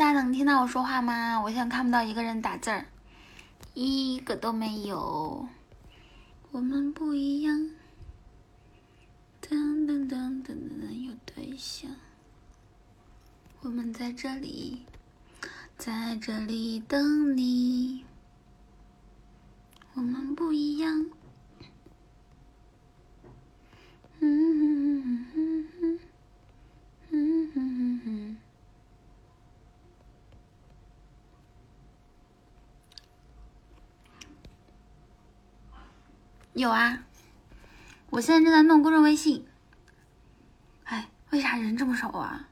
大家能听到我说话吗？我现在看不到一个人打字儿，一个都没有。我们不一样。噔噔噔噔噔，有对象。我们在这里，在这里等你。我们不一样。嗯嗯嗯嗯嗯嗯嗯嗯。有啊。我现在正在弄公众微信，哎，为啥人这么少啊？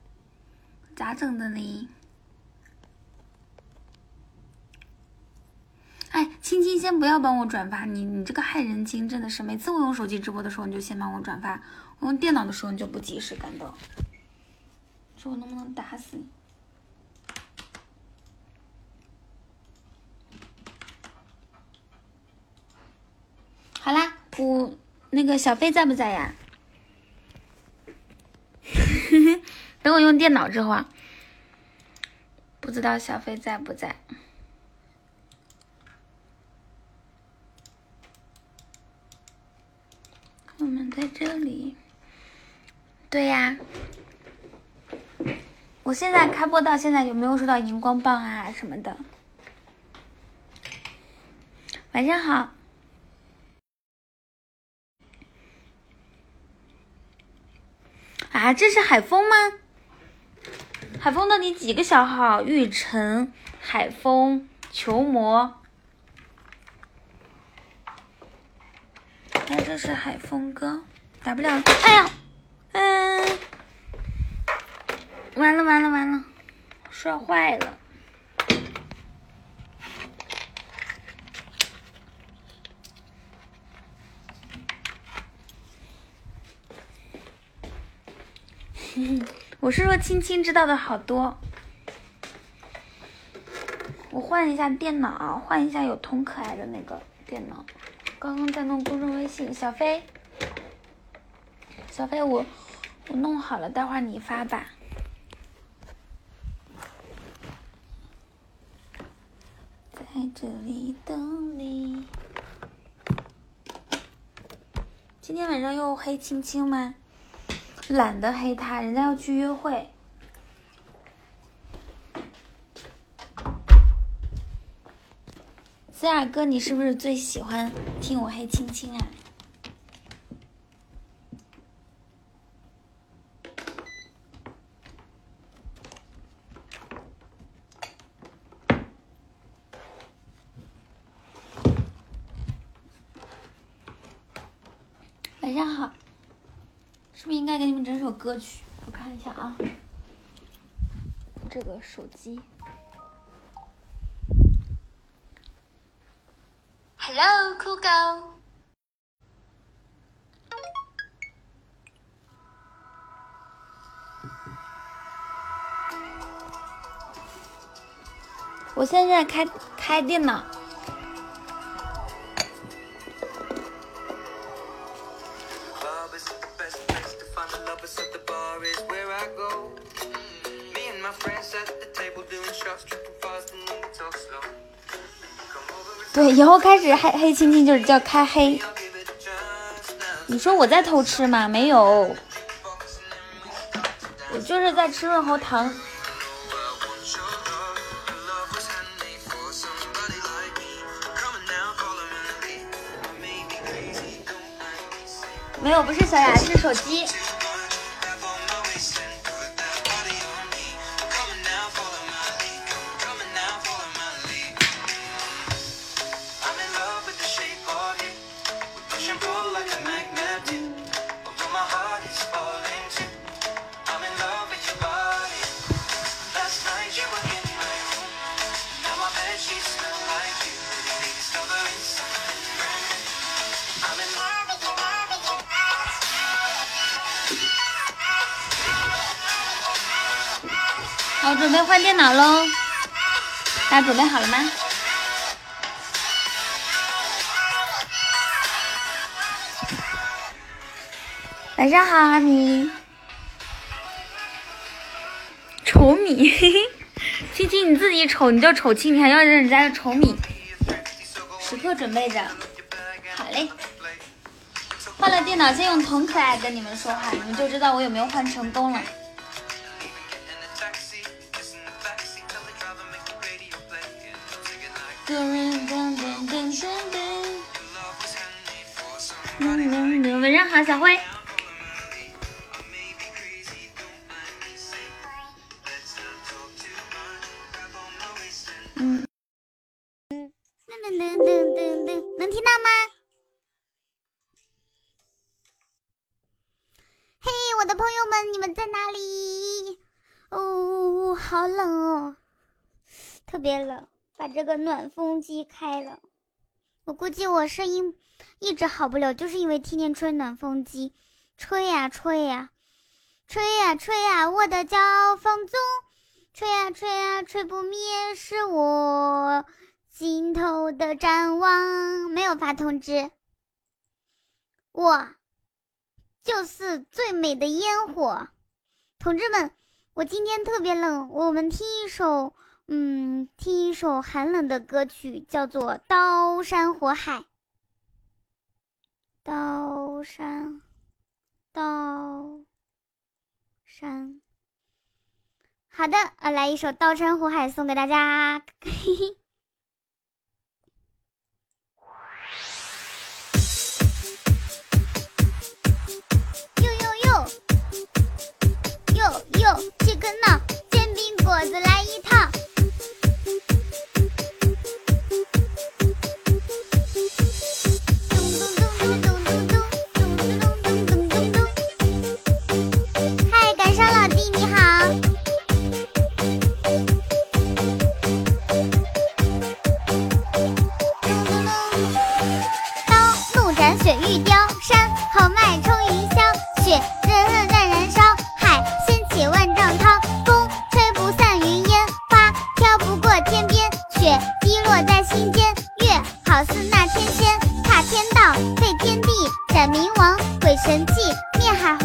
咋整的呢？哎，青青先不要帮我转发，你你这个害人精，真的是每次我用手机直播的时候你就先帮我转发，我用电脑的时候你就不及时感到，说我能不能打死你？好啦，我。那个小飞在不在呀？等我用电脑之后啊，不知道小飞在不在。我们在这里。对呀，我现在开播到现在有没有收到荧光棒啊什么的？晚上好。啊，这是海风吗？海风到底几个小号？玉成、海风、球魔。哎，这是海风哥，打不了。哎呀，嗯，完了完了完了，摔坏了。我是说，青青知道的好多。我换一下电脑，换一下有童可爱的那个电脑。刚刚在弄公众微信，小飞，小飞，我我弄好了，待会儿你发吧。在这里等你。今天晚上又黑青青吗？懒得黑他，人家要去约会。思雅哥，你是不是最喜欢听我黑青青啊？晚上好。是不是应该给你们整歌曲？我看一下啊，这个手机。Hello，酷狗。我现在开开电脑。以后开始黑黑青青就是叫开黑。你说我在偷吃吗？没有，我就是在吃润喉糖。没有，不是小雅，是手机。准备好了吗？晚上好，阿米。丑米，亲亲，你自己丑你就丑亲，你还要人家丑米，时刻准备着。好嘞，换了电脑，先用童可爱跟你们说话，你们就知道我有没有换成功了。小辉。嗯，噔噔噔噔噔噔，能听到吗？嘿，我的朋友们，你们在哪里？哦，好冷哦，特别冷，把这个暖风机开了。我估计我声音一直好不了，就是因为天天吹暖风机，吹呀吹呀，吹呀吹呀，我的骄傲放纵。吹呀吹呀，吹不灭，是我心头的展望。没有发通知，我就是最美的烟火。同志们，我今天特别冷，我们听一首，嗯，听一首寒冷的歌曲，叫做《刀山火海》。刀山，刀山。好的，呃，来一首《刀山火海》送给大家。嘿嘿。哟哟哟，哟哟，切克闹，煎饼果子来一套。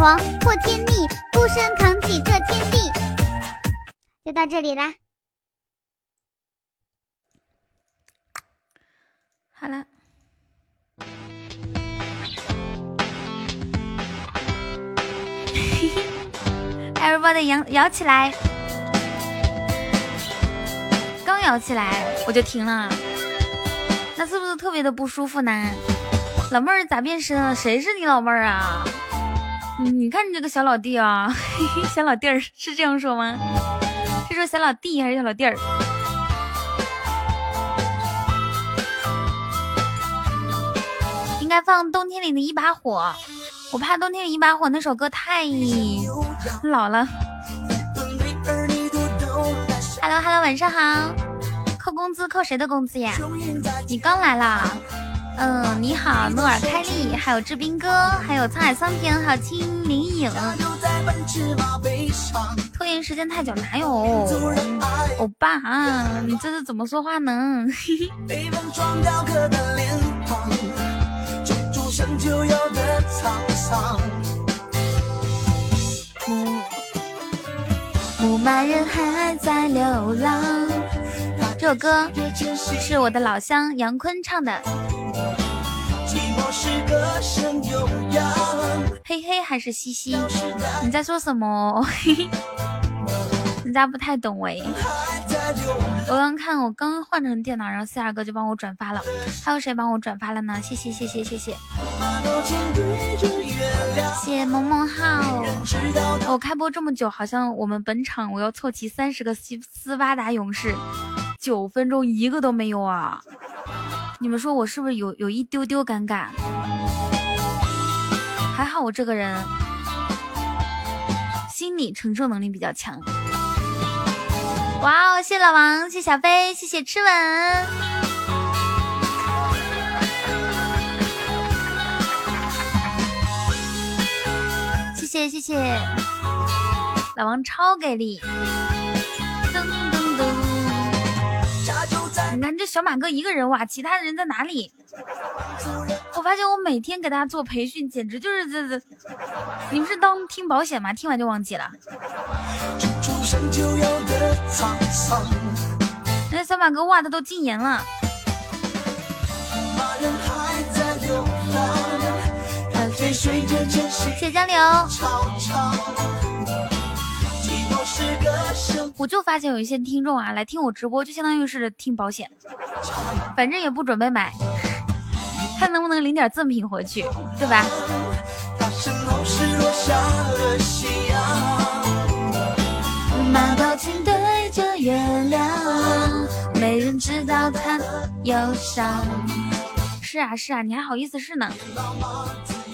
破天逆，孤身扛起这天地。就到这里啦。好了，Everybody 摇摇起来，刚摇起来我就停了，那是不是特别的不舒服呢？老妹儿咋变身了？谁是你老妹儿啊？你看你这个小老弟啊，小老弟儿是这样说吗？是说小老弟还是小老弟儿？应该放冬天里的一把火，我怕冬天里一把火那首歌太老了。Hello Hello，晚上好，扣工资扣谁的工资呀？你刚来啦？嗯，你好，诺尔开利，还有志斌哥，还有沧海桑田，还有青林影。拖延时间太久，哪有？欧巴，你这是怎么说话呢？牧马人还在流浪。这首歌是我的老乡杨坤唱的。嘿嘿，还是西西？你在说什么？人家不太懂喂。我刚看，我刚刚换成电脑，然后四二哥就帮我转发了。还有谁帮我转发了呢？谢谢谢谢谢谢。谢萌萌号。我开播这么久，好像我们本场我要凑齐三十个斯斯巴达勇士，九分钟一个都没有啊！你们说我是不是有有一丢丢尴尬？还好我这个人心理承受能力比较强。哇哦，谢老王，谢小飞，谢谢吃吻，谢谢谢谢，老王超给力。你看这小马哥一个人哇，其他人在哪里？我发现我每天给大家做培训，简直就是这这。你们是当听保险吗？听完就忘记了。那小马哥哇，他都禁言了。谢江流。我就发现有一些听众啊，来听我直播，就相当于是听保险，反正也不准备买，看能不能领点赠品回去，对吧？对着月亮，没人知道它忧伤。是啊是啊，你还好意思是呢？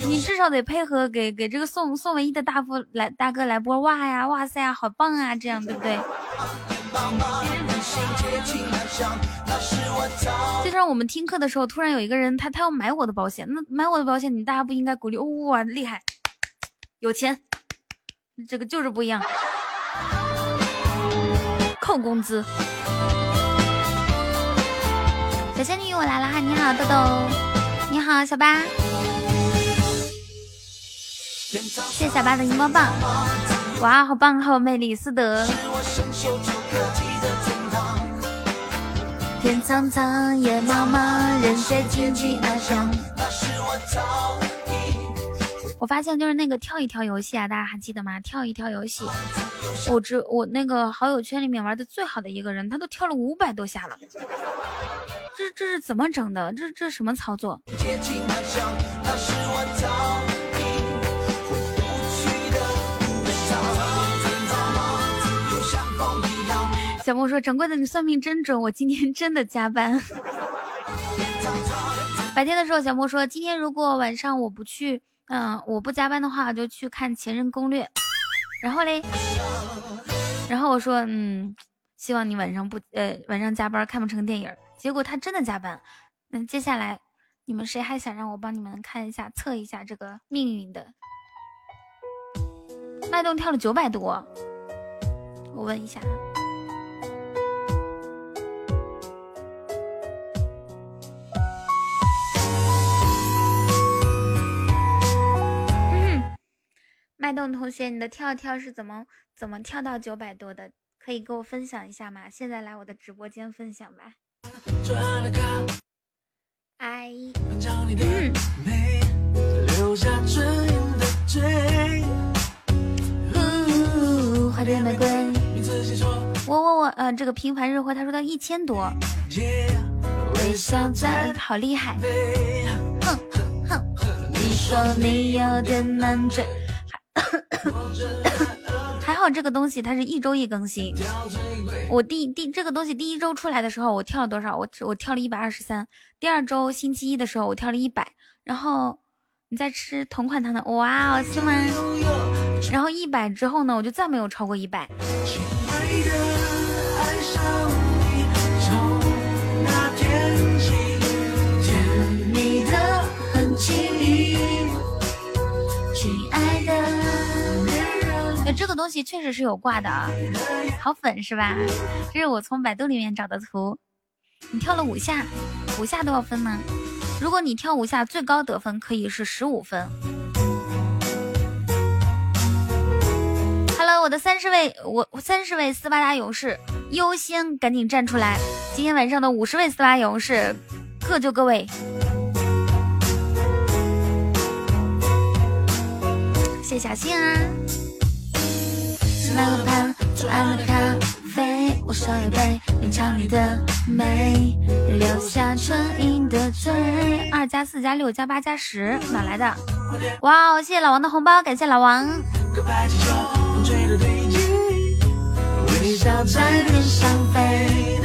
你至少得配合给给这个宋宋文艺的大夫来大哥来波哇呀哇塞呀，好棒啊，这样对不对？就像我们听课的时候，突然有一个人他他要买我的保险，那买我的保险，你大家不应该鼓励哇厉害，有钱，这个就是不一样，扣工资。小仙女我来了哈，你好豆豆，你好小八。谢谢小八的荧光棒，哇，好棒，好有魅力，思德。天苍苍，野茫茫，人谁静静安详。我发现就是那个跳一跳游戏啊，大家还记得吗？跳一跳游戏，我只我那个好友圈里面玩的最好的一个人，他都跳了五百多下了。这这是怎么整的？这这什么操作？小莫说：“掌柜的，你算命真准，我今天真的加班。白天的时候，小莫说，今天如果晚上我不去，嗯，我不加班的话，我就去看《前任攻略》。然后嘞，然后我说，嗯，希望你晚上不，呃，晚上加班看不成电影。结果他真的加班。那接下来，你们谁还想让我帮你们看一下、测一下这个命运的？脉动跳了九百多，我问一下。”脉动同学，你的跳跳是怎么怎么跳到九百多的？可以给我分享一下吗？现在来我的直播间分享吧。哎，花店玫瑰。我我我，呃，这个平凡日辉他说到一千多，好厉害。哼哼，你说你有点难追。这个东西它是一周一更新。我第第这个东西第一周出来的时候，我跳了多少？我我跳了一百二十三。第二周星期一的时候，我跳了一百。然后你再吃同款糖的，哇哦，是吗？然后一百之后呢，我就再没有超过一百。这个东西确实是有挂的，好粉是吧？这是我从百度里面找的图。你跳了五下，五下多少分呢？如果你跳五下，最高得分可以是十五分。Hello，我的三十位，我三十位斯巴达勇士优先赶紧站出来。今天晚上的五十位斯巴达勇士，各就各位。谢小信啊。那个盘，左岸的咖啡，我手一杯，品尝你的美，留下唇印的嘴。二加四加六加八加十，哪来的？哇哦，谢谢老王的红包，感谢老王。微笑在天上飞。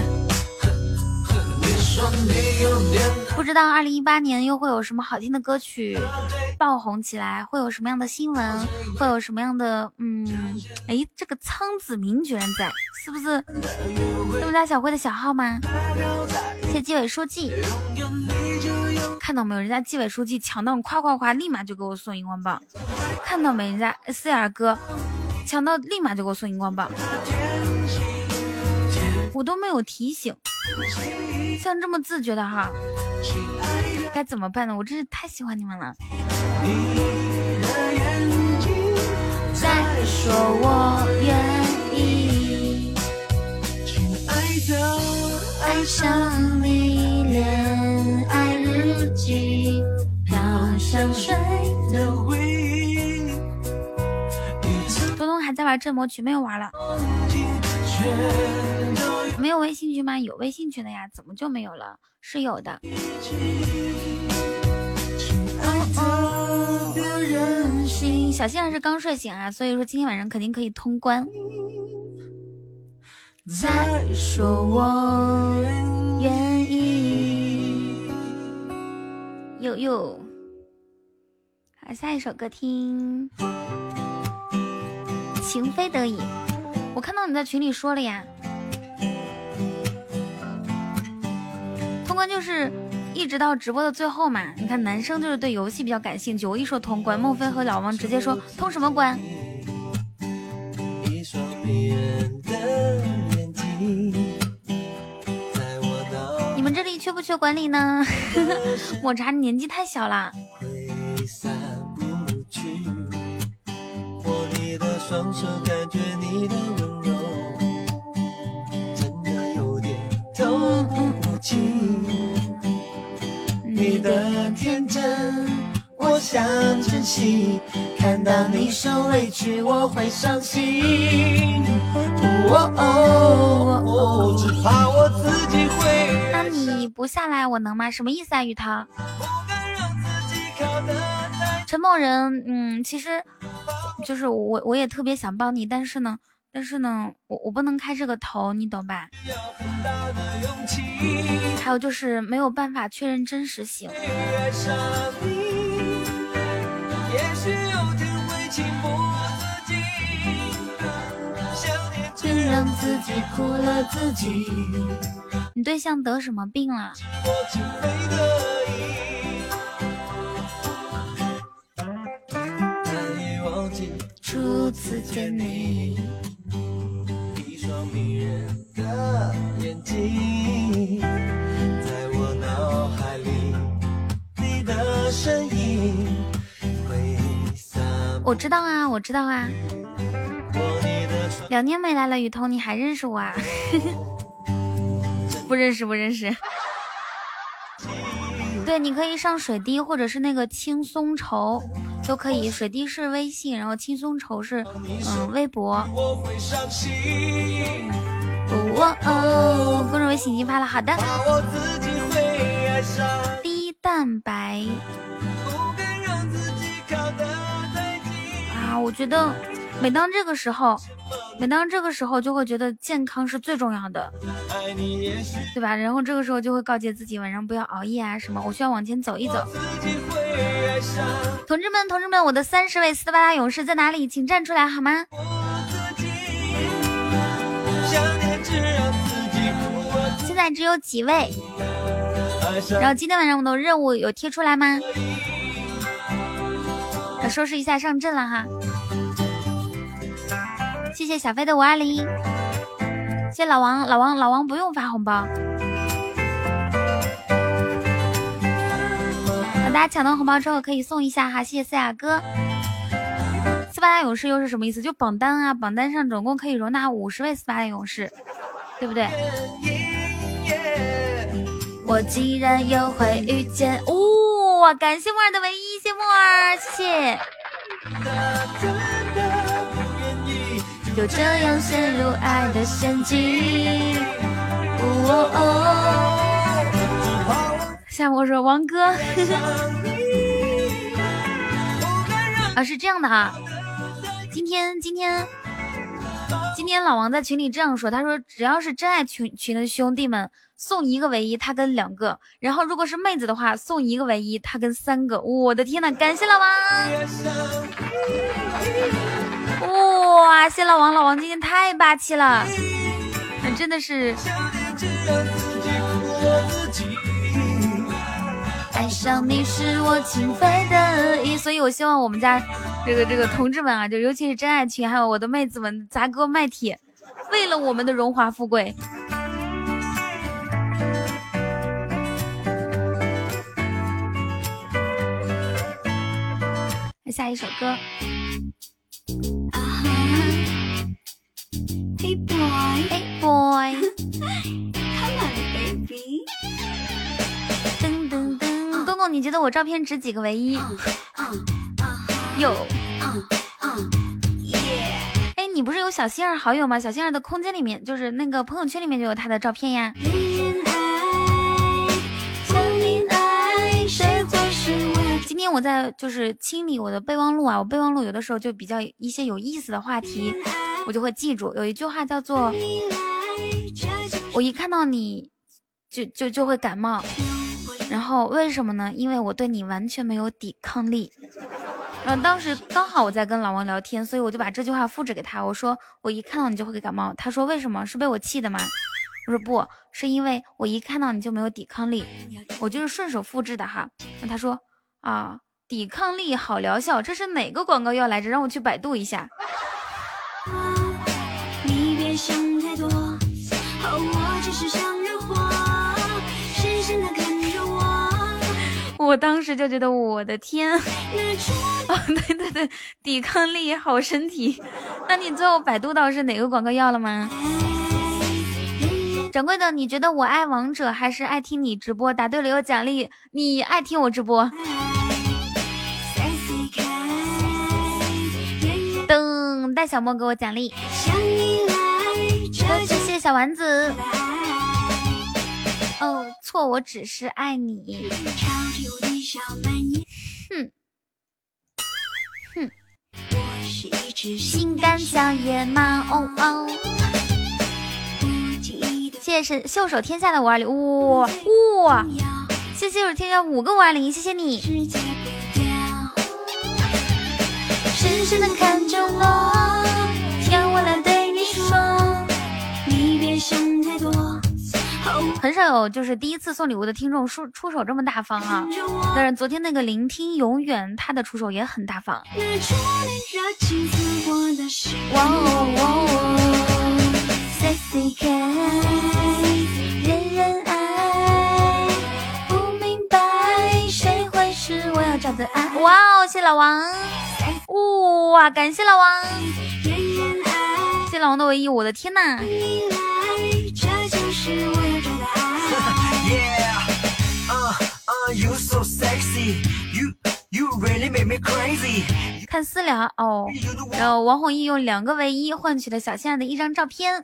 不知道二零一八年又会有什么好听的歌曲爆红起来，会有什么样的新闻，会有什么样的嗯，哎，这个苍子明居然在，是不是？是我们家小辉的小号吗？谢纪委书记，看到没有？人家纪委书记抢到夸夸夸，立马就给我送荧光棒，看到没？人家四眼哥抢到立马就给我送荧光棒，我都没有提醒。像这么自觉的哈，该怎么办呢？我真是太喜欢你们了。再说我愿意，亲爱的，爱上你，恋爱日记，飘香水的回忆。东东还在玩镇魔曲，没有玩了。没有微信群吗？有微信群的呀，怎么就没有了？是有的。小新还是刚睡醒啊，所以说今天晚上肯定可以通关。再说我愿意。哟哟，好，下一首歌听。情非得已，我看到你在群里说了呀。通关就是一直到直播的最后嘛。你看男生就是对游戏比较感兴趣，我一说通关，孟非和老王直接说通什么关？你们这里缺不缺管理呢？抹茶，年纪太小了。双手感觉你的温柔，真的有点透不清。你的天真，我想珍惜。看到你受委屈，我会伤心。哦哦哦，只怕我自己会。那你不下来，我能吗？什么意思啊，雨涛？陈某人，嗯，其实。就是我，我也特别想帮你，但是呢，但是呢，我我不能开这个头，你懂吧？还有就是没有办法确认真实性。你对象得什么病了？次见你，一双迷人的眼睛，在我脑海里，你的身影挥洒。我知道啊，我知道啊。两年没来了，雨桐，你还认识我啊？不认识，不认识。对，你可以上水滴，或者是那个轻松筹。都可以，水滴是微信，然后轻松筹是嗯微博。哦，公众微信已经发了，好的。低蛋白。啊，我觉得每当这个时候，每当这个时候就会觉得健康是最重要的，对吧？然后这个时候就会告诫自己晚上不要熬夜啊什么，我需要往前走一走。同志们，同志们，我的三十位斯巴达勇士在哪里？请站出来好吗？现在只有几位。然后今天晚上我的任务有贴出来吗？要收拾一下上阵了哈。谢谢小飞的五二零，谢老王，老王，老王不用发红包。大家抢到红包之后可以送一下哈，谢谢思雅哥。斯巴达勇士又是什么意思？就榜单啊，榜单上总共可以容纳五十位斯巴达勇士，对不对？我竟然又会遇见，哇！感谢木耳的唯一，谢木耳，谢谢。就这样陷入爱的陷阱。夏沫说：“王哥，啊，是这样的哈，今天今天今天老王在群里这样说，他说只要是真爱群群的兄弟们送一个唯一，他跟两个，然后如果是妹子的话送一个唯一，他跟三个。我的天呐，感谢老王！哇，谢老王，老王今天太霸气了，真的是爱上你是我情非得已，所以我希望我们家这个这个同志们啊，就尤其是真爱群，还有我的妹子们砸锅卖铁，为了我们的荣华富贵。下一首歌。Hey boy, Hey boy，come on baby。噔噔噔，公公，你觉得我照片值几个唯一？有。哎，你不是有小仙儿好友吗？小仙儿的空间里面，就是那个朋友圈里面就有他的照片呀。天我在就是清理我的备忘录啊，我备忘录有的时候就比较一些有意思的话题，我就会记住。有一句话叫做“我一看到你就就就会感冒”，然后为什么呢？因为我对你完全没有抵抗力。然后当时刚好我在跟老王聊天，所以我就把这句话复制给他，我说我一看到你就会感冒。他说为什么？是被我气的吗？我说不是，因为我一看到你就没有抵抗力，我就是顺手复制的哈。那他说啊，抵抗力好疗效，这是哪个广告要来着？让我去百度一下。你别想太多，哦，我只是想惹祸，深深的看着我，我当时就觉得我的天，那种哦，对对对，抵抗力好身体。那你最后百度到是哪个广告要了吗？掌柜的，你觉得我爱王者还是爱听你直播？答对了有奖励，你爱听我直播。噔，带小莫给我奖励，向你来，这谢谢小丸子。爱，哦，错，我只是爱你。哼哼，我是一只心甘像野马。哦哦，谢谢袖手天下的五二零，哇哇，摇，谢谢袖手天下五个五二零，谢谢你。深深的看着我，跳我来对你说，你别想太多，哦，很少有就是第一次送礼物的听众出出手这么大方啊但是昨天那个聆听永远他的出手也很大方。哇光。哦哇哦，sexy 开，人人爱，不明白谁会是我要找的爱。哇哦，谢老王，哇，感谢老王，人人爱，谢老王的唯一，我的天呐！看私聊哦，然后王弘毅用两个唯一换取了小倩的一张照片。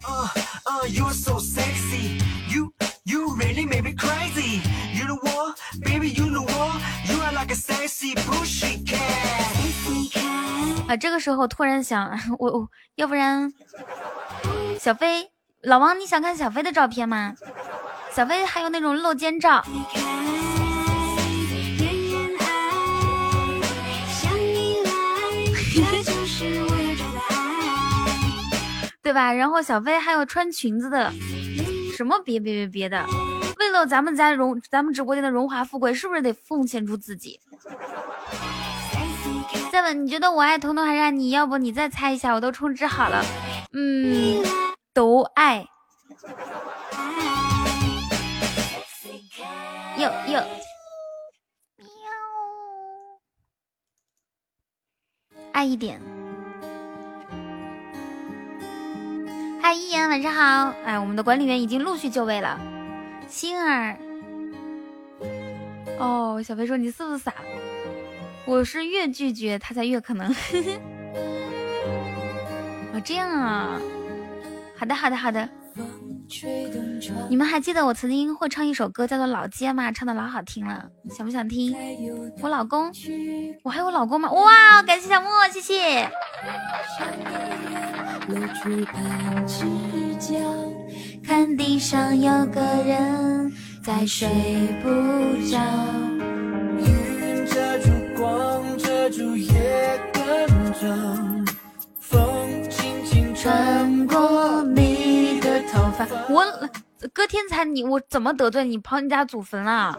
啊，这个时候突然想，我我要不然小飞老王，你想看小飞的照片吗？小飞还有那种露肩照。对吧？然后小飞还有穿裙子的，什么别别别别的，为了咱们家荣咱们直播间的荣华富贵，是不是得奉献出自己？再问，你觉得我爱彤彤还是爱你？要不你再猜一下，我都充值好了。嗯，都爱。哟哟，喵，爱一点。嗨，一言，晚上好。哎，我们的管理员已经陆续就位了。星儿，哦，小飞说你是不是傻？我是越拒绝他才越可能。哦，这样啊。好的，好的，好的。你们还记得我曾经会唱一首歌叫做《老街》吗？唱的老好听了，想不想听？我老公，我还有老公吗？哇，感谢小莫，谢谢。看地上有个人在睡不着。云遮住光，遮住夜更长，风轻轻穿过你，我哥天才你，我怎么得罪你？跑你家祖坟了？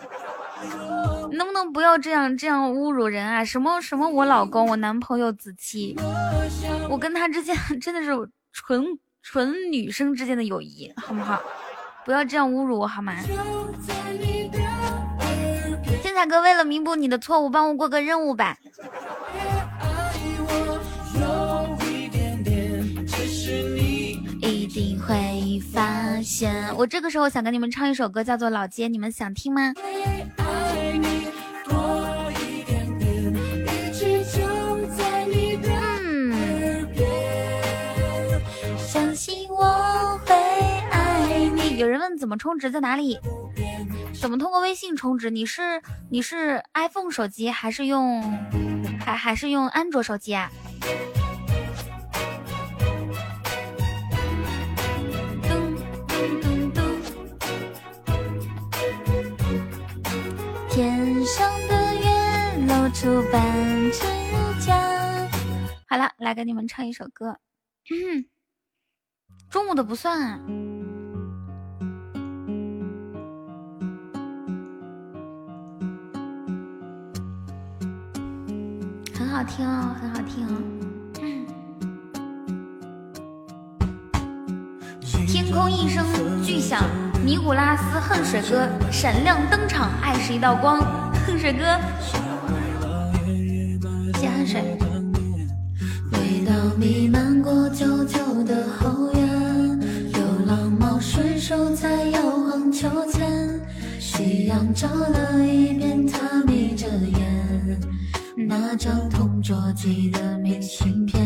你能不能不要这样这样侮辱人啊？什么什么我老公，我男朋友子期，我跟他之间 真的是纯纯女生之间的友谊，好不好？不要这样侮辱我好吗？天才哥，为了弥补你的错误，帮我过个任务吧。发现。我这个时候想跟你们唱一首歌，叫做《老街》，你们想听吗？有人问怎么充值，在哪里？怎么通过微信充值？你是你是 iPhone 手机还是用还还是用安卓手机啊？天上的月露出半指甲。好了，来给你们唱一首歌。中午的不算啊。很好听哦，很好听哦。天空一声巨响，尼古拉斯恨水哥闪亮登场，爱是一道光。恨水哥，谢恨水。味道弥漫过旧旧的后院，流浪猫睡熟在摇晃秋千，夕阳照了一遍，他眯着眼。那张同桌寄的明信片，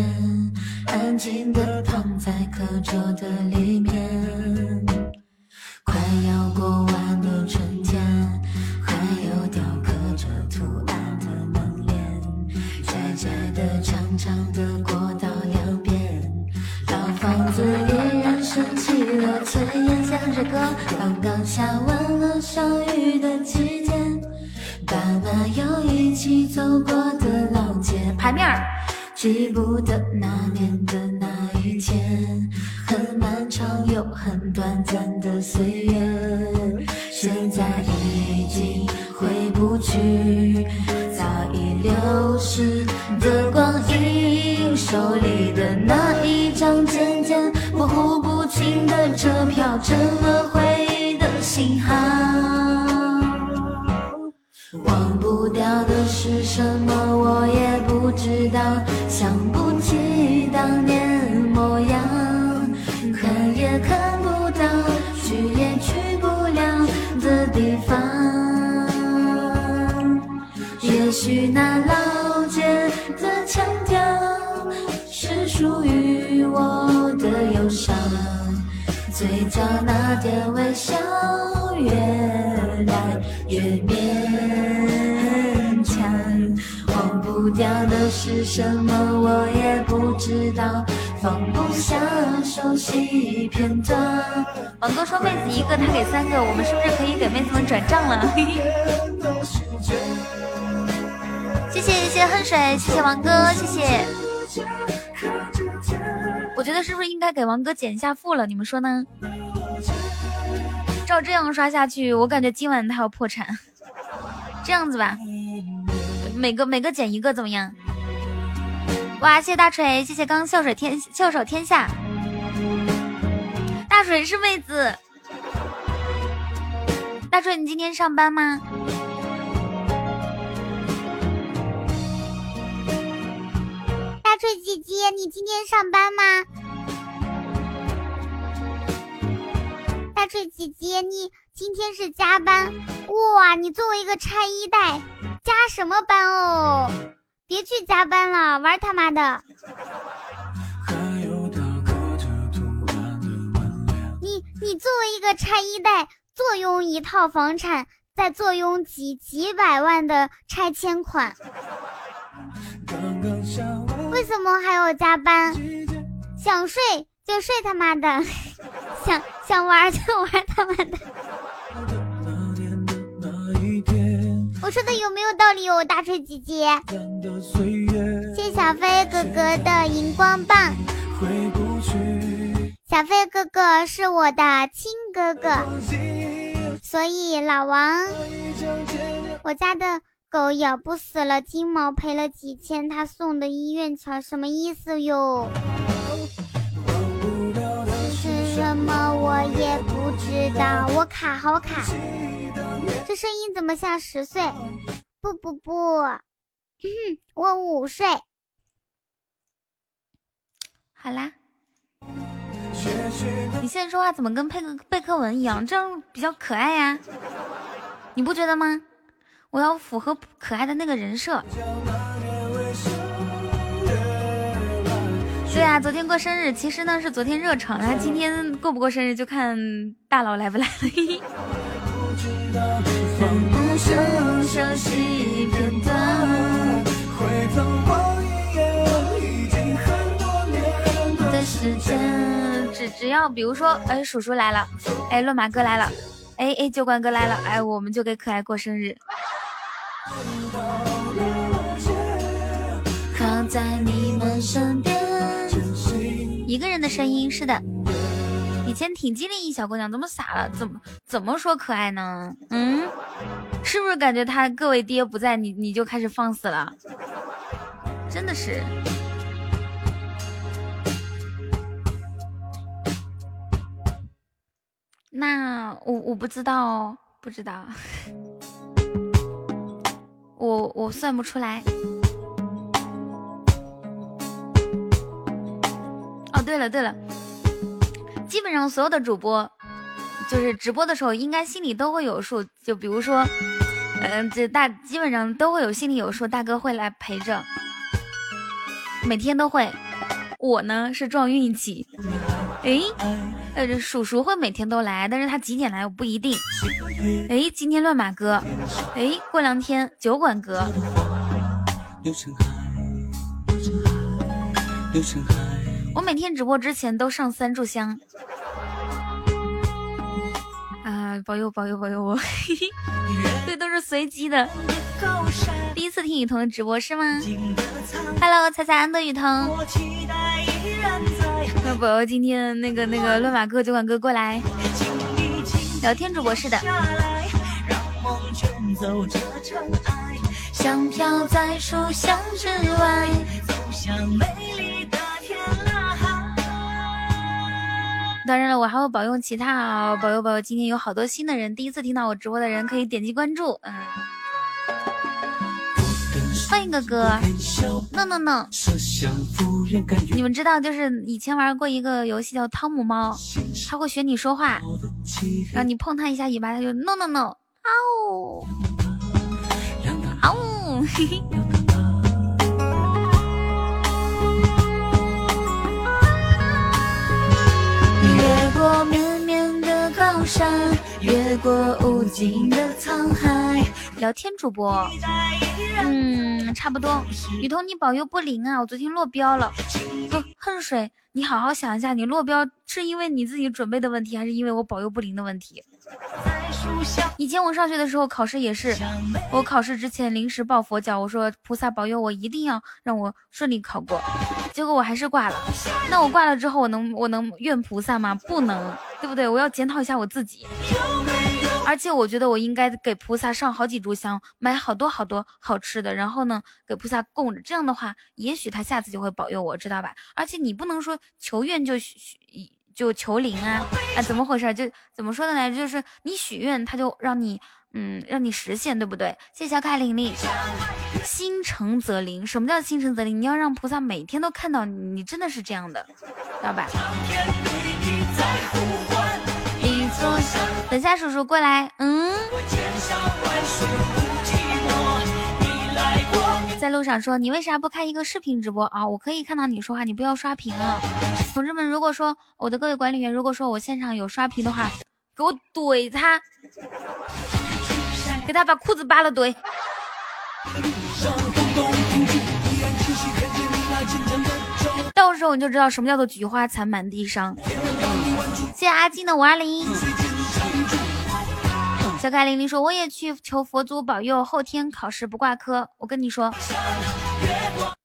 安静地躺在课桌的里面。快要过完的春天，还有雕刻着图案的门帘，窄窄的、长长的过道两边，老房子依然升起了炊烟。像这个刚刚下完了小雨的季节。爸妈又一起走过的老街，牌面儿，记不得那年的那一天，很漫长又很短暂的岁月，现在已经回不去，早已流逝的光阴，手里的那一张渐渐模糊不清的车票，成了回忆的信号。忘不掉的是什么，我也不知道。想不起当年许那老街的腔调，是属于我的忧伤。嘴角那点微笑，越来越勉强。忘不掉的是什么，我也不知道。放不下熟悉片段。王哥说妹子一个，他给三个，我们是不是可以给妹子们转账了？谢谢谢谢恨水，谢谢王哥，谢谢。我觉得是不是应该给王哥减一下负了？你们说呢？照这样刷下去，我感觉今晚他要破产。这样子吧，每个每个减一个怎么样？哇，谢谢大锤，谢谢刚笑水天笑手天下。大锤是妹子，大锤你今天上班吗？大锤姐姐，你今天上班吗？大翠姐姐，你今天是加班哇？你作为一个拆一代，加什么班哦？别去加班了，玩他妈的！你你作为一个拆一代，坐拥一套房产，再坐拥几几百万的拆迁款。为什么还要加班？想睡就睡他妈的，想想玩就玩他妈的。我说的有没有道理哦，大锤姐姐？谢小飞哥哥的荧光棒。小飞哥哥是我的亲哥哥，所以老王，我家的。狗咬不死了，金毛赔了几千，他送的医院钱什么意思哟？是什么我也不知道，我卡好卡，这声音怎么像十岁？不不不，我五岁。好啦。你现在说话怎么跟背个背课文一样？这样比较可爱呀，你不觉得吗？我要符合可爱的那个人设。对啊，昨天过生日，其实呢是昨天热场，然后今天过不过生日就看大佬来不来了。的时间只只要比如说，哎，叔叔来了，哎，乱马哥来了，哎哎，酒馆哥来了，哎，我们就给可爱过生日。靠在你们身边。一个人的声音是的，以前挺机灵一小姑娘，怎么傻了？怎么怎么说可爱呢？嗯，是不是感觉他各位爹不在，你你就开始放肆了？真的是。那我我不知道哦，不知道，我我算不出来。哦，对了对了，基本上所有的主播，就是直播的时候，应该心里都会有数。就比如说，嗯，这大基本上都会有心里有数，大哥会来陪着，每天都会。我呢是撞运气，诶，呃，叔叔会每天都来，但是他几点来我不一定。哎，今天乱马哥，哎，过两天酒馆哥。我每天直播之前都上三炷香，啊，保佑保佑保佑我，这都是随机的。第一次听雨桐的直播是吗？Hello，彩彩安的雨桐。那宝宝今天那个那个乱马哥酒馆哥过来聊天主播是的。像飘在书香之外，走向美丽的。当然了，我还会保佑其他啊，保佑保佑！今天有好多新的人，第一次听到我直播的人可以点击关注，嗯，欢迎哥哥，no no no，你们知道就是以前玩过一个游戏叫汤姆猫，它会学你说话，然后你碰它一下尾巴，它就 no no no，啊呜，啊呜，嘿嘿。过绵绵的高山，越过无尽的沧海。聊天主播，嗯，差不多。雨桐，你保佑不灵啊！我昨天落标了。不，恨水，你好好想一下，你落标是因为你自己准备的问题，还是因为我保佑不灵的问题？以前我上学的时候考试也是，我考试之前临时抱佛脚，我说菩萨保佑我一定要让我顺利考过，结果我还是挂了。那我挂了之后，我能我能怨菩萨吗？不能，对不对？我要检讨一下我自己。而且我觉得我应该给菩萨上好几炷香，买好多好多好吃的，然后呢给菩萨供着。这样的话，也许他下次就会保佑我，知道吧？而且你不能说求愿就许。就求灵啊啊，怎么回事？就怎么说的来着？就是你许愿，他就让你嗯，让你实现，对不对？谢谢小凯玲玲，心诚则灵。什么叫心诚则灵？你要让菩萨每天都看到你，你真的是这样的，知道吧？等下叔叔过来，嗯。在路上说，你为啥不开一个视频直播啊？我可以看到你说话，你不要刷屏啊。同志们，如果说我的各位管理员，如果说我现场有刷屏的话，给我怼他，给他把裤子扒了怼。到时候你就知道什么叫做菊花残满地伤。谢谢阿金的五二零。小凯玲玲说：“我也去求佛祖保佑后天考试不挂科。”我跟你说，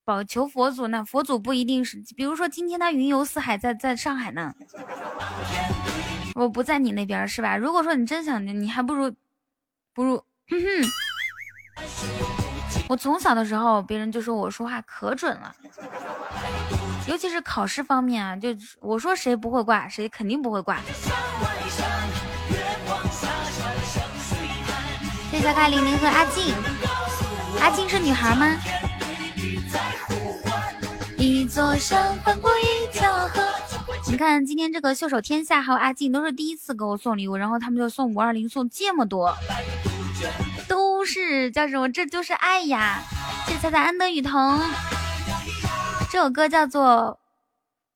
保求佛祖呢，佛祖不一定是，比如说今天他云游四海，在在上海呢，我不在你那边是吧？如果说你真想，你还不如不如，我从小的时候，别人就说我说话可准了，尤其是考试方面啊，就我说谁不会挂，谁肯定不会挂。小凯玲玲和阿静，阿静是女孩吗？一座山翻过一条河，你看看今天这个袖手天下还有阿静都是第一次给我送礼物，然后他们就送五二零送这么多，都是叫什么？这就是爱呀！谢谢彩彩安德雨桐，这首歌叫做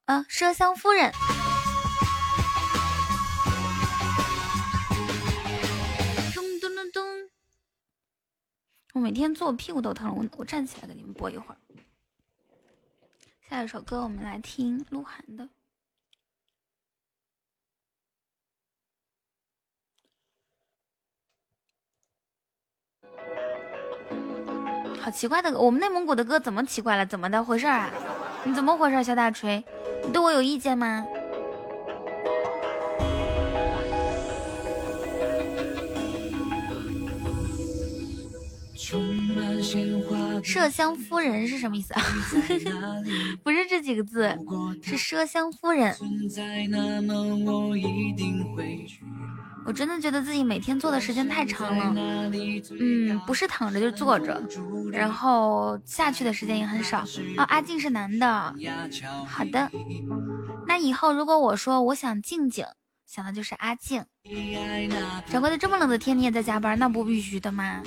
呃麝香夫人。我每天坐屁股都疼，我我站起来给你们播一会儿。下一首歌我们来听鹿晗的。好奇怪的，我们内蒙古的歌怎么奇怪了？怎么的回事啊？你怎么回事，小大锤？你对我有意见吗？麝香夫人是什么意思啊？不是这几个字，是麝香夫人。我真的觉得自己每天坐的时间太长了，嗯，不是躺着就是坐着，然后下去的时间也很少。哦，阿静是男的，好的。那以后如果我说我想静静，想的就是阿静。掌柜的，这么冷的天你也在加班，那不必须的吗？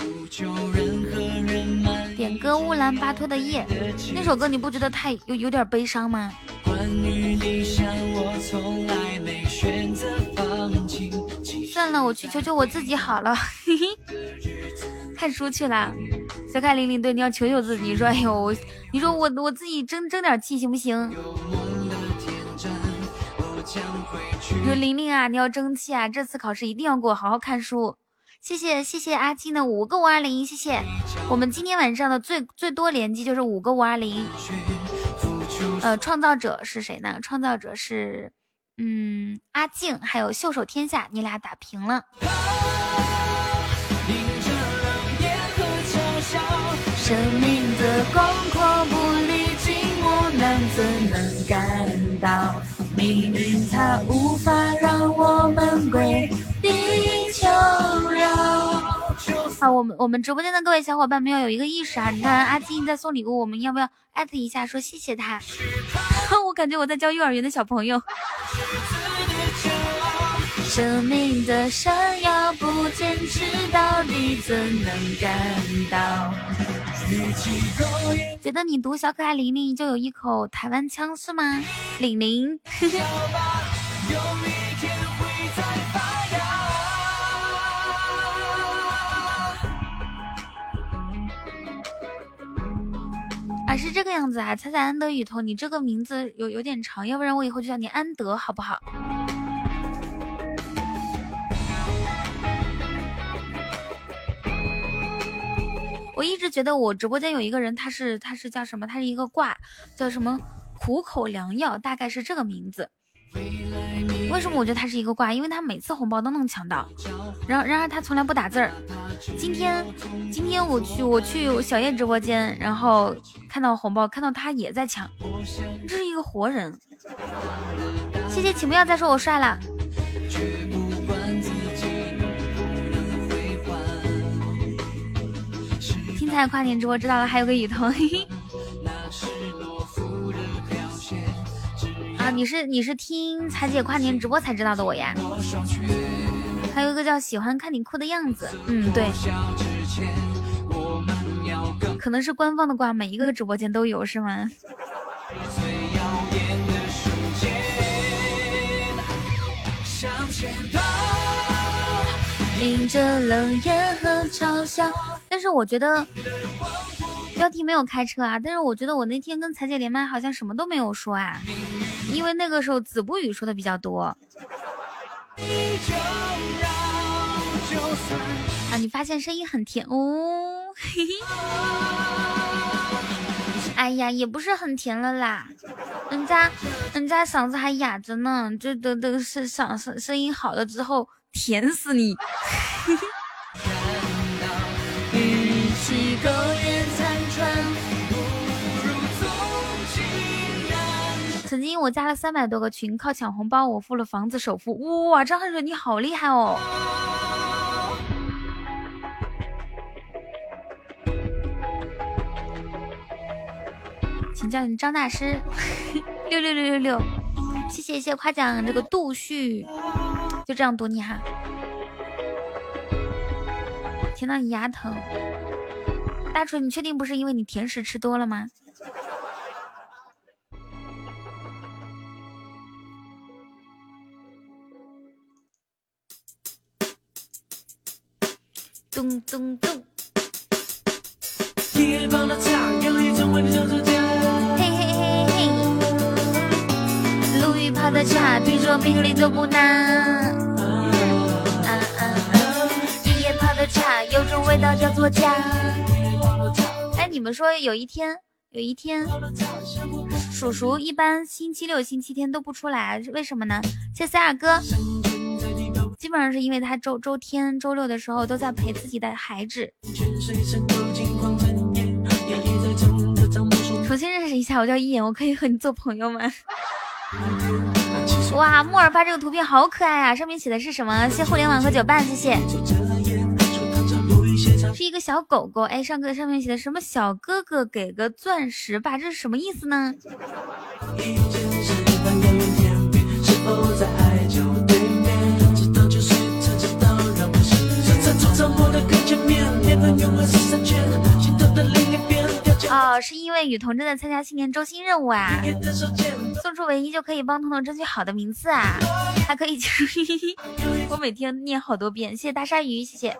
乌兰巴托的夜，那首歌你不觉得太有有点悲伤吗？算了，我去求求我自己好了。看书去了，小凯玲玲，对，你要求求自己。你说，哎呦，你说我我自己争争点气行不行？你说玲玲啊，你要争气啊！这次考试一定要给我好好看书。谢谢谢谢阿静的五个五二零，谢谢。我们今天晚上的最最多连击就是五个五二零。呃，创造者是谁呢？创造者是。嗯，阿静还有袖手天下，你俩打平了。命运它无法让我们归地球绕。好，我们我们直播间的各位小伙伴们要有一个意识啊！你看阿金在送礼物，我们要不要艾特一下说谢谢他？我感觉我在教幼儿园的小朋友。生命的闪耀，不坚持到底，怎能感到？觉得你读小可爱玲玲就有一口台湾腔是吗？玲玲。啊，是这个样子啊，猜猜安德雨桐，你这个名字有有点长，要不然我以后就叫你安德，好不好？我一直觉得我直播间有一个人，他是他是叫什么？他是一个卦，叫什么苦口良药，大概是这个名字。为什么我觉得他是一个挂？因为他每次红包都能抢到，然后然而他从来不打字儿。今天今天我去我去小叶直播间，然后看到红包，看到他也在抢，这是一个活人。谢谢，请不要再说我帅了。听彩跨年直播知道了，还有个雨桐。嘿嘿你是你是听彩姐跨年直播才知道的我呀，还有一个叫喜欢看你哭的样子，嗯对，可能是官方的挂，每一个直播间都有是吗？迎着冷眼和嘲笑，但是我觉得。标题没有开车啊，但是我觉得我那天跟彩姐连麦好像什么都没有说啊，因为那个时候子不语说的比较多。啊，你发现声音很甜哦，嘿嘿。哎呀，也不是很甜了啦，人家人家嗓子还哑着呢，这等等是嗓声声音好了之后甜死你。曾经我加了三百多个群，靠抢红包我付了房子首付。哇，张翰水你好厉害哦！请叫你张大师。六六六六六。谢谢谢谢夸奖，这个杜旭，就这样读你哈。听到你牙疼，大锤，你确定不是因为你甜食吃多了吗？咚咚咚。嘿嘿嘿嘿，陆羽泡的茶，听说比绿都不难。啊啊啊！一夜泡的茶，有种味道叫做家。哎，你们说有一天，有一天，叔叔一般星期六、星期天都不出来，为什么呢？谢塞尔哥。基本上是因为他周周天、周六的时候都在陪自己的孩子。重新认识一下，我叫一眼，我可以和你做朋友吗？哇，木耳发这个图片好可爱啊！上面写的是什么？谢互联网和酒伴，谢谢。是一个小狗狗，哎，上个上面写的什么？小哥哥给个钻石吧，这是什么意思呢？哦，是因为雨桐正在参加新年周星任务啊，送出唯一就可以帮彤彤争取好的名次啊，还可以 我每天念好多遍，谢谢大鲨鱼，谢谢。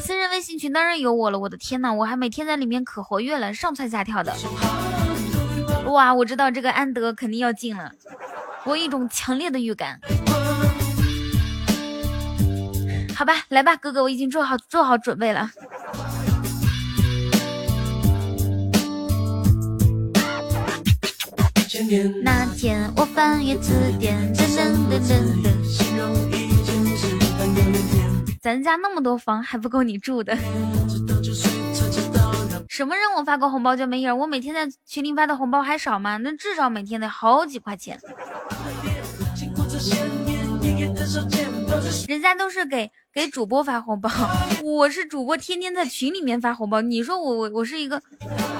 私人微信群当然有我了，我的天呐，我还每天在里面可活跃了，上蹿下跳的。哇，我知道这个安德肯定要进了，我有一种强烈的预感。好吧，来吧，哥哥，我已经做好做好准备了。那天我翻阅字典，噔噔噔噔噔。咱家那么多房还不够你住的。什么任务发个红包就没影？我每天在群里发的红包还少吗？那至少每天得好几块钱。人家都是给给主播发红包，我是主播，天天在群里面发红包。你说我我我是一个，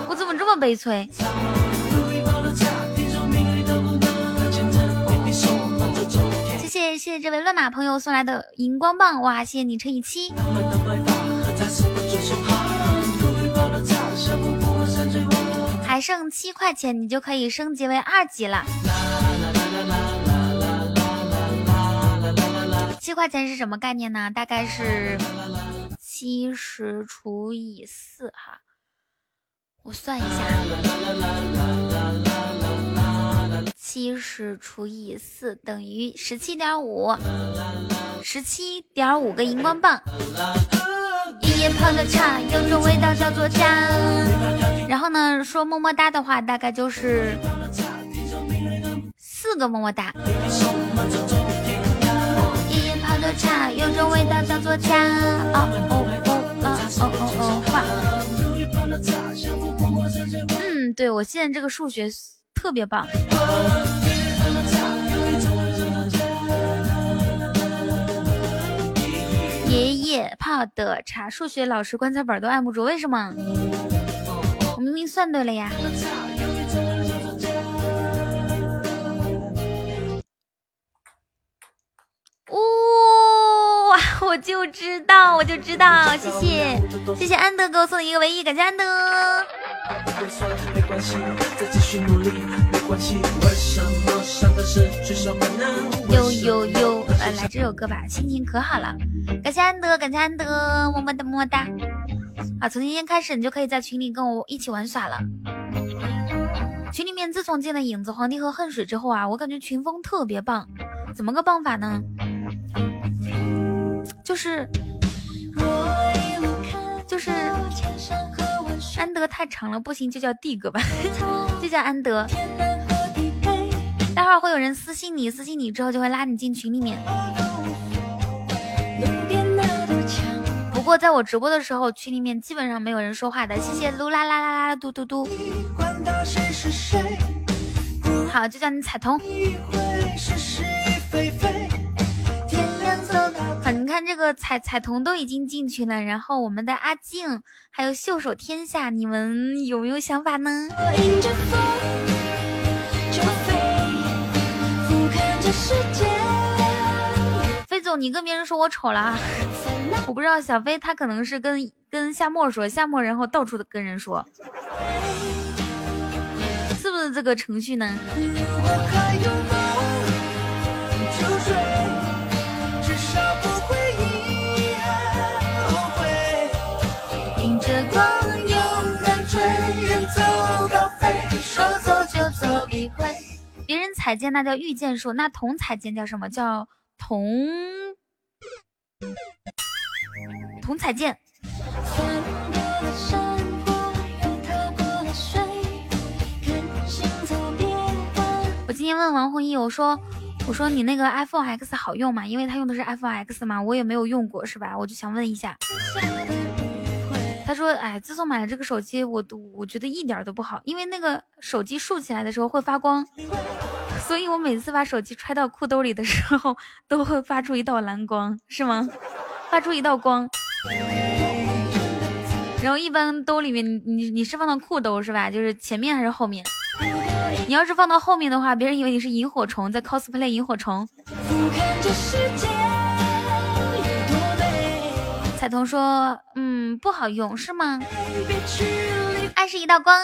我怎么这么悲催？谢谢谢谢这位乱马朋友送来的荧光棒，哇，谢谢你乘以七。还剩七块钱，你就可以升级为二级了。七块钱是什么概念呢？大概是七十除以四哈，我算一下，七十除以四等于十七点五，十七点五个荧光棒。一夜泡的茶，有种味道叫做家。然后呢，说么么哒的话，大概就是四个么么哒。一夜泡的茶，有种味道叫做家。哦哦哦哦哦哦哦，嗯，对我现在这个数学特别棒。爷爷泡的茶，数学老师棺材本都按不住，为什么？我明明算对了呀！哇，我就知道，我就知道，谢谢，谢谢安德给我送的一个唯一，感谢安德。呦呦呦，呃来这首歌吧，心情可好了。感谢安德，感谢安德，么么哒么么哒。啊，从今天开始，你就可以在群里跟我一起玩耍了。群里面自从进了影子皇帝和恨水之后啊，我感觉群风特别棒。怎么个棒法呢？就是就是安德太长了，不行就叫帝哥吧，就叫安德。待会儿会有人私信你，私信你之后就会拉你进群里面。不过在我直播的时候，群里面基本上没有人说话的。谢谢噜啦啦啦啦嘟嘟嘟。好，就叫你彩彤。你看这个彩彩童都已经进去了，然后我们的阿静还有袖手天下，你们有没有想法呢？飞总，你跟别人说我丑了，我不知道小飞他可能是跟跟夏沫说，夏沫然后到处的跟人说，是不是这个程序呢？彩剑那叫御剑术，那同彩剑叫什么？叫同同彩剑。我今天问王弘毅，我说我说你那个 iPhone X 好用吗？因为他用的是 iPhone X 嘛，我也没有用过，是吧？我就想问一下。他说：“哎，自从买了这个手机，我都我觉得一点都不好，因为那个手机竖起来的时候会发光，所以我每次把手机揣到裤兜里的时候，都会发出一道蓝光，是吗？发出一道光。然后一般兜里面，你你是放到裤兜是吧？就是前面还是后面？你要是放到后面的话，别人以为你是萤火虫在 cosplay 萤火虫。”彩童说：“嗯，不好用是吗？爱是一道光。”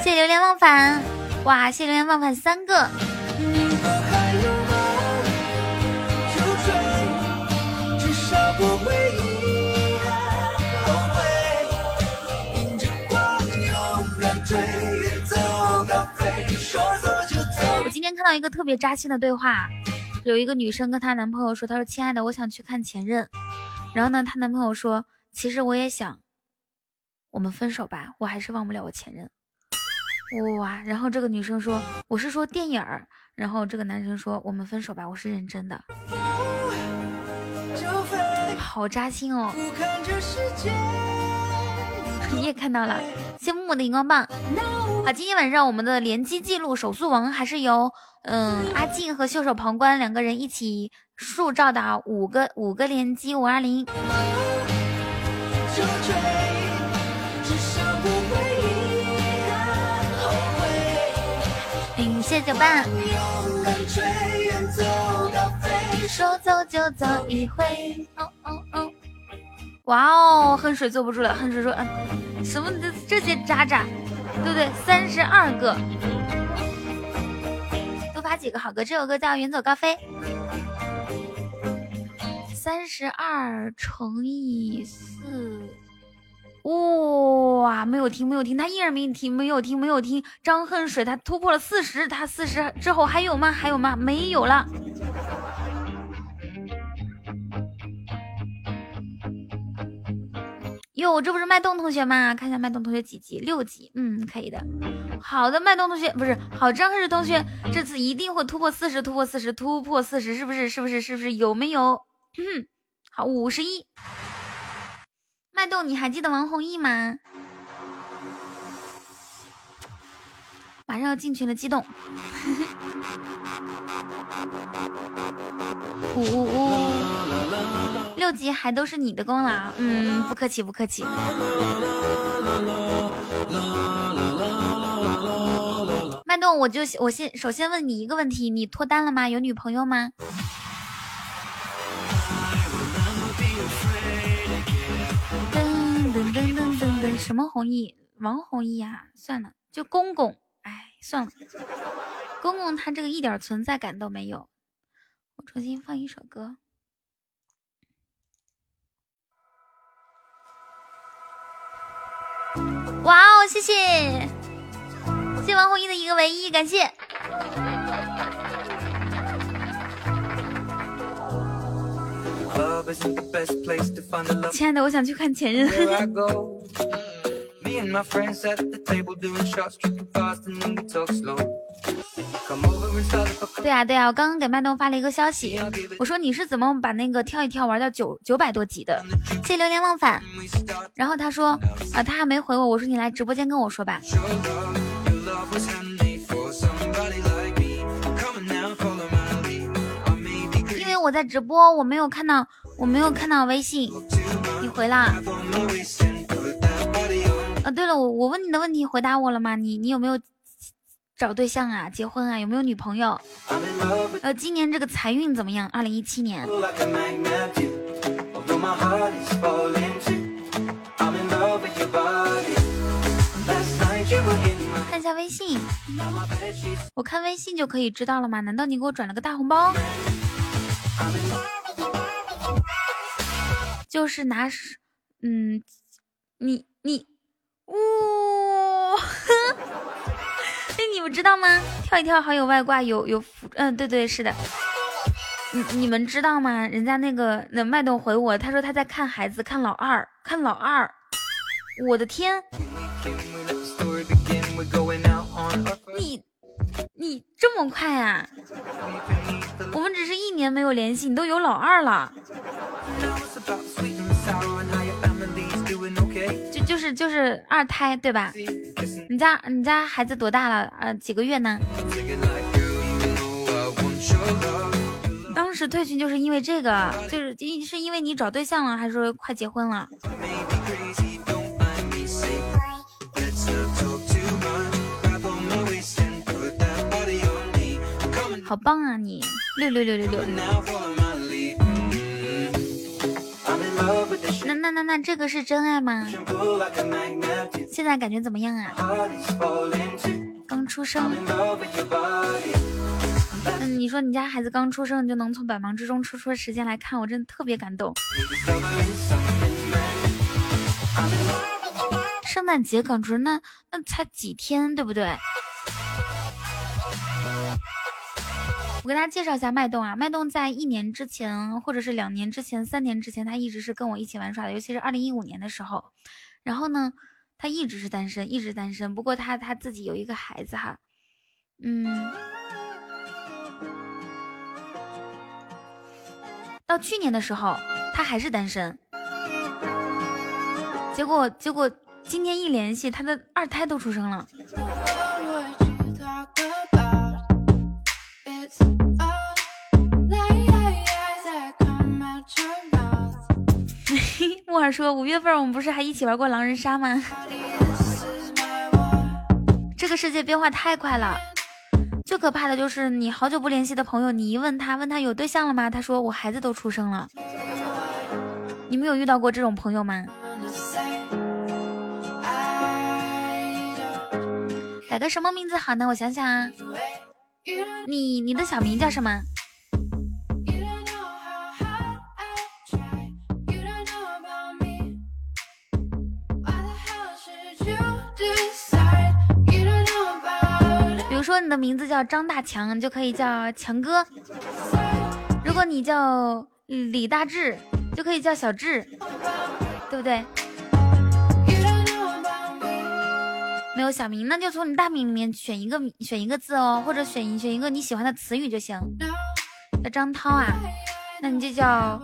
谢谢流连忘返，哇，谢流连忘返三个。我今天看到一个特别扎心的对话，有一个女生跟她男朋友说：“她说亲爱的，我想去看前任。”然后呢，她男朋友说：“其实我也想，我们分手吧，我还是忘不了我前任。”哇！然后这个女生说：“我是说电影儿。”然后这个男生说：“我们分手吧，我是认真的。”好扎心哦！你也看到了，谢木木的荧光棒。好，今天晚上我们的联机记录手速王还是由嗯阿静和袖手旁观两个人一起。塑造的五个五个连击五二零，领谢九伴。说走就走一回。哦哦哦！哇哦，恨水坐不住了。恨水说：“嗯，什么这这些渣渣，对不对？三十二个，多发几个好歌。这首歌叫《远走高飞》。”三十二乘以四，哇，没有听，没有听，他依然没听，没有听，没有听。张恨水他突破了四十，他四十之后还有吗？还有吗？没有了。哟，这不是脉动同学吗？看一下脉动同学几级？六级，嗯，可以的。好的，脉动同学不是好，张恨水同学这次一定会突破四十，突破四十，突破四十，是不是？是不是？是不是？有没有？嗯，好，五十一。脉动，你还记得王弘毅吗？马上要进群了，激动。呜呜呜！六级还都是你的功劳，嗯，不客气，不客气。脉动，我就我先首先问你一个问题，你脱单了吗？有女朋友吗？什么弘毅？王弘毅呀，算了，就公公。哎，算了，公公他这个一点存在感都没有。我重新放一首歌。哇哦，谢谢，谢王弘毅的一个唯一，感谢。亲爱的，我想去看前任。对啊对啊，我刚刚给麦冬发了一个消息，我说你是怎么把那个跳一跳玩到九九百多级的？谢流连忘返。然后他说啊，他还没回我。我说你来直播间跟我说吧。我在直播，我没有看到我没有看到微信，你回啦？啊，对了，我我问你的问题回答我了吗？你你有没有找对象啊？结婚啊？有没有女朋友？呃，今年这个财运怎么样？二零一七年。看一下微信，我看微信就可以知道了吗？难道你给我转了个大红包？就是拿，嗯，你你，呜，哎，你们知道吗？跳一跳好有外挂，有有福，嗯，对对是的。你你们知道吗？人家那个那麦动回我，他说他在看孩子，看老二，看老二。我的天！你你这么快啊？我们只是一年没有联系，你都有老二了。就就是就是二胎对吧？你家你家孩子多大了？呃，几个月呢？当时退群就是因为这个，就是因是因为你找对象了，还是说快结婚了？好棒啊你！六六六六六。那那那那这个是真爱吗？现在感觉怎么样啊？刚出生。嗯，你说你家孩子刚出生就能从百忙之中抽出时间来看我，真的特别感动。圣诞节刚出生，那那才几天，对不对？我给大家介绍一下脉动啊，脉动在一年之前，或者是两年之前、三年之前，他一直是跟我一起玩耍的，尤其是二零一五年的时候。然后呢，他一直是单身，一直单身。不过他他自己有一个孩子哈，嗯，到去年的时候他还是单身。结果结果今天一联系，他的二胎都出生了。木耳 说：“五月份我们不是还一起玩过狼人杀吗？这个世界变化太快了，最可怕的就是你好久不联系的朋友，你一问他，问他有对象了吗？他说我孩子都出生了。你们有遇到过这种朋友吗？改个什么名字好呢？我想想啊，你你的小名叫什么？”如说你的名字叫张大强，你就可以叫强哥；如果你叫李大志，就可以叫小志，对不对？没有小名，那就从你大名里面选一个，选一个字哦，或者选一选一个你喜欢的词语就行。叫张涛啊，那你就叫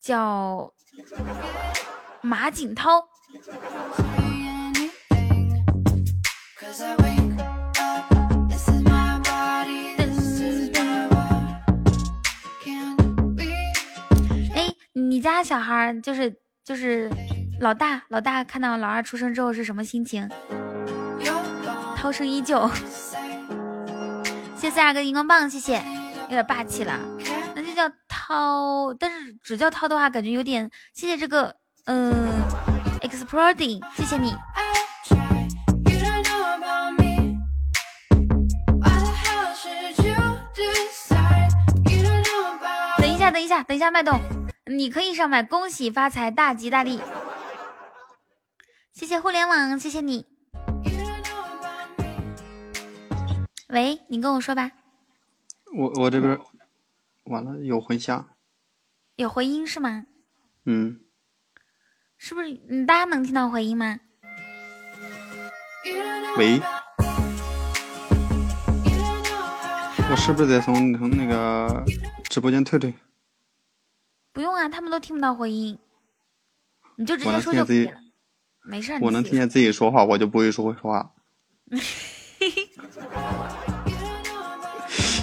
叫马景涛。哎你家小孩就是就是老大，老大看到老二出生之后是什么心情？涛声依旧。谢谢二哥荧光棒，谢谢，有点霸气了。那就叫涛，但是只叫涛的话，感觉有点。谢谢这个，嗯，exploding，谢谢你。等一下，等一下，等一下，脉动。你可以上麦，恭喜发财，大吉大利！谢谢互联网，谢谢你。喂，你跟我说吧。我我这边完了，有回响，有回音是吗？嗯。是不是？你大家能听到回音吗？喂。我是不是得从从那个直播间退退？不用啊，他们都听不到回音，你就直接说就可以了。没事，我能听见自己说话，我就不会说会说话。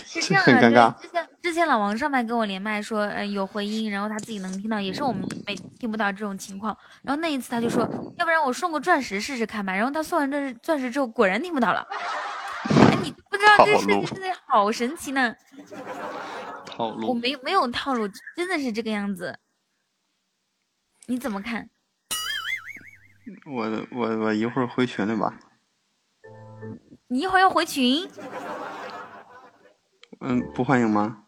是这样 很尴尬。之前之前老王上麦跟我连麦说，呃，有回音，然后他自己能听到，也是我们没听不到这种情况。然后那一次他就说，要不然我送个钻石试试看吧。然后他送完这钻石之后，果然听不到了。哎，你不知道这事情真的好神奇呢。套路。我没没有套路，真的是这个样子。你怎么看？我我我一会儿回群里吧。你一会儿要回群？嗯，不欢迎吗？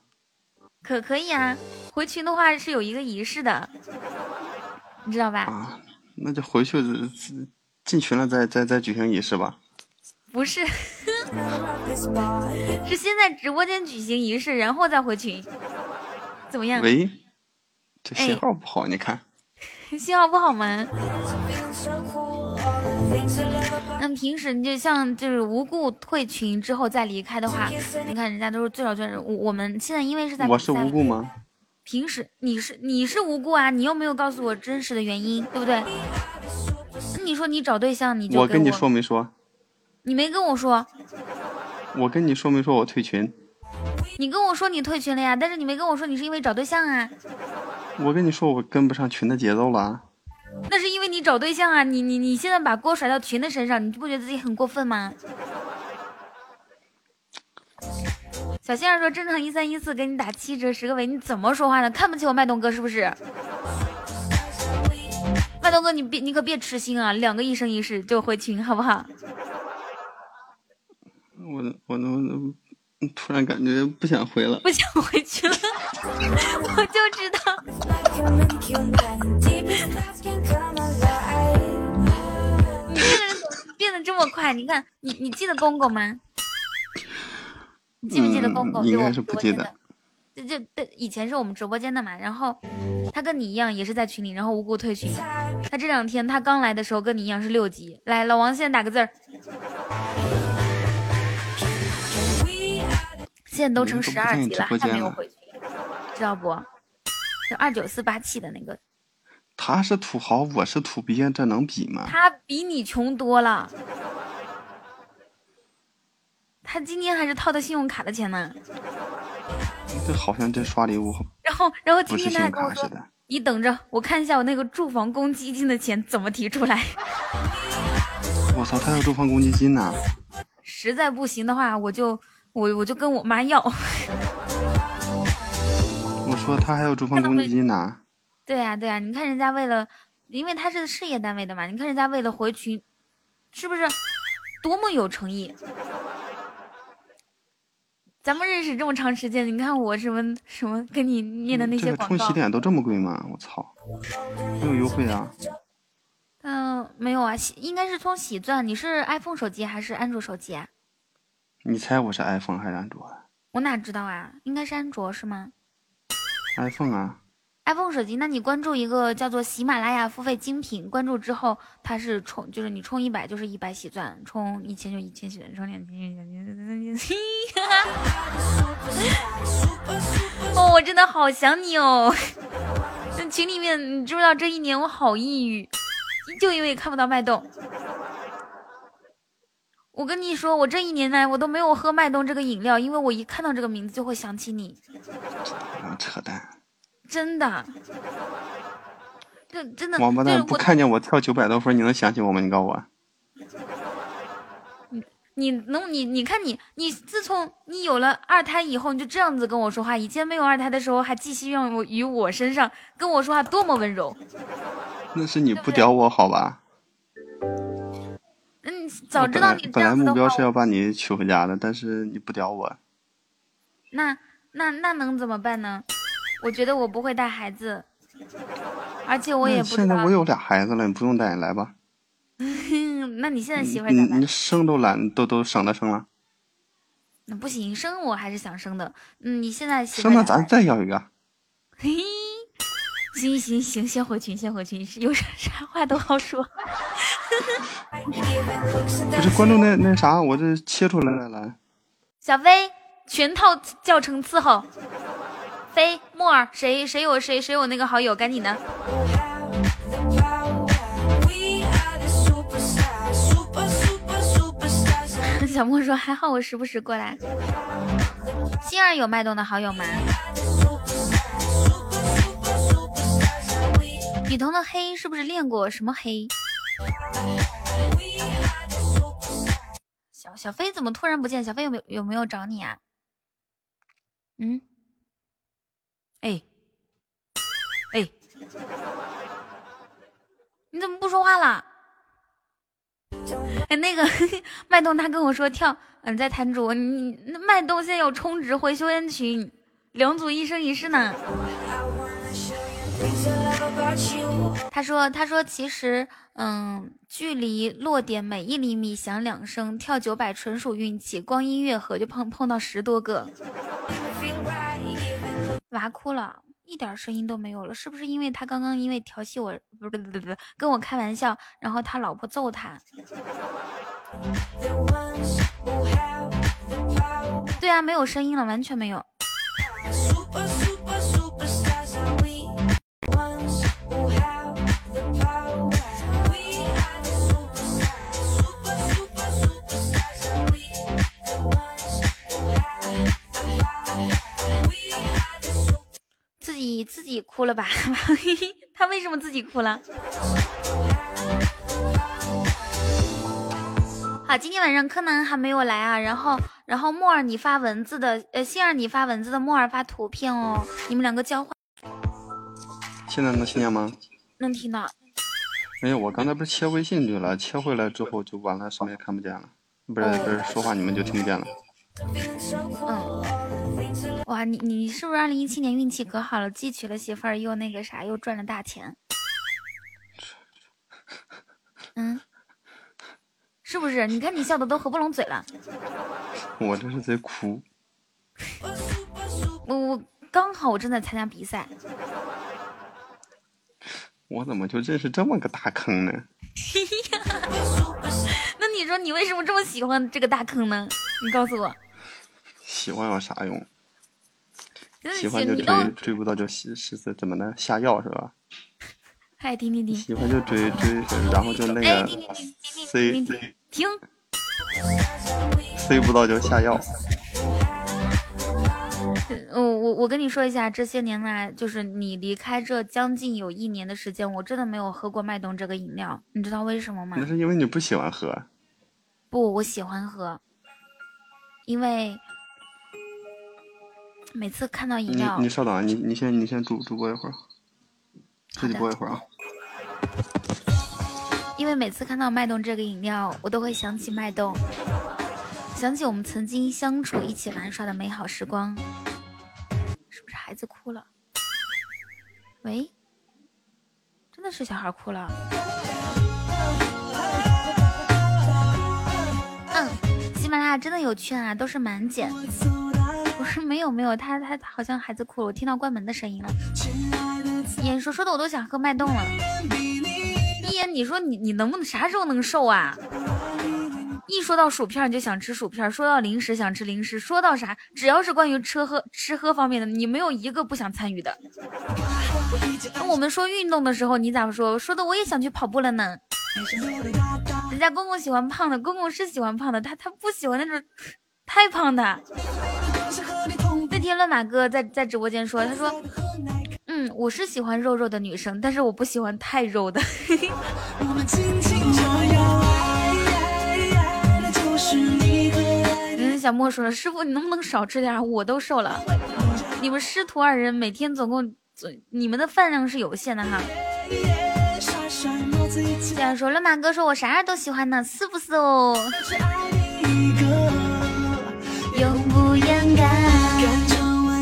可可以啊，回群的话是有一个仪式的，你知道吧？啊，那就回去进群了再再再举行仪式吧。不是，是先在直播间举行仪式，然后再回群，怎么样？喂，这信号不好，你看。信号不好吗？那平时你就像就是无故退群之后再离开的话，你看人家都是最少就是，我我们现在因为是在我是无故吗？平时你是你是无故啊，你又没有告诉我真实的原因，对不对？那你说你找对象，你就我跟你说没说？你没跟我说。我跟你说没说我退群？你跟我说你退群了呀，但是你没跟我说你是因为找对象啊。我跟你说我跟不上群的节奏了。那是因为你找对象啊！你你你现在把锅甩到群的身上，你不觉得自己很过分吗？小仙儿说正常一三一四给你打七折十个尾，你怎么说话呢？看不起我麦东哥是不是？麦东哥你别你可别痴心啊！两个一生一世就回群好不好？我我能突然感觉不想回了，不想回去了，我就知道。你这个人怎么变得这么快？你看，你你记得公公吗？你记不记得公公？应该是不记得。就就以前是我们直播间的嘛，然后他跟你一样也是在群里，然后无故退群。他这两天他刚来的时候跟你一样是六级。来，老王现在打个字儿。现在都成十二级了，还没有回去，知道不？就二九四八七的那个。他是土豪，我是土鳖，这能比吗？他比你穷多了。他今天还是套的信用卡的钱呢。这好像真刷礼物。然后，然后今天他还跟我说：“你等着，我看一下我那个住房公积金的钱怎么提出来。”我操，他要住房公积金呢？实在不行的话，我就。我我就跟我妈要，我说他还要住房公积金呢。对呀对呀，你看人家为了，因为他是事业单位的嘛，你看人家为了回群，是不是多么有诚意？咱们认识这么长时间，你看我什么什么跟你念的那些广告，充洗脸都这么贵吗？我操，没有优惠啊？嗯，没有啊，应该是充喜钻。你是 iPhone 手机还是安卓手机啊？你猜我是 iPhone 还是安卓？我哪知道啊？应该是安卓是吗？iPhone 啊，iPhone 手机。那你关注一个叫做喜马拉雅付费精品，关注之后它是充，就是你充一百就是一百喜钻，充一千就一千喜钻，充两千就两千。哦，我真的好想你哦！那群里面，你知不知道这一年我好抑郁，就因为看不到脉动。我跟你说，我这一年来我都没有喝脉动这个饮料，因为我一看到这个名字就会想起你。扯淡！真的，这真的。王八蛋，不看见我跳九百多分，你能想起我吗？你告诉我。你你能你你看你你自从你有了二胎以后，你就这样子跟我说话。以前没有二胎的时候，还寄希望于我身上，跟我说话多么温柔。那是你不屌我好吧？早知道你本来目标是要把你娶回家的，但是你不屌我。那那那能怎么办呢？我觉得我不会带孩子，而且我也不。现在我有俩孩子了，你不用带，来吧。那你现在媳妇咋你你生都懒，都都省得生了。那不行，生我还是想生的。嗯，你现在媳妇。生了咱再要一个。嘿，行行行，先回群，先回群，有啥啥话都好说。不是关注那那啥，我这切出来了来。小飞全套教程伺候。飞沫儿谁谁有谁谁有那个好友，赶紧的。小莫说还好我时不时过来。星儿有脉动的好友吗？雨桐的黑是不是练过什么黑？小小飞怎么突然不见？小飞有没有有没有找你啊？嗯？哎哎，你怎么不说话了？哎，那个 脉动他跟我说跳，嗯，在弹主，你那脉动现在有充值回修仙群，两组一生一世呢。他说：“他说其实，嗯，距离落点每一厘米响两声，跳九百纯属运气，光音乐盒就碰碰到十多个。”娃哭了，一点声音都没有了，是不是因为他刚刚因为调戏我，不是不不不，跟我开玩笑，然后他老婆揍他？对啊，没有声音了，完全没有。自己自己哭了吧？他为什么自己哭了？好，今天晚上柯南还没有来啊。然后，然后沫儿你发文字的，呃，杏儿你发文字的，沫儿发图片哦。你们两个交换。现在能听见吗？能听到。没有，我刚才不是切微信去了，切回来之后就完了，什么也看不见了。不是不是，说话你们就听见了。嗯。哇，你你是不是二零一七年运气可好了，既娶了媳妇儿，又那个啥，又赚了大钱？嗯。是不是？你看你笑的都合不拢嘴了。我这是在哭。我我刚好我正在参加比赛。我怎么就认识这么个大坑呢？那你说你为什么这么喜欢这个大坑呢？你告诉我。喜欢有啥用？喜欢就追，追不到就死是怎么呢下药是吧？嗨，停停停！喜欢就追追，然后就那个 C 停，C 不到就下药。嗯，我我跟你说一下，这些年来，就是你离开这将近有一年的时间，我真的没有喝过脉动这个饮料，你知道为什么吗？那是因为你不喜欢喝。不，我喜欢喝，因为每次看到饮料，你你稍等啊，你你先你先主主播一会儿。自己播一会儿啊！因为每次看到脉动这个饮料，我都会想起脉动，想起我们曾经相处、一起玩耍的美好时光。是不是孩子哭了？喂，真的是小孩哭了。嗯，喜马拉雅真的有券啊，都是满减。不是没有没有，他他好像孩子哭了，我听到关门的声音了。言说说的我都想喝脉动了。一言，你说你你能不能啥时候能瘦啊？一说到薯片你就想吃薯片，说到零食想吃零食，说到啥只要是关于吃喝吃喝方面的，你没有一个不想参与的。那我们说运动的时候，你咋不说？说的我也想去跑步了呢。人家公公喜欢胖的，公公是喜欢胖的，他他不喜欢那种太胖的。天乱马哥在在直播间说，他说。嗯，我是喜欢肉肉的女生，但是我不喜欢太肉的。嗯，小莫说，师傅你能不能少吃点？我都瘦了。你们师徒二人每天总共，你们的饭量是有限的哈。既然说了，马哥说我啥样都喜欢呢，是不是哦？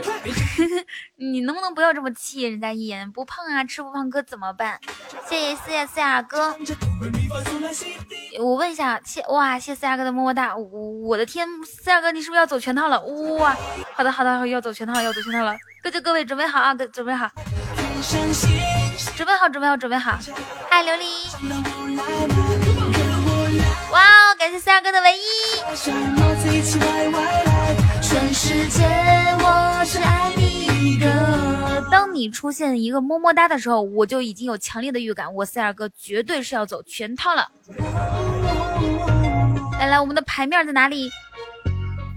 能不能不要这么气人家一眼？不胖啊，吃不胖哥怎么办？谢谢谢谢四亚哥，我问一下，谢哇，谢四亚哥的么么哒，我我的天，四亚哥你是不是要走全套了？哇，好的好的，要走全套，要走全套了，各就各位准备好啊，准备好，准备好准备好准备好，嗨琉璃，哇哦，感谢四亚哥的唯一。全世界我只爱你。当你出现一个么么哒的时候，我就已经有强烈的预感，我四二哥绝对是要走全套了。来来，我们的牌面在哪里？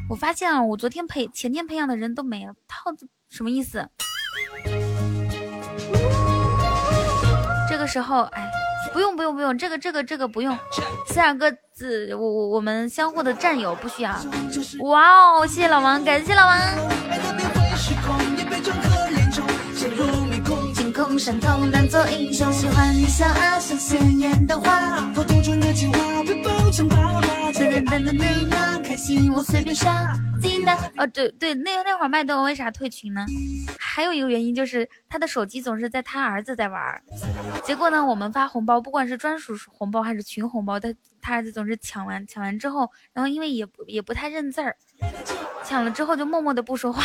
我发现啊，我昨天培前天培养的人都没了，套子什么意思？这个时候，哎，不用不用不用，这个这个这个不用，四二哥我我我们相互的战友不需要。哇哦，谢谢老王，感谢老王。当做英雄，喜欢你像鲜艳的花。偷偷穿的情话被包成八卦。噔噔噔噔噔，开心我随便哦对对，那那会儿麦豆为啥退群呢？还有一个原因就是他的手机总是在他儿子在玩，结果呢，我们发红包，不管是专属红包还是群红包，他他儿子总是抢完抢完之后，然后因为也不也不太认字儿，抢了之后就默默的不说话，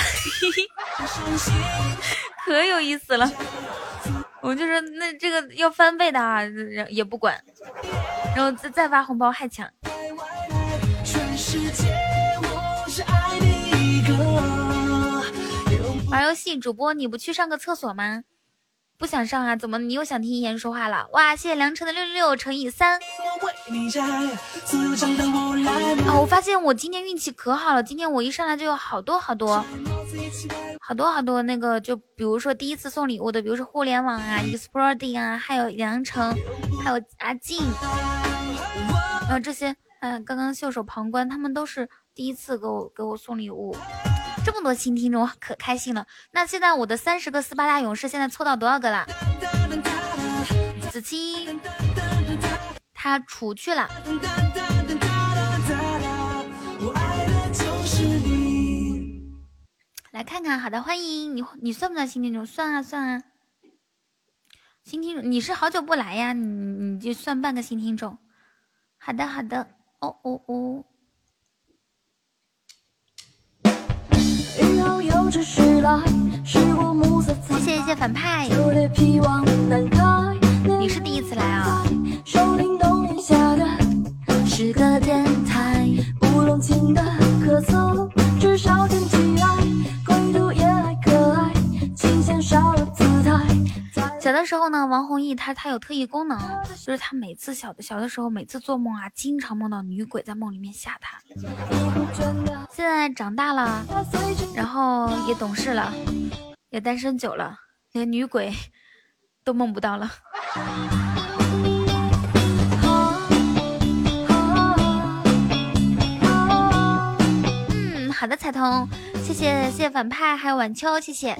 可有意思了。我就说那这个要翻倍的啊，也不管，然后再再发红包还抢。玩游戏主播你不去上个厕所吗？不想上啊？怎么你又想听一言说话了？哇，谢谢良辰的六六六乘以三。啊，我发现我今天运气可好了，今天我一上来就有好多好多，好多好多那个，就比如说第一次送礼物的，比如说互联网啊，exploding 啊，还有良辰，还有阿静，然后这些，嗯，刚刚袖手旁观，他们都是第一次给我给我送礼物。这么多新听众，可开心了。那现在我的三十个斯巴达勇士现在凑到多少个了？子期他出去了。来看看，好的，欢迎你，你算不算新听众？算啊算啊，新听众，你是好久不来呀？你你就算半个新听众。好的好的，哦哦哦。谢谢谢谢反派，你是第一次来啊？小的时候呢，王弘毅他他有特异功能，就是他每次小的小的时候，每次做梦啊，经常梦到女鬼在梦里面吓他。现在长大了，然后也懂事了，也单身久了，连女鬼 都梦不到了。嗯，好的，彩彤，谢谢谢谢反派，还有晚秋，谢谢。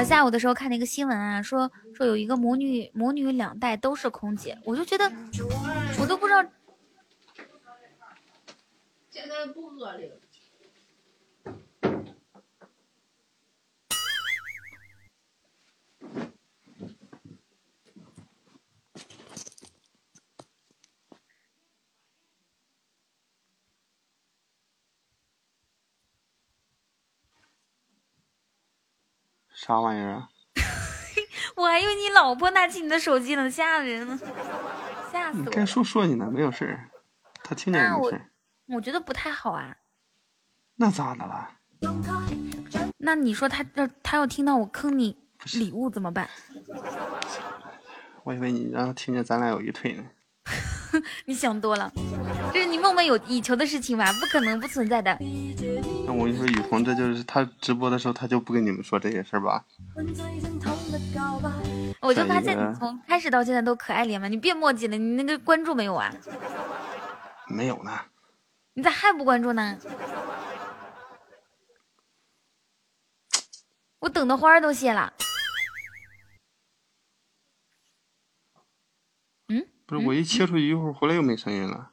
我下午的时候看了一个新闻啊，说说有一个母女母女两代都是空姐，我就觉得我都不知道。现在不恶劣。啥玩意儿啊？我还以为你老婆拿起你的手机呢，吓人呢，吓死我！该说说你呢，没有事儿，他听见没事。我觉得不太好啊。那咋的了？那你说他要他要听到我坑你礼物怎么办？我以为你让他听见咱俩有一腿呢。你想多了，这是你梦寐有以求的事情吧？不可能不存在的。那我跟你说，雨桐，这就是他直播的时候，他就不跟你们说这些事儿吧？我就发现你从开始到现在都可爱脸了，你别墨迹了，你那个关注没有啊？没有呢。你咋还不关注呢？我等的花儿都谢了。嗯不是我一切出去一会儿回来又没声音了。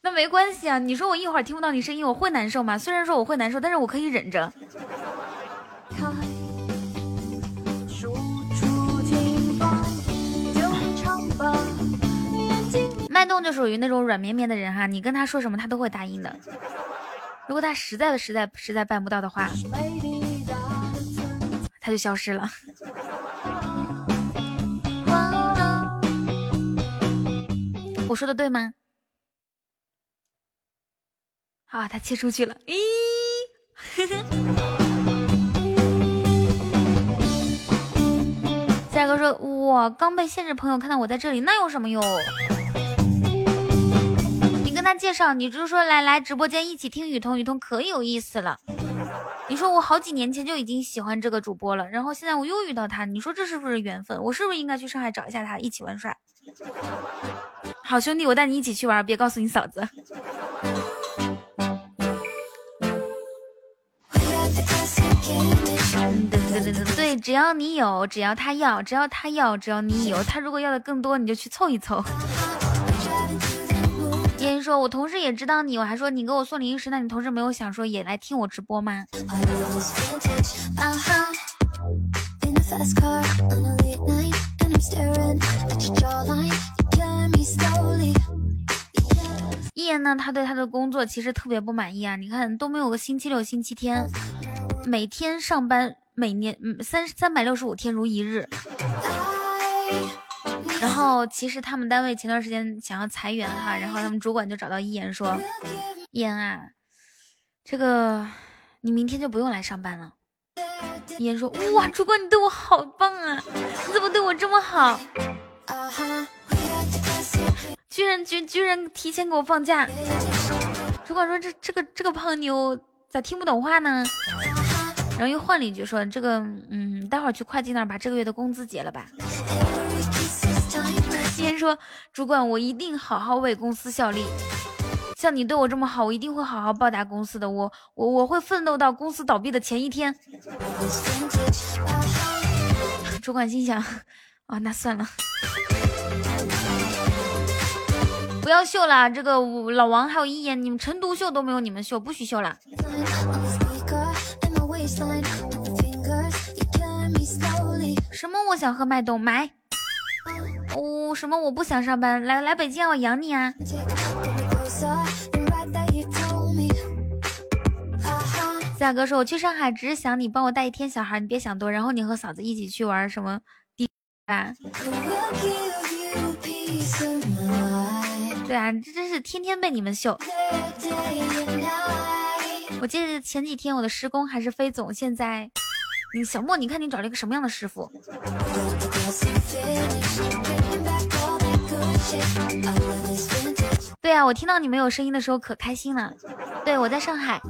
那没关系啊，你说我一会儿听不到你声音，我会难受吗？虽然说我会难受，但是我可以忍着。脉动就属于那种软绵绵的人哈，你跟他说什么他都会答应的。如果他实在的实在实在办不到的话，他就消失了。我说的对吗？好，他切出去了。咦，帅哥说，我刚被限制朋友看到我在这里，那有什么用？你跟他介绍，你就说来来直播间一起听雨桐，雨桐可有意思了。你说我好几年前就已经喜欢这个主播了，然后现在我又遇到他，你说这是不是缘分？我是不是应该去上海找一下他，一起玩耍？好兄弟，我带你一起去玩，别告诉你嫂子。对，只要你有，只要他要，只要他要，只要你有，他如果要的更多，你就去凑一凑。燕燕说：“我同事也知道你，我还说你给我送零食，那你同事没有想说也来听我直播吗？”一言呢，他对他的工作其实特别不满意啊！你看都没有个星期六、星期天，每天上班，每年嗯三三百六十五天如一日。然后其实他们单位前段时间想要裁员哈，然后他们主管就找到一言说：“一言啊，这个你明天就不用来上班了。”一言说：“哇，主管你对我好棒啊，你怎么对我这么好？居然居居然提前给我放假。”主管说：“这这个这个胖妞咋听不懂话呢？”然后又换了一句说：“这个嗯，待会儿去会计那儿把这个月的工资结了吧。”先说，主管，我一定好好为公司效力。像你对我这么好，我一定会好好报答公司的。我我我会奋斗到公司倒闭的前一天。主管心想，啊，那算了，不要秀了。这个老王还有一言，你们陈独秀都没有你们秀，不许秀了。什么？我想喝脉动，买。哦，什么？我不想上班，来来北京，我养你啊！夏哥说：“我去上海只是想你帮我带一天小孩，你别想多。然后你和嫂子一起去玩什么地吧？对啊，这真是天天被你们秀。我记得前几天我的师公还是飞总，现在你小莫，你看你找了一个什么样的师傅？”对啊，我听到你没有声音的时候可开心了。对我在上海，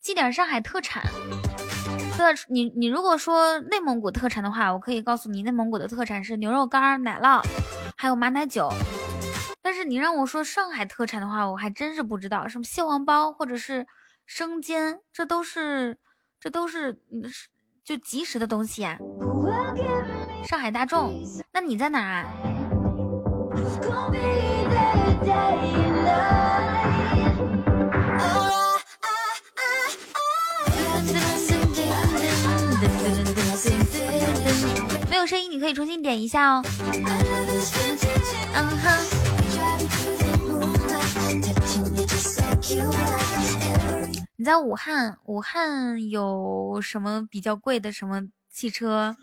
寄点上海特产。特你你如果说内蒙古特产的话，我可以告诉你，内蒙古的特产是牛肉干、奶酪，还有马奶酒。但是你让我说上海特产的话，我还真是不知道什么蟹黄包或者是生煎，这都是这都是就即食的东西呀。上海大众，那你在哪啊？没有声音，你可以重新点一下哦。嗯哼。你在武汉？武汉有什么比较贵的什么汽车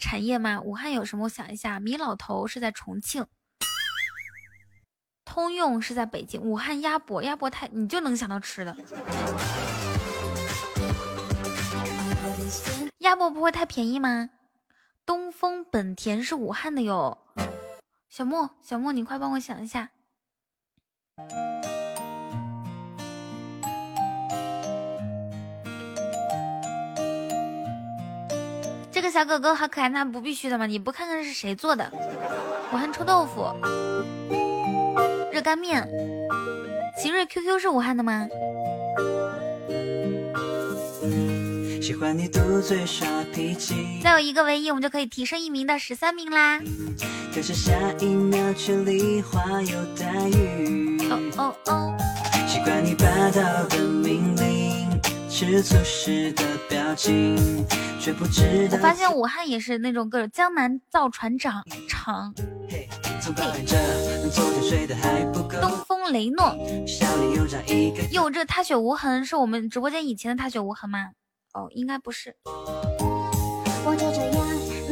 产业吗？武汉有什么？我想一下，米老头是在重庆，通用是在北京，武汉鸭脖，鸭脖太你就能想到吃的，鸭脖不会太便宜吗？东风本田是武汉的哟，小莫，小莫，你快帮我想一下。这个小狗狗好可爱，那不必须的吗？你不看看是谁做的？武汉臭豆腐、热干面，奇瑞 QQ 是武汉的吗？喜欢你嘟嘴耍脾气，再有一个唯一，我们就可以提升一名到十三名啦。可是下一秒却梨花又带雨。哦哦哦，习惯你霸道的命令，吃醋时的表情，却不知道。我发现武汉也是那种各种江南造船厂厂，东风雷诺。哟，这踏雪无痕是我们直播间以前的踏雪无痕吗？哦，应该不是。我就这样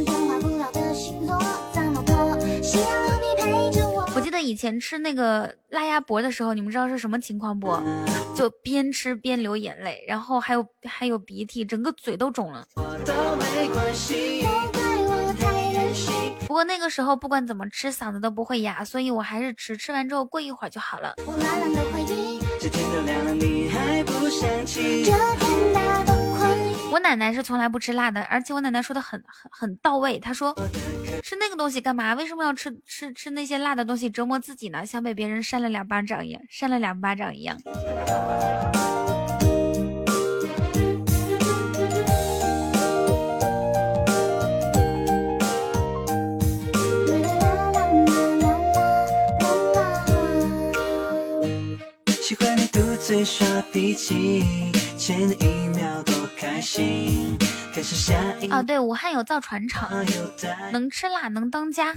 变化不了的星座，怎么过？需要你陪着我。我记得以前吃那个辣鸭脖的时候，你们知道是什么情况不？就边吃边流眼泪，然后还有还有鼻涕，整个嘴都肿了。都没关系。都怪我太任性。不过那个时候不管怎么吃，嗓子都不会哑，所以我还是吃，吃完之后过一会儿就好了。我烂烂的回忆，这天都亮了，你还不想起这？天大的宽裕。我奶奶是从来不吃辣的，而且我奶奶说的很很很到位。她说吃那个东西干嘛？为什么要吃吃吃那些辣的东西折磨自己呢？像被别人扇了两巴掌一样，扇了两巴掌一样。喜欢你嘟嘴耍脾气，前一秒开心，可是下一哦，对，武汉有造船厂。能吃辣能当家。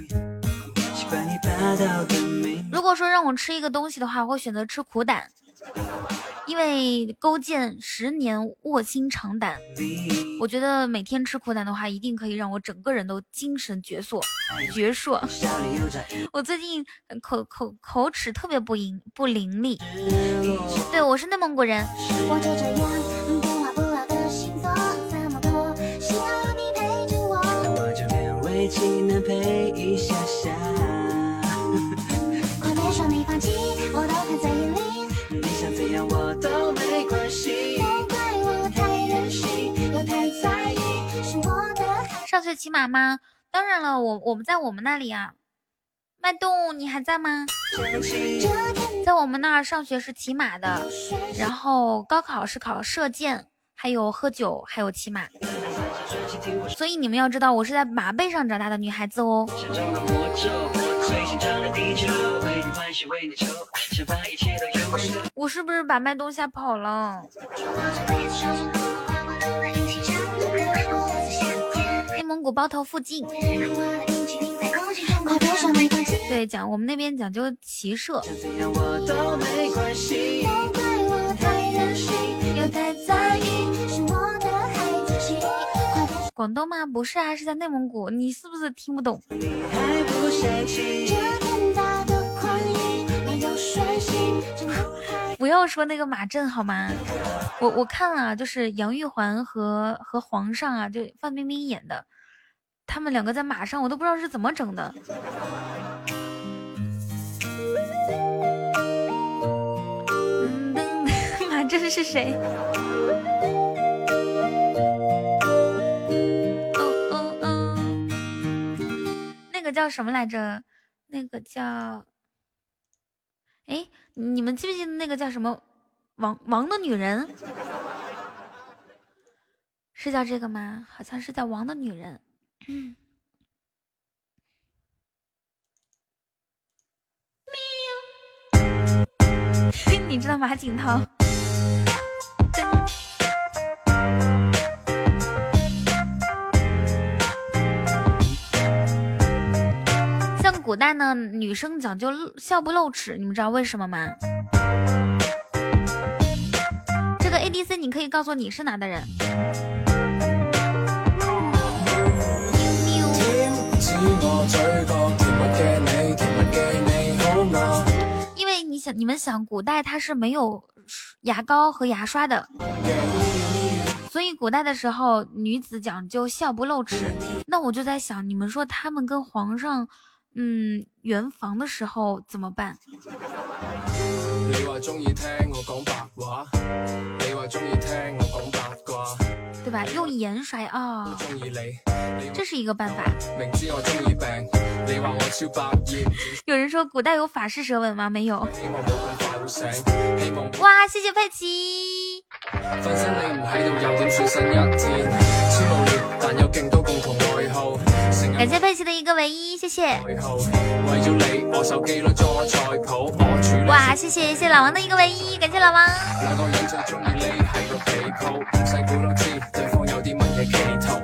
如果说让我吃一个东西的话，我会选择吃苦胆，因为勾践十年卧薪尝胆。我觉得每天吃苦胆的话，一定可以让我整个人都精神矍铄，矍铄。我最近呃口口口齿特别不灵不伶俐，对我是内蒙古人。我就这样为其难陪一下下。快别说没放弃，我都看在眼里。你想怎样我都没关系。都怪我太任性，又太在意，是我的。上学骑马吗？当然了，我我们在我们那里啊。脉动，你还在吗？在我们那儿上学是骑马的，然后高考是考射箭，还有喝酒，还有骑马。所以你们要知道，我是在马背上长大的女孩子哦。我是不是把脉动吓跑了？内蒙古包头附近，对，讲我们那边讲究骑射。广东吗？不是啊，是在内蒙古。你是不是听不懂？不要说那个马震好吗？我我看了啊，就是杨玉环和和皇上啊，就范冰冰演的，他们两个在马上，我都不知道是怎么整的。噔马震是谁？哦哦哦，那个叫什么来着？那个叫……哎，你们记不记得那个叫什么王王的女人？是叫这个吗？好像是叫王的女人。嗯。你知道马景涛？古代呢，女生讲究笑不露齿，你们知道为什么吗？这个 A D C，你可以告诉你是哪的人？因为你想，你们想，古代它是没有牙膏和牙刷的，所以古代的时候女子讲究笑不露齿。那我就在想，你们说他们跟皇上，嗯，圆房的时候怎么办？你話中意聽我講白話，你話中意聽我講八卦，对吧？用鹽刷啊、我中意你，你这是一个办法。明知我中意病，你話我超百厭，有人說古代有法式舌吻嗎？沒有。哇，謝謝佩奇。分身你唔喺度又點算新一天？超無聊，但有勁多共同愛好。成日感謝佩奇的一個唯一，謝謝。愛好，為咗你，我手機裏裝菜譜，我處理。哇，谢谢谢老王的一个唯一，感谢老王。兩個人最中意你喺個被鋪，唔使估都知對方有啲乜嘢企圖。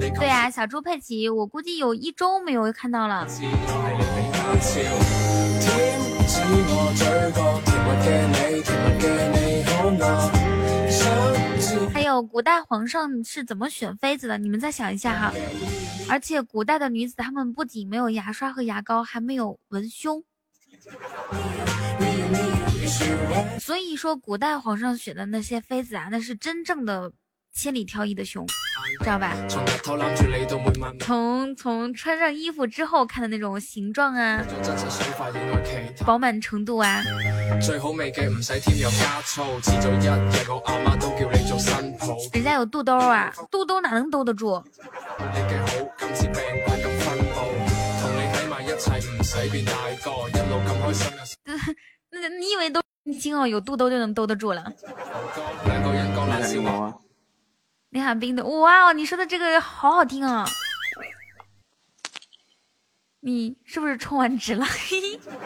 你對啊，小豬佩奇，我估計有一周沒有看到了。还。有古代皇上是怎么选妃子的？你们再想一下哈。而且古代的女子，她们不仅没有牙刷和牙膏，还没有文胸。所以说，古代皇上选的那些妃子啊，那是真正的千里挑一的熊，知道吧？从日頭攬住你到每晚。從從穿上衣服之后看的那种形状啊，真實想法原來其他飽滿程度啊，最好味嘅唔使添油加醋，遲早一日我阿媽都叫你做新抱。人家有肚兜啊，肚兜哪能兜得住？你嘅好今次病菌咁分佈，同你喺埋一齊唔使變大個，一路咁開心又 那你以為都輕哦，有肚兜就能兜得住了？兩個人講你冷笑話。海冰雹啊，李海冰的，哇哦，你说的这个好好听啊！你是不是充完值了？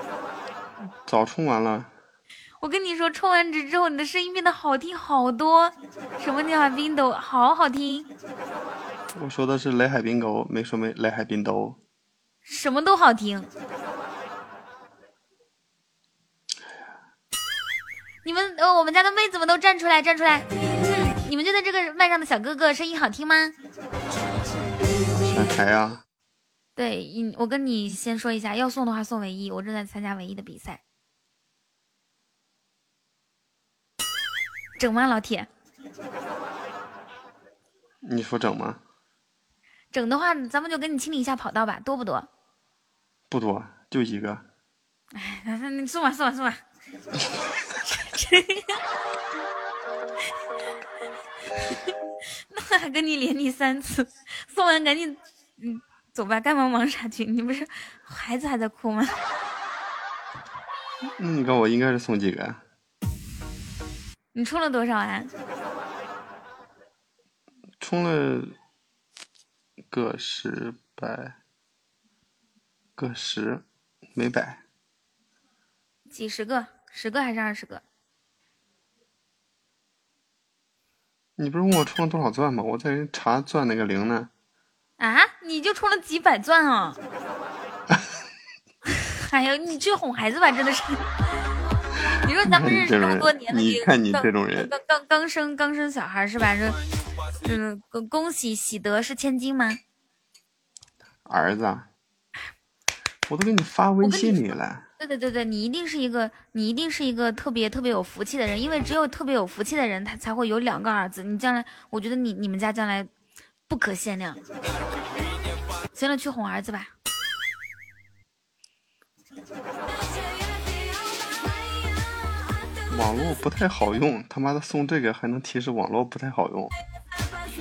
早充完了。我跟你说，充完值之后，你的声音变得好听好多。什麼李海冰的，好好听，我说的是雷海冰狗，没说没雷海冰都。什么都好听。你们呃，我们家的妹子们都站出来，站出來。嗯，你们觉得这个麦上的小哥哥声音好聽嗎？選誰啊？對，嗯，我跟你先说一下，要送的话送唯一，我正在参加唯一的比赛。整吗，老铁？你说整吗？整的话，咱们就给你清理一下跑道吧，多不多？不多，就一个。哎，你送吧，送吧，送吧。那还跟你连你三次，送完赶紧，嗯，走吧，幹嘛忙啥去？你不是孩子还在哭吗？那你告我应该是送几个？你充了多少啊？充了个十百，个十没百。几十个？十个还是二十個？你不是问我充了多少钻吗？我在查钻那个零呢。啊？你就充了几百钻啊？哎呀，你去哄孩子吧，真的是。你说咱们认识这么多年了，你看你这种人，刚刚刚生刚生小孩是吧？这，嗯，恭恭喜喜得是千金吗？儿子，我都给你发微信里了。對對對對，你一定是一个，你一定是一个特别特别有福气的人，因为只有特别有福气的人，他才会有两个儿子。你将来，我觉得你你们家将来不可限量。行了，去哄儿子吧。网络不太好用，他妈的送这个还能提示网络不太好用。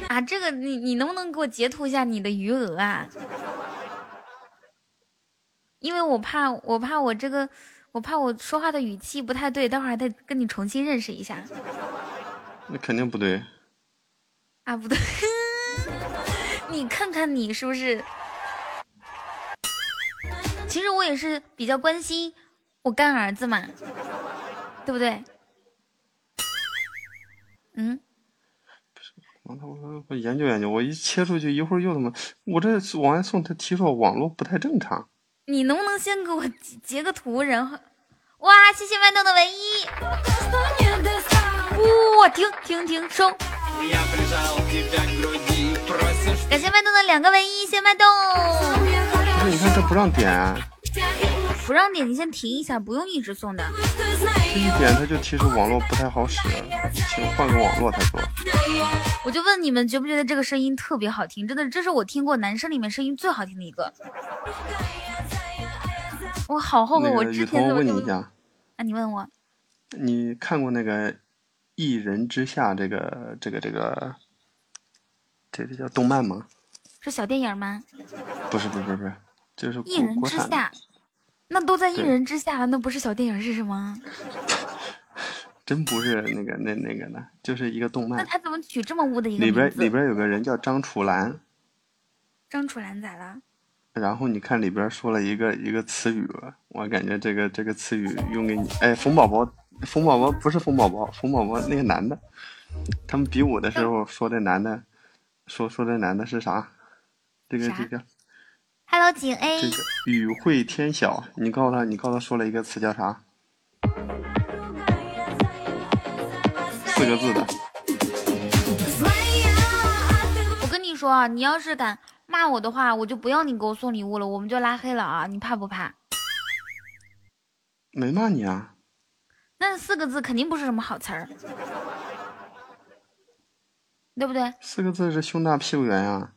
啊，这个你你能不能给我截图一下你的余额啊？因为我怕我怕我这个我怕我说话的语气不太对，待會兒還得跟你重新认识一下。那肯定不对。啊，不对，你看看你是不是？其实我也是比较关心我干儿子嘛，对不对？嗯。我我我研究研究，我一切出去一会儿又他媽，我这往外送他提說網絡不太正常。你能不能先给我截个图，然后，哇，谢谢豌豆的唯一，哇，停停停收，感谢麦豆的两个唯一，謝謝麥豆。那你看这不让点啊，不让点，你先停一下，不用一直送的。这一点他就提示网络不太好使，请换个网络。他说。我就问你们觉不觉得这个声音特别好听？真的，这是我听过男生里面声音最好听的一個。我好后悔，我之前怎麼就……問你一下，啊，你问我，你看过那个《一人之下》这个这个这个，这这叫动漫吗？是小电影吗？不是不是不是，就是一人之下，那都在一人之下了，那不是小电影是什么？真不是那个那那个的，就是一个动漫，那他怎么取这么污的一个里边？里边有个人叫张楚岚，张楚岚咋了？然后你看里边说了一个一个词语，我感觉这个这个词语用给你，哎，冯宝宝，冯宝宝不是冯宝宝，冯宝宝那个男的，他们比武的时候说这男的，说说这男的是啥？这个这个 Hello，景 A，这个语汇天晓，你告诉他，你告诉他说了一个词叫啥？四个字的，说啊，你要是敢骂我的话，我就不要你给我送礼物了，我们就拉黑了啊！你怕不怕？没骂你啊？那四个字肯定不是什么好词儿，对不对？四个字是胸大屁股圆啊、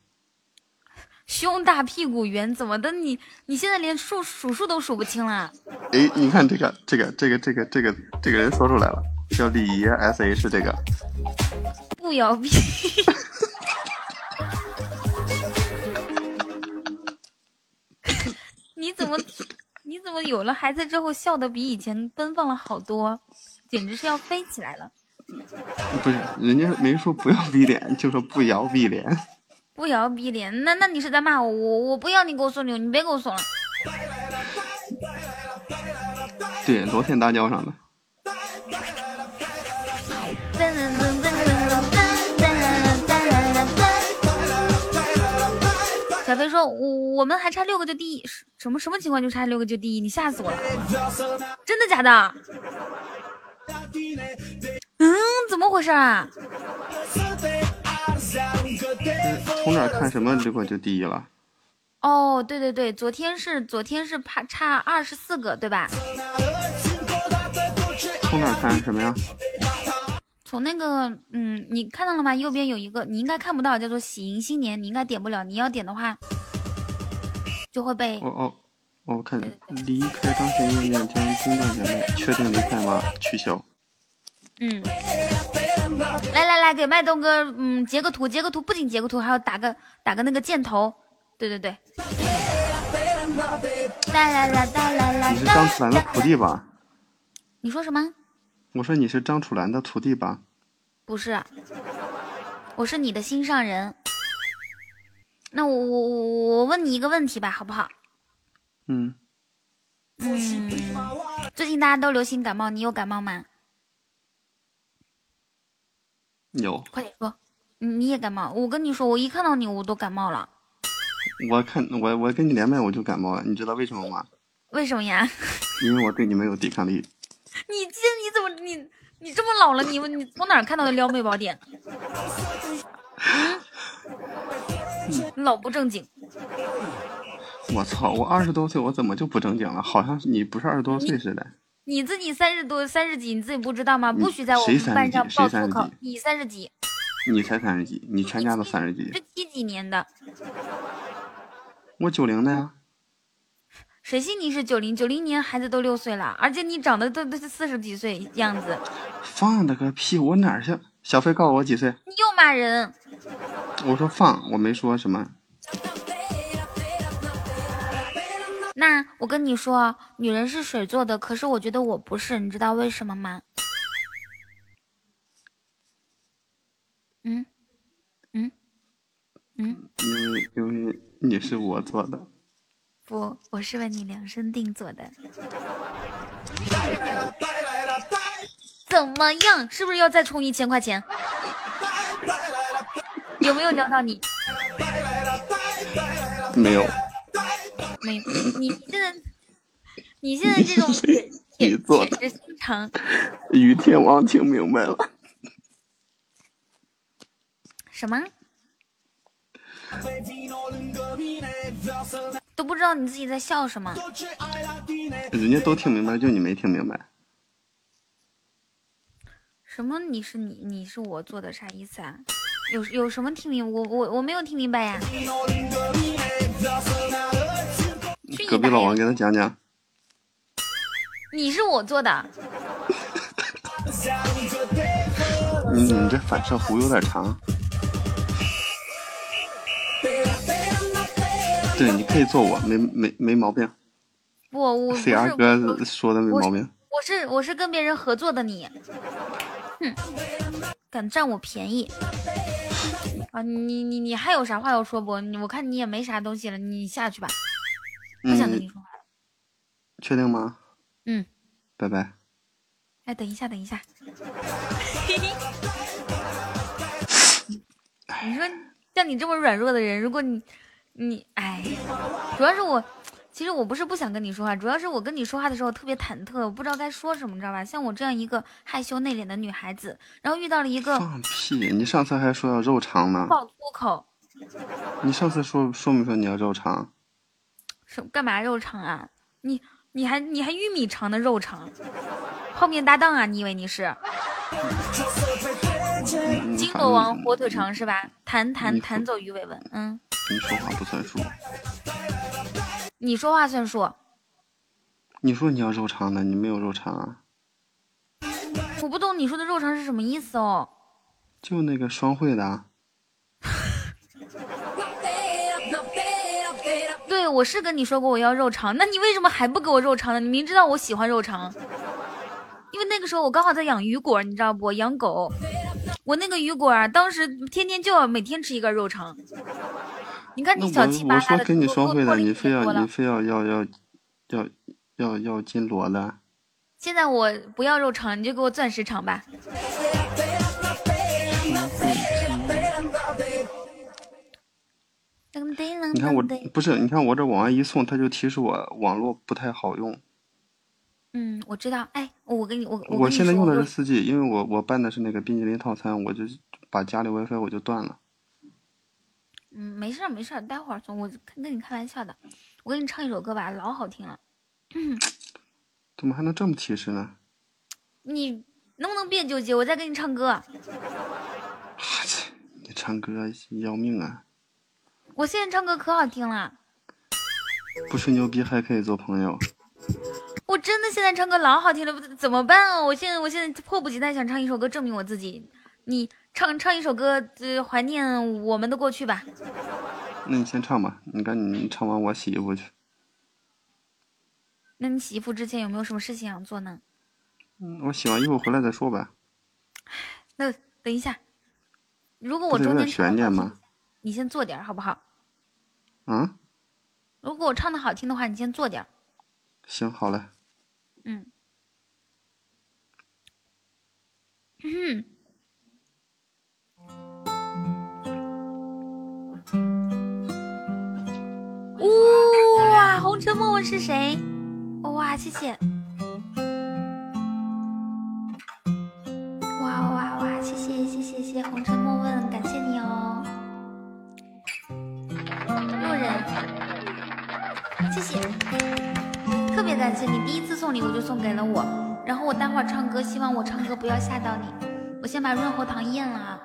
胸大屁股圆怎么的？你你现在连数数数都数不清了？哎，你看这个这个这个这个这个这个人说出来了，叫李爷 S H 这个，不摇逼！你怎么 你怎么有了孩子之后笑的比以前奔放了好多，简直是要飞起来了！不是人家没说不要逼脸，就说不摇逼脸。不摇逼脸，那那你是在骂我？我我不要你给我送礼物，你别给我送了。对，昨天大叫上的。小飞说：“我我们还差六个就第一，什什么什么情况就差六个就第一？你吓死我了！真的假的？嗯，怎么回事啊？从哪看什么结果就第一了？哦，对对对，昨天是昨天是差差二十四个，对吧？从哪看什么呀？从那个嗯，你看到了吗？右边有一个，你应该看不到，叫做喜迎新年，你应该点不了。你要点的话，就会被哦哦，我看离开当前页面将中断节目，确定离开吗？取消。嗯，来来来，给麦冬哥，嗯，截个图，截个图，不仅截个图，还要打个打个那个箭头，对对对。啦啦啦啦啦啦！你是张楚岚的徒弟吧？你说什么？我说你是张楚岚的徒弟吧？不是，我是你的心上人。那我我我我问你一个问题吧，好不好？嗯，嗯，最近大家都流行感冒，你有感冒吗？有。快点说，你你也感冒？我跟你说，我一看到你我都感冒了，我看我我跟你连麦我就感冒了，你知道为什么吗？为什么呀？因为我对你没有抵抗力。你这你怎么你你这么老了，你你从哪儿看到的撩妹宝典？嗯，老不正经。我操！我二十多岁，我怎么就不正经了？好像你不是二十多岁似的。你自己三十多三十几，你自己不知道吗？不许在我们班上几爆粗口谁30几。你三十几，你才三十几，你全家都三十几是。几几年的？我九零的呀。谁信你是九零？九零年孩子都六岁了，而且你长得都都是四十几岁样子，放的个屁！我哪儿去？小飞告诉我几岁？你又骂人。我说放，我没说什么。那我跟你说，女人是水做的，可是我觉得我不是，你知道为什么吗？嗯嗯嗯，因为因为你是我做的。不，我是为你量身定做的。怎么样？是不是要再充一千块钱？有没有撩到你？没有，没有。你现在，你现在这种铁 你铁做的铁石心肠，于天王听明白了。什么？都不知道你自己在笑什么。人家都听明白，就你没听明白。什么？你是你，你是我做的，啥意思啊？有有什么听明？我我我没有听明白呀。去你！隔壁老王给他讲讲。你是我做的，你 你这反射弧有点长。对，你可以做我，没没没毛病。不，我哥说的没毛病。我是我是跟别人合作的你，哼，敢占我便宜啊！你你你还有啥话要说不？你我看你也没啥东西了，你下去吧，不想跟你嗯，说话了。确定吗？嗯，拜拜。哎，等一下，等一下。你说像你这么软弱的人，如果你你哎，主要是我，其实我不是不想跟你说话，主要是我跟你说话的时候特别忐忑，我不知道该说什么，你知道吧？像我这样一个害羞内敛的女孩子，然后遇到了一个放屁！你上次还说要肉肠呢，爆粗口，你上次说说没说你要肉肠？是干嘛肉肠啊？你你还你还玉米肠的肉肠，泡面搭档啊？你以为你是？嗯金锣王火腿肠是吧？弹弹弹走鱼尾纹，嗯，你说话不算数。你说话算数。你说你要肉肠的，你没有肉肠啊？我不懂你说的肉肠是什么意思哦。就那个双汇的啊，对，我是跟你说过我要肉肠，那你为什么还不给我肉肠呢？你明知道我喜欢肉肠，因为那个时候我刚好在养鱼果，你知道不？养狗，我那个鱼果啊，当时天天就要每天吃一根肉肠。你看那你小气巴拉的，我我说跟你多双汇的，你非。要你非要要要要要要金锣的，现在我不要肉肠，你就给我钻石肠吧。你看我不是，你看我这往外一送，它就提示我网络不太好用。嗯，我知道。哎，我跟你我我我跟你说，现在用的是四 G，因为我我办的是那个冰淇淋套餐，我就把家里 WiFi 我就断了。嗯，没事儿没事儿，待会儿送。我跟跟你开玩笑的，我给你唱一首歌吧，老好听了。怎么还能这么提示呢？你能不能别纠结？我再给你唱歌。你唱歌要命啊！我现在唱歌可好听了，不吹牛逼还可以做朋友。我真的现在唱歌老好听了，怎么办啊？我现在我现在迫不及待想唱一首歌证明我自己。你唱唱一首歌，呃，怀念我们的过去吧。那你先唱吧，你赶紧唱完我洗衣服去。那你洗衣服之前有没有什么事情想做呢？嗯，我洗完衣服回来再说呗。那等一下，如果我中间唱悬念吗？你先做点儿好不好？啊，如果我唱的好听的话，你先做点儿。行，好嘞。嗯。嗯。哇，红尘梦问是谁？哇，谢谢。哇哇哇！谢谢谢谢谢红尘梦问，感谢你哦。路人，谢谢。特别感谢你，第一次送礼物就送给了我。然后我待会儿唱歌，希望我唱歌不要吓到你。我先把润喉糖咽了啊。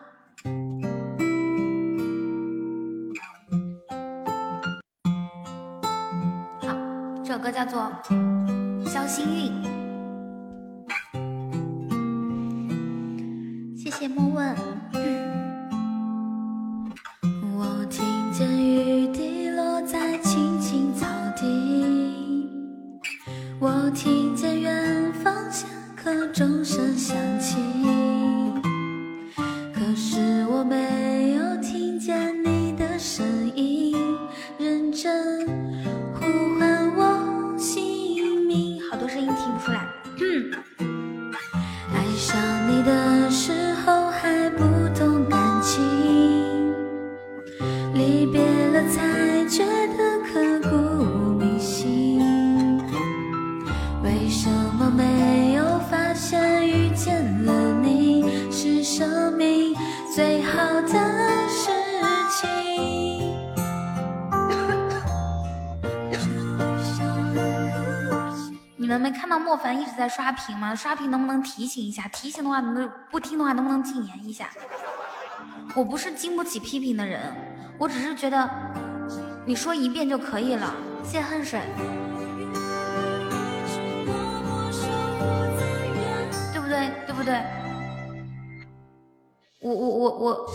叫做《肖星韵》。刷屏吗？刷屏能不能提醒一下？提醒的话，能不能不听的话，能不能禁言一下？我不是经不起批评的人，我只是觉得你说一遍就可以了。谢谢恨水，对不对？对不对？我我我我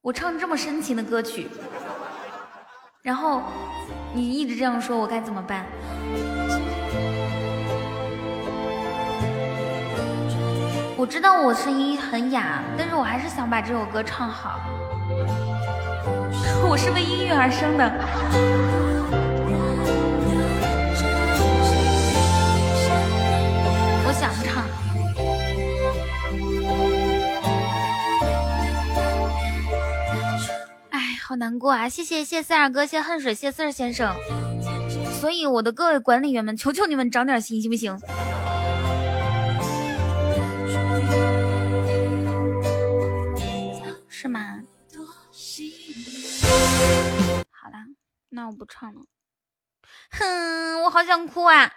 我唱这么深情的歌曲，然后你一直这样说，我该怎么办？我知道我声音很哑，但是我还是想把这首歌唱好。我是为音乐而生的。我想唱。哎，好难过啊！谢谢谢四二哥，谢恨水，谢四儿先生。所以我的各位管理员们，求求你们长点心，行不行？那我不唱了。哼，我好想哭啊！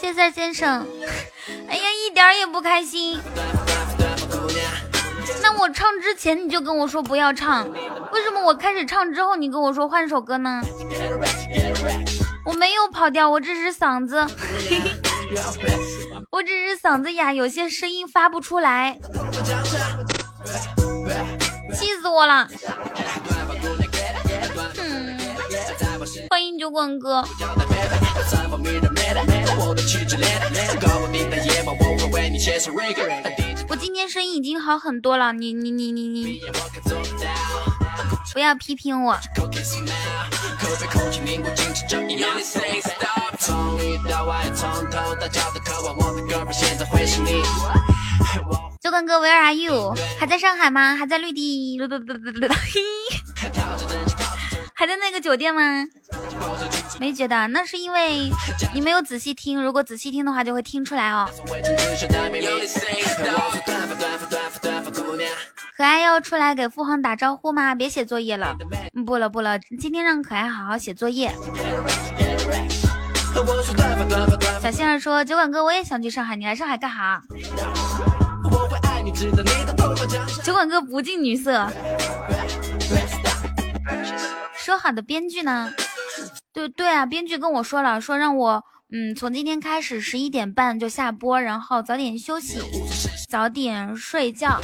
谢谢先生，哎呀，一点儿也不开心。那我唱之前你就跟我说不要唱，为什么我开始唱之后你跟我说换首歌呢？我没有跑调，我只是嗓子，我只是嗓子哑，有些声音发不出来，气死我了！嗯，欢迎酒馆哥。我今天声音已经好很多了，你你你你你，不要批评我。酒馆哥，Where are you？还在上海吗？还在绿地？还在那个酒店吗？没觉得，那是因为你没有仔细听。如果仔细听的话，就会听出来哦。可爱要出来给父皇打招呼吗？别写作业了，不了不了，今天让可爱好好写作业。小仙儿说：“酒馆哥，我也想去上海，你来上海干哈？”酒馆哥不近女色。说好的编剧呢？对对啊，编剧跟我说了，说让我嗯，从今天开始十一点半就下播，然后早点休息，早点睡觉，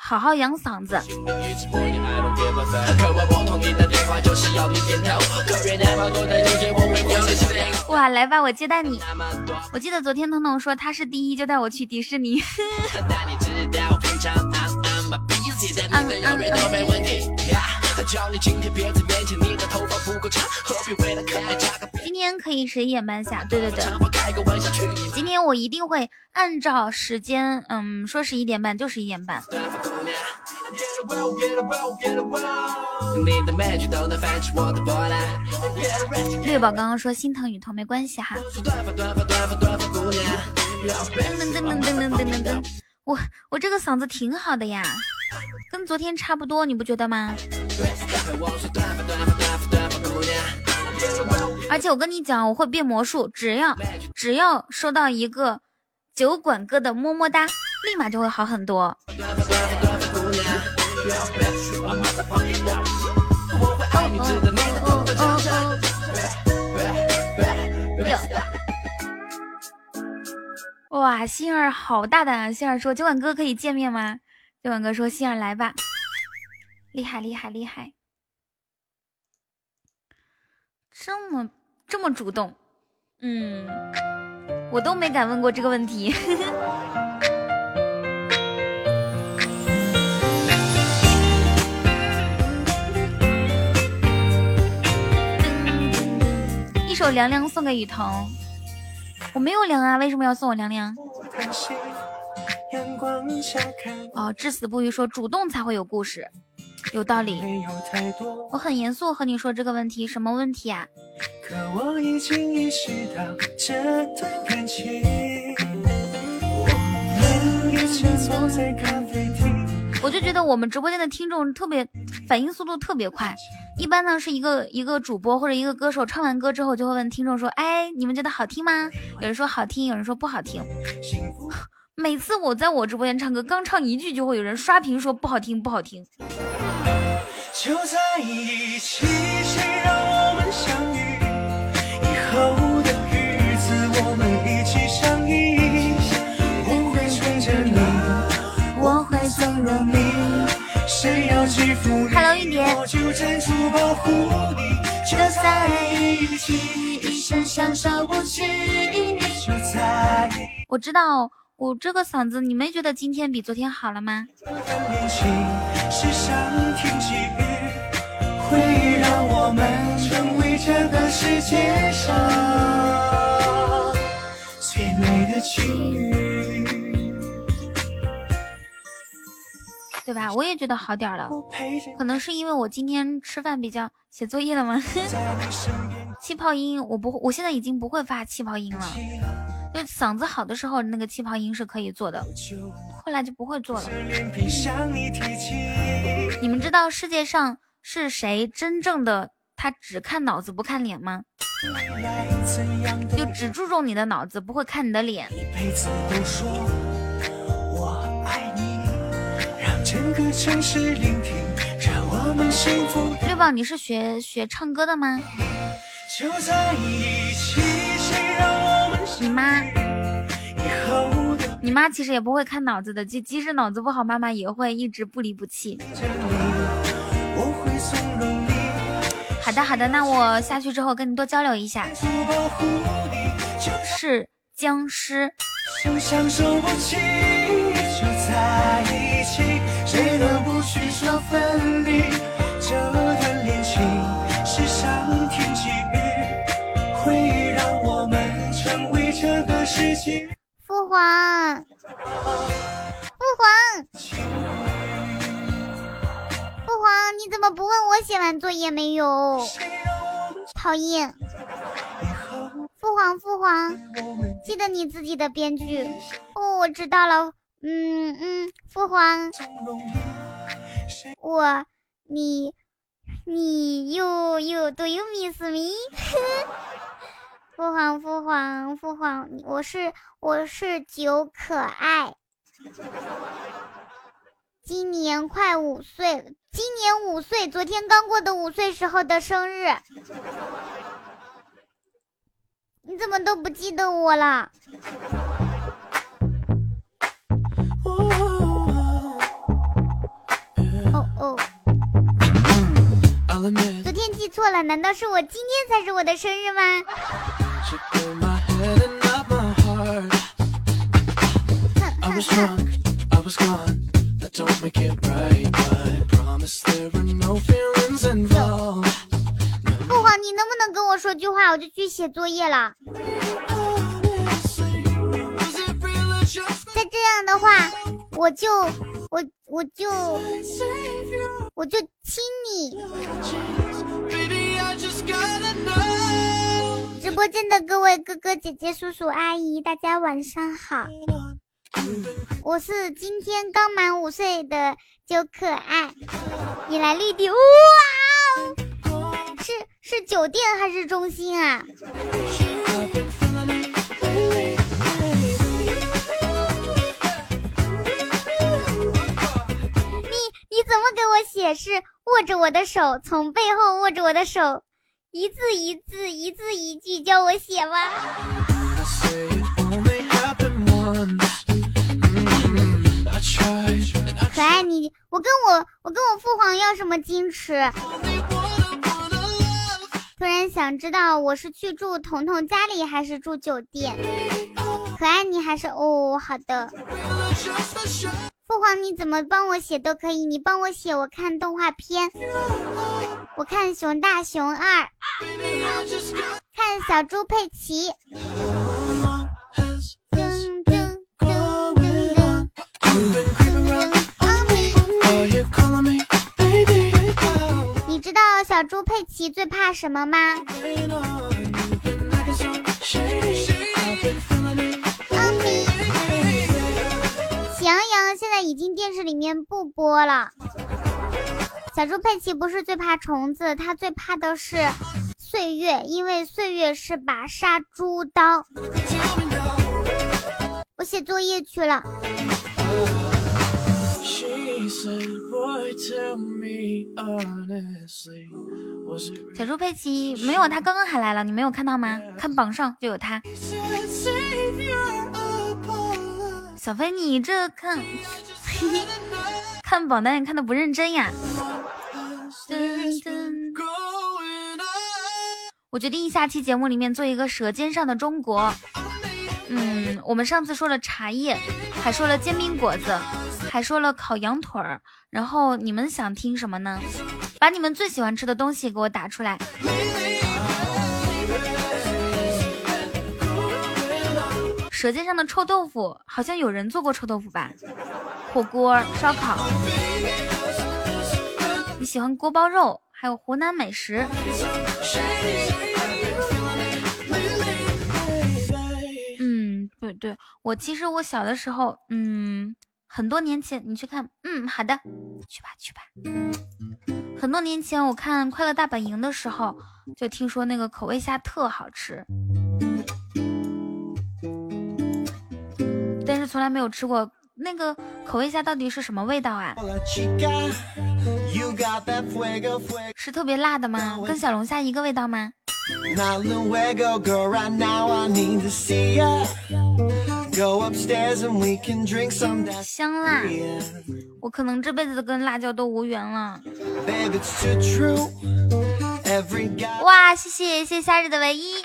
好好养嗓子。哇，来吧，我接待你。我记得昨天彤彤说他是第一，就带我去迪士尼。嗯 嗯嗯。今天可以十一点半下，对对对。今天我一定会按照时间，嗯，说十一点半就十一点半。绿宝刚刚说心疼雨桐没关系哈。噔噔噔噔噔噔噔，我我这个嗓子挺好的呀。跟昨天差不多，你不觉得吗？而且我跟你讲，我会变魔术，只要只要收到一个酒馆哥的么么哒，立马就会好很多。哇，心儿好大胆啊！心儿说，酒馆哥可以见面吗？酒馆哥说：“心儿来吧，厉害厉害厉害，这么这么主动，嗯，我都没敢问过这个问题。一首凉凉送给雨桐，我没有凉啊，为什么要送我凉凉？”哦，至死不渝说主动才会有故事，有道理。我很严肃和你说这个问题，什么问题啊？我就觉得我们直播间的听众特别反应速度特别快，一般呢是一个一个主播或者一个歌手唱完歌之后就会问听众说：“哎，你们觉得好听吗？”有人说好听，有人说不好听。每次我在我直播间唱歌，刚唱一句就会有人刷屏说不好听，不好听。就在一起，谁让我们相遇？以后的日子，我们一起相依。我会宠着你，我会纵容你。谁要欺负你，Hello，我就站出保护你。就在一起。一生相守不弃，就在我知道我这个嗓子，你没觉得今天比昨天好了吗？对吧？我也觉得好点了，可能是因为我今天吃饭比较写作业了吗？气泡音我不，我现在已经不会发气泡音了。就嗓子好的时候，那个气泡音是可以做的，后来就不会做了。你。们知道世界上是谁真正的他只看脑子不看脸吗？就只注重你的脑子，不会看你的脸。一辈子都说我爱你，让整个城市聆听，让我们幸福绿宝，你是学学唱歌的吗？就在一起。你妈，你妈其实也不会看脑子的，即即使脑子不好，妈妈也会一直不离不弃。好的好的，那我下去之后跟你多交流一下。是僵尸，谁都不许说分离。父皇，父皇，父皇，你怎么不问我写完作业没有？讨厌！父皇，父皇，记得你自己的编剧。哦，我知道了。嗯嗯，父皇，我，你，你又又 do you miss me？父皇，父皇，父皇，我是我是九可爱，今年快五岁了，今年五岁，昨天刚过的五岁时候的生日。你怎么都不记得我了？哦哦，昨天记错了，难道是我今天才是我的生日吗？哼哼哼。父皇，你能不能跟我说句话，我就去写作业了？再这样的话，我就我我就我就亲你。直播间的各位哥哥姐姐、叔叔阿姨，大家晚上好。我是今天刚满五岁的九可爱，你来绿地哇哦！是是酒店还是中心啊？你你怎么给我写？是握着我的手，从背后握着我的手，一字一字，一字一句教我写吗？可爱你，我跟我我跟我父皇要什么矜持？突然想知道我是去住彤彤家里还是住酒店？可爱你还是哦，好的。父皇你怎么帮我写都可以，你帮我写，我看动画片，我看熊大熊二，看小猪佩奇。你知道小猪佩奇最怕什么吗？喜羊羊现在已经电视里面不播了。小猪佩奇不是最怕虫子，它最怕的是岁月，因为岁月是把杀猪刀。我写作业去了。小猪佩奇没有，他刚刚还来了，你没有看到吗？看榜上就有他。小飞，你这看 看榜单也看的不认真呀。我决定下期节目里面做一个《舌尖上的中国》。嗯，我们上次说了茶叶，还说了煎饼果子，还说了烤羊腿儿。然后你们想听什么呢？把你们最喜欢吃的东西给我打出来。舌尖上的臭豆腐，好像有人做过臭豆腐吧？火锅、烧烤。你喜欢锅包肉？还有湖南美食。对，我其实我小的时候，嗯，很多年前你去看，嗯，好的，去吧去吧。很多年前我看《快乐大本营》的时候，就听说那个口味虾特好吃，但是从来没有吃过。那个口味虾到底是什么味道啊？是特别辣的吗？跟小龙虾一个味道吗？香辣，我可能这辈子跟辣椒都无缘了。哇，谢谢谢谢夏日的唯一。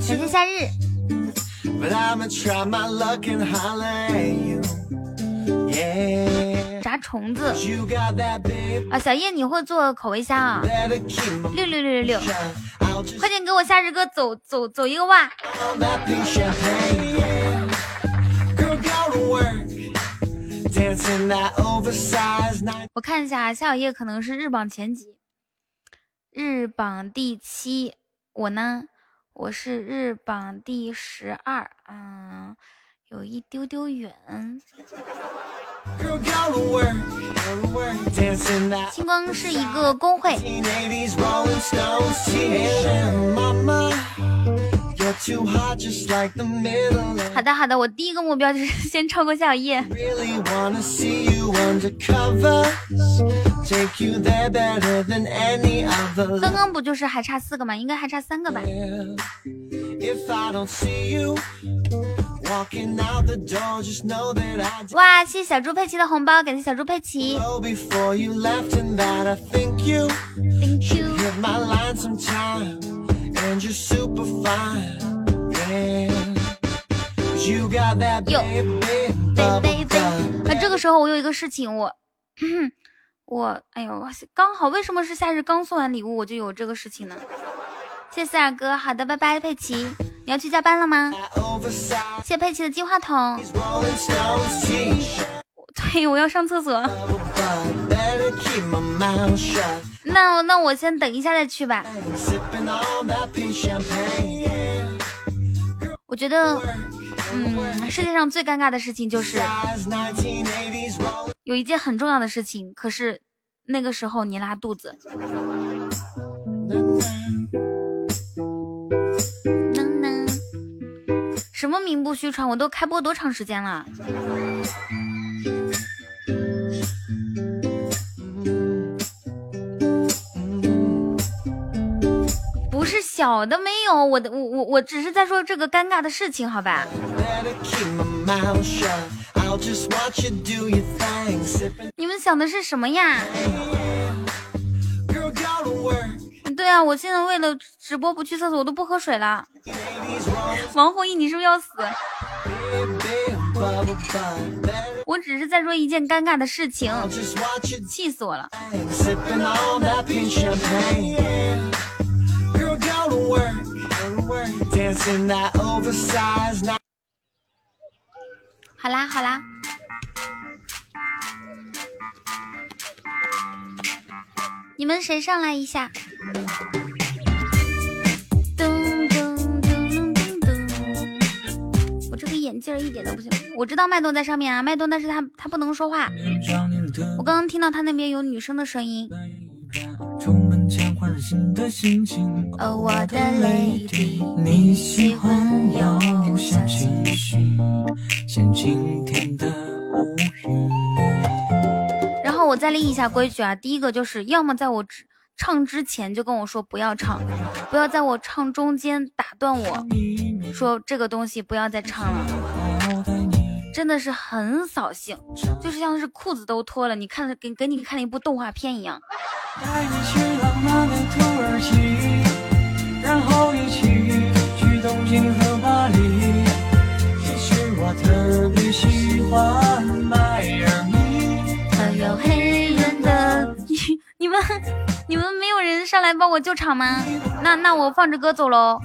谢谢夏日。炸虫子啊！小叶，你会做口味虾啊？六六六六六，快点给我夏日哥走走走一个哇！我看一下，夏小叶可能是日榜前几，日榜第七，我呢？我是日榜第十二，嗯，有一丢丢远。星光是一个工会。好的好的，我第一个目标就是先超过夏小叶。刚刚不就是还差四个吗？应该还差三个吧。哇，谢谢小猪佩奇的红包，感谢小猪佩奇。哟，那这个时候我有一个事情，我 我哎呦，刚好为什么是夏日刚送完礼物我就有这个事情呢？谢谢四二哥，好的，拜拜，佩奇，你要去加班了吗？谢谢佩奇的金话筒。对，我要上厕所。那那我先等一下再去吧。我觉得，嗯，世界上最尴尬的事情就是有一件很重要的事情，可是那个时候你拉肚子。什么名不虚传？我都开播多长时间了？不是小的没有，我的我我我只是在说这个尴尬的事情，好吧？你们想的是什么呀？对啊，我现在为了直播不去厕所，我都不喝水了。王后羿，你是不是要死？我只是在说一件尴尬的事情，气死我了。好啦好啦，你们谁上来一下？噔噔噔噔噔噔！我这个眼镜一点都不行。我知道麦冬在上面啊，麦冬，但是他他不能说话。我刚刚听到他那边有女生的声音。出门前换上新的心情。哦，我的 lady，你喜欢有小情绪，像晴天的乌云。我再立一下规矩啊，第一个就是要么在我唱之前就跟我说不要唱，不要在我唱中间打断我说这个东西不要再唱了。真的是很扫兴，就是像是裤子都脱了，你看给给你看了一部动画片一样。带你去浪漫的土耳其，你们你们没有人上来帮我救场吗？那那我放着歌走喽。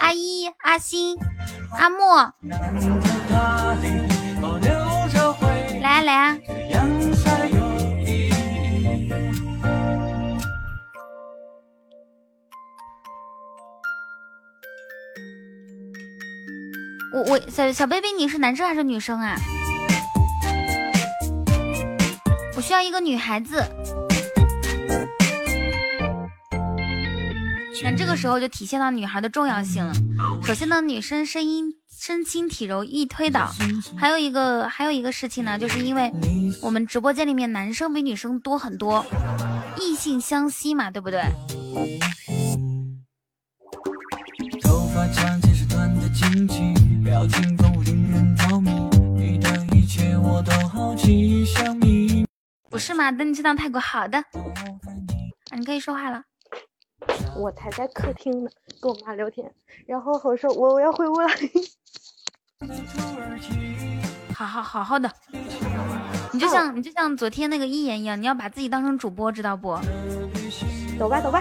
阿一、阿星、阿莫，来啊来啊！我我小小 baby，你是男生还是女生啊？我需要一个女孩子。那这个时候就体现到女孩的重要性了。首先呢，女生声音身轻体柔，易推倒。还有一个还有一个事情呢，就是因为我们直播间里面男生比女生多很多，异性相吸嘛，对不对？头发长见识短的惊奇，表情都令人着迷。你的一切我都好奇，像秘不是吗？等你去趟泰国，好的，啊，你可以说话了。我才在客厅呢，跟我妈聊天，然后我说我我要回屋了，好好好好的，你就像你就像昨天那个一言一样，你要把自己当成主播，知道不？走吧走吧，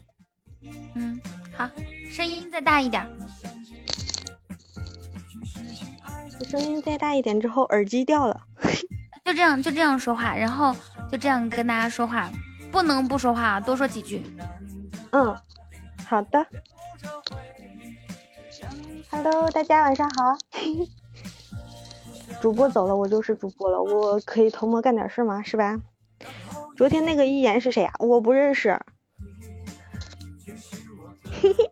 嗯，好，声音再大一点。我声音再大一点之后耳机掉了，就这样就这样说话，然后就这样跟大家说话，不能不说话，多说几句。嗯，好的，Hello，大家晚上好，主播走了，我就是主播了，我可以偷摸干点事吗？是吧？昨天那个一言是谁呀、我不认识。嘿嘿。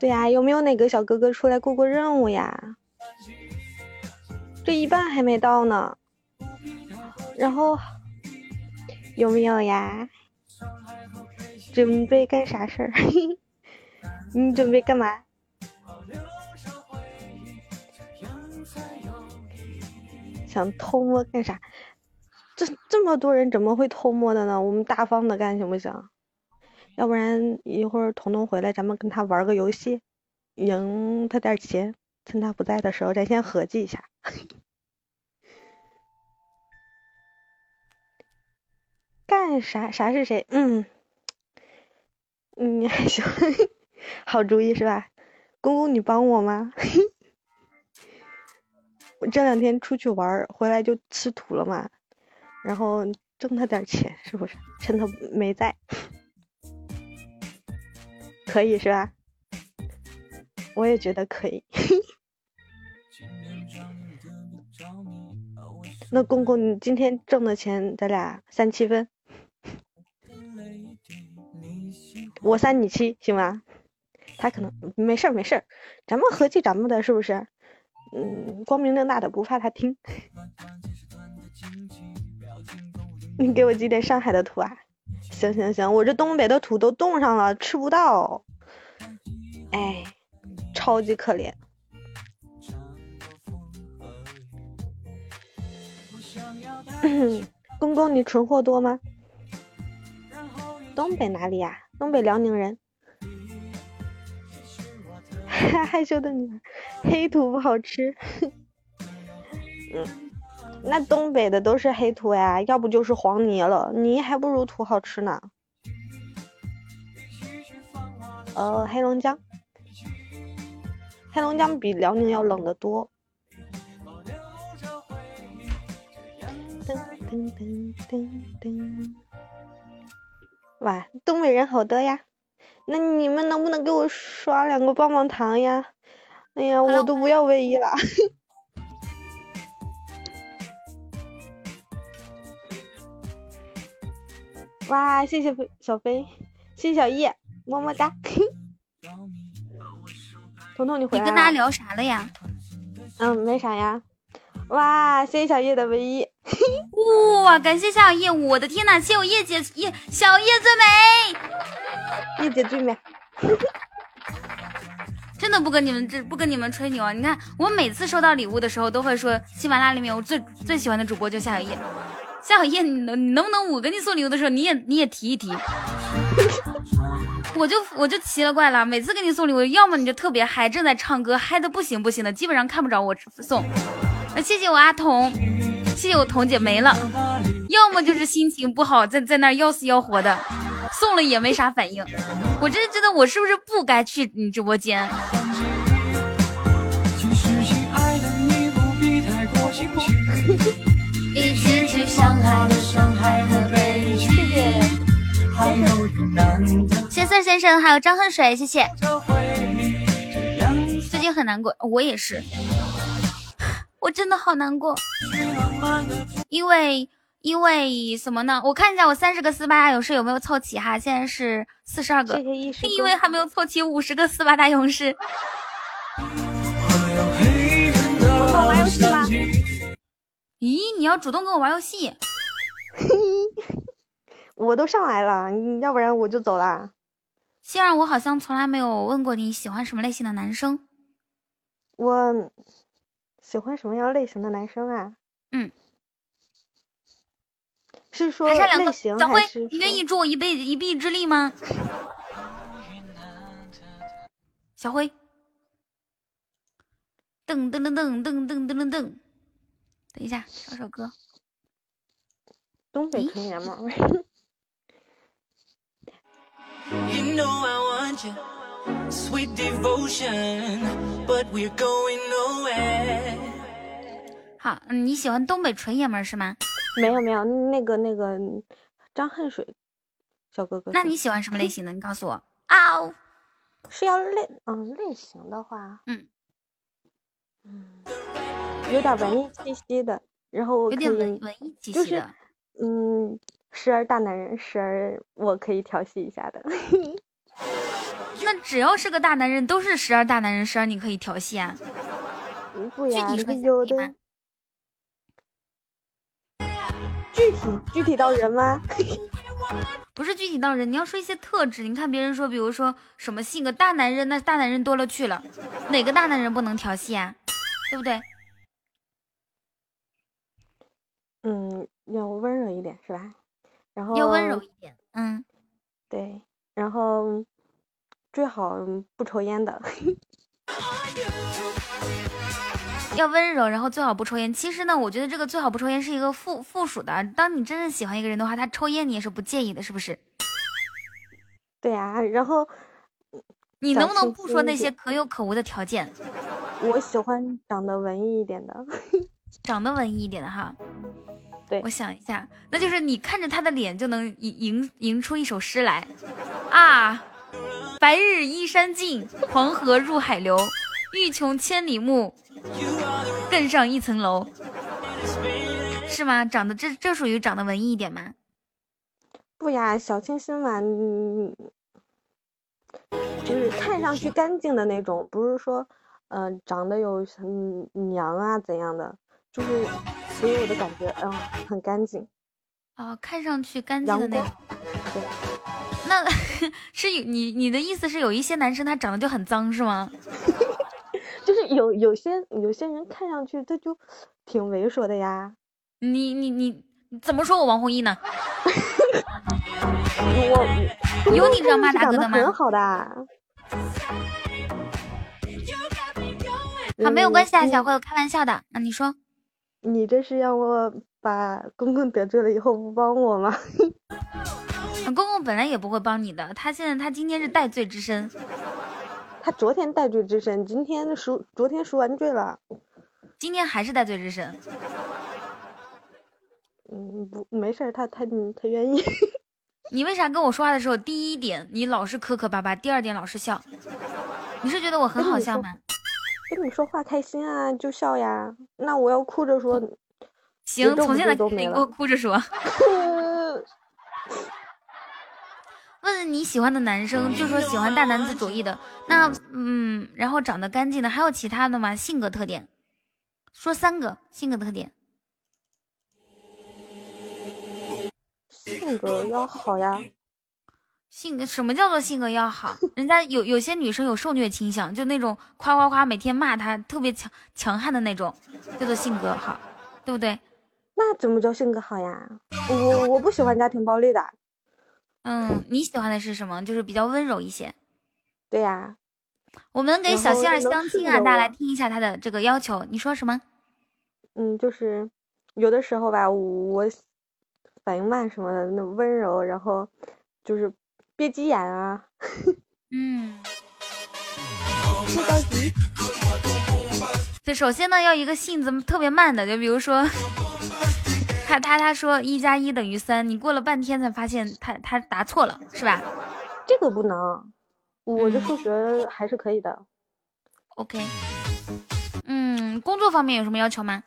对呀、有没有哪个小哥哥出来过过任务呀？这一半还没到呢。然后有没有呀？准备干啥事儿？你准备干嘛？想偷摸干啥？这这么多人怎么会偷摸的呢？我们大方的干行不行？要不然一会儿彤彤回来，咱们跟他玩个游戏，赢他点钱，趁他不在的时候，咱先合计一下。干啥？啥是谁？嗯，你，还 行，好主意是吧？公公，你帮我吗？我这两天出去玩，回来就吃土了嘛，然后挣他点钱，是不是？趁他没在，可以是吧？我也觉得可以。那公公，你今天挣的钱，咱俩三七分，我三你七，行吧？他可能没事儿没事儿，咱们合计咱们的，是不是？嗯，光明正大的，不怕他听。你给我寄点上海的土啊！行行行，我这东北的土都冻上了，吃不到。哎，超级可怜。公公，你存货多吗？东北哪里呀、东北辽宁人。害羞的女孩，黑土不好吃。嗯，那东北的都是黑土呀，要不就是黄泥了，泥还不如土好吃呢。呃，黑龙江，黑龙江比辽宁要冷得多。噔噔噔噔噔，哇，东北人好多呀！那你们能不能给我刷两个棒棒糖呀？哎呀，我都不要卫衣了。哇，谢谢飞小飞，谢谢小叶，么么哒。彤彤，你回来你跟大家？聊啥了呀？嗯，没啥呀。哇，谢谢小叶的卫衣。哇，感谢夏小叶，我的天呐，谢我叶姐叶小叶最美。叶姐最美。真的不跟你们这不跟你们吹牛啊！你看我每次收到礼物的时候，都会说喜马拉雅里面我最最喜欢的主播就夏小叶。夏小叶，你能你能不能我给你送礼物的时候，你也你也提一提？我就我就奇了怪了，每次给你送礼物，要么你就特别嗨，正在唱歌，嗨的不行不行的，基本上看不着我送。那谢谢我阿童，谢谢我彤姐没了。要么就是心情不好，在在那要死要活的，送了也没啥反应。我真的觉得我是不是不该去你直播间？一起去上海的上海和北京。谢色先生，还有张恨水，谢谢。最近很难过，我也是，我真的好难过，因为因为什么呢？我看一下我三十个斯巴达勇士有没有凑齐哈，现在是四十二个，第一位还没有凑齐五十个斯巴达勇士。我玩游戏吗？咦，你要主动跟我玩游戏？我都上来了，要不然我就走啦。希儿，我好像从来没有问过你喜欢什么类型的男生。我喜欢什么样类型的男生啊？嗯，是说还差两个。小辉，你愿意助我一臂一臂之力吗？小辉，噔噔噔噔噔噔噔噔噔，等一下，唱首歌。东北可以吗？You know I want you, sweet devotion, but we're going nowhere. 好，嗯你喜欢东北纯爷们儿是吗？没有没有，那个那个张恨水小哥哥。那你喜欢什么类型的？你告诉我。啊哦，是要类嗯类型的话，嗯嗯，有点文艺气息的，然后有点文文艺气就是息的。嗯，时而大男人，时而我可以调戏一下的。那只要是个大男人，都是十二大男人，十二你可以调戏啊。不呀，具体说具体具体到人吗？不是具体到人，你要说一些特质。你看别人说，比如说什么性格大男人，那大男人多了去了，哪个大男人不能调戏啊？对不对？嗯，要温柔一点是吧？然后要温柔一点，嗯，对，然后最好不抽烟的。要温柔，然后最好不抽烟。其实呢，我觉得这个最好不抽烟是一个附附属的。当你真正喜欢一个人的话，他抽烟你也是不介意的，是不是？对啊、然后你能不能不说那些可有可无的条件？我喜欢长得文艺一点的。长得文艺一点的哈。对我想一下，那就是你看着他的脸就能吟吟吟出一首诗来啊！白日依山尽，黄河入海流，欲穷千里目，更上一层楼。是吗？长得这这属于长得文艺一点吗？不呀，小清新嘛，嗯，就是看上去干净的那种，不是说，嗯、长得有很娘啊怎样的，就是给我的感觉，嗯、很干净。哦，看上去干净的那种。对，那 是有你你的意思是有一些男生他长得就很脏是吗？就是有有些有些人看上去他就挺猥琐的呀。你你你你怎么说我王弘毅呢？我有你这样骂大哥的吗？很好的啊。好，没有关系啊，小慧，我开玩笑的。那你说，你这是要我把公公得罪了以后不帮我吗？公公本来也不会帮你的，他现在他今天是戴罪之身，他昨天戴罪之身，今天赎，昨天赎完罪了。今天还是戴罪之身。嗯，不，没事儿，他他他愿意。你为啥跟我说话的时候，第一点你老是磕磕巴巴，第二点老是笑？你是觉得我很好笑吗？跟你说话开心啊，就笑呀。那我要哭着说，行，从现在开始你给我哭着说。问问你喜欢的男生，就说喜欢大男子主义的，那嗯，然后长得干净的，还有其他的吗？性格特点，说三个性格特点。性格要好呀。性格什么叫做性格要好？人家有有些女生有受虐倾向，就那种夸夸夸每天骂他，特别强强悍的那种，叫做性格好，对不对？那怎么叫性格好呀？我我不喜欢家庭暴力的。嗯，你喜欢的是什么？就是比较温柔一些。对呀。我们给小希儿相亲啊，大家来听一下他的这个要求。你说什么？嗯，就是有的时候吧，我反应慢什么的，那温柔，然后就是别急眼啊。嗯。不着急。对，首先呢，要一个性子特别慢的，就比如说，他他他说一加一等于三，你过了半天才发现他他答错了，是吧？这个不能。我的数学还是可以的，OK。嗯，工作方面有什么要求吗？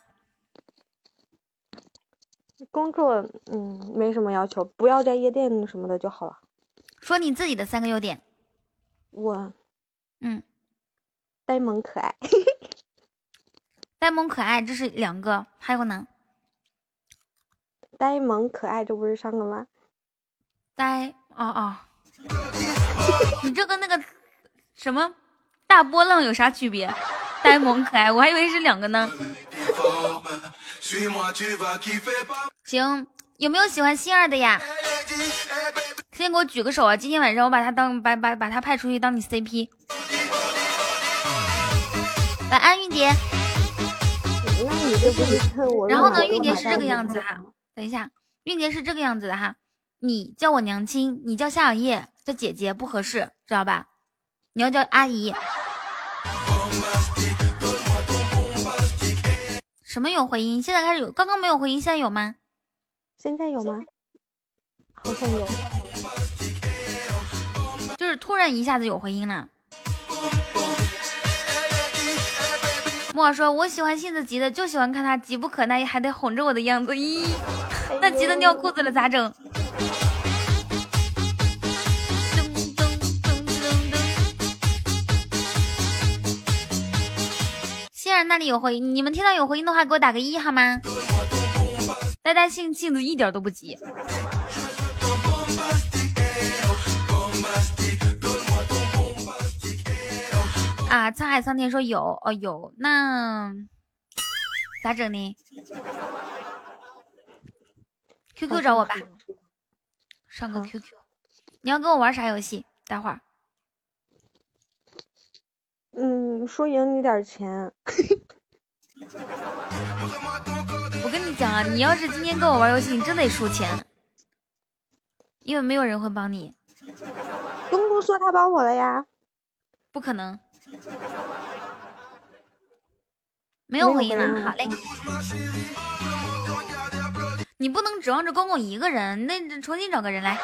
工作，嗯，没什么要求，不要在夜店什么的就好了。说你自己的三个优点。我，嗯，呆萌可爱。呆萌可爱，这是两个，还有呢？呆萌可爱，这不是三个吗？呆，哦哦。你这跟那个什么大波浪有啥区别？呆萌可爱，我还以为是两个呢。行，有没有喜欢心儿的呀？先给我举个手啊！今天晚上我把他当把把把他派出去当你 CP。晚安，玉蝶。然后呢，玉蝶是这个样子哈。等一下，玉蝶是这个样子的哈。你叫我娘亲，你叫夏小叶。叫姐姐不合适，知道吧？你要叫阿姨。什么有回音？现在开始有，刚刚没有回音，现在有吗？现在有吗？好像有。就是突然一下子有回音了。木耳说：“我喜欢性子急的，就喜欢看他急不可耐，还得哄着我的样子。咦，那急得尿裤子了咋整？”欣然那里有回音，你们听到有回音的话，给我打个一好吗？呆呆性性子一点都不急。啊，沧海桑田说有哦有，那咋整呢？QQ 找我吧，上个 QQ。你要跟我玩啥游戏？待会儿。嗯，输赢你点钱。我跟你讲啊，你要是今天跟我玩游戏，你真得输钱，因为没有人会帮你。公公说他帮我了呀，不可能，没有回音了。好嘞，你不能指望着公公一个人，那重新找个人来。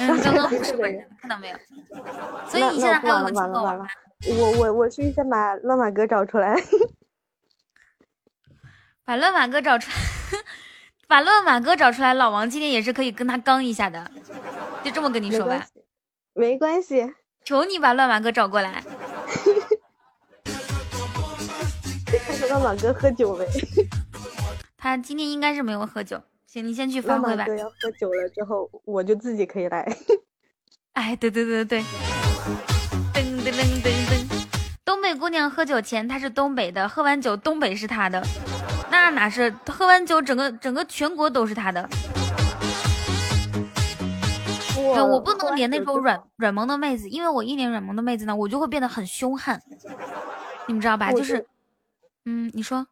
嗯刚刚不是本人，看到没有？所以你现在还有完了完了，我我我去先把乱马哥找出来，把乱马哥找出来，把乱马哥找出来。老王今天也是可以跟他刚一下的，就这么跟你说吧。没关系，求你把乱马哥找过来。看看乱马哥喝酒没？他今天应该是没有喝酒。行，你先去发挥吧。要喝酒了之后，我就自己可以来。哎，对对对对对。噔噔噔噔噔。东北姑娘喝酒前，她是东北的，喝完酒东北是她的。那哪是？喝完酒整个整个全国都是她的。我我不能连那种软软萌的妹子，因为我一连软萌的妹子呢，我就会变得很凶悍。你们知道吧？就是，嗯，你说。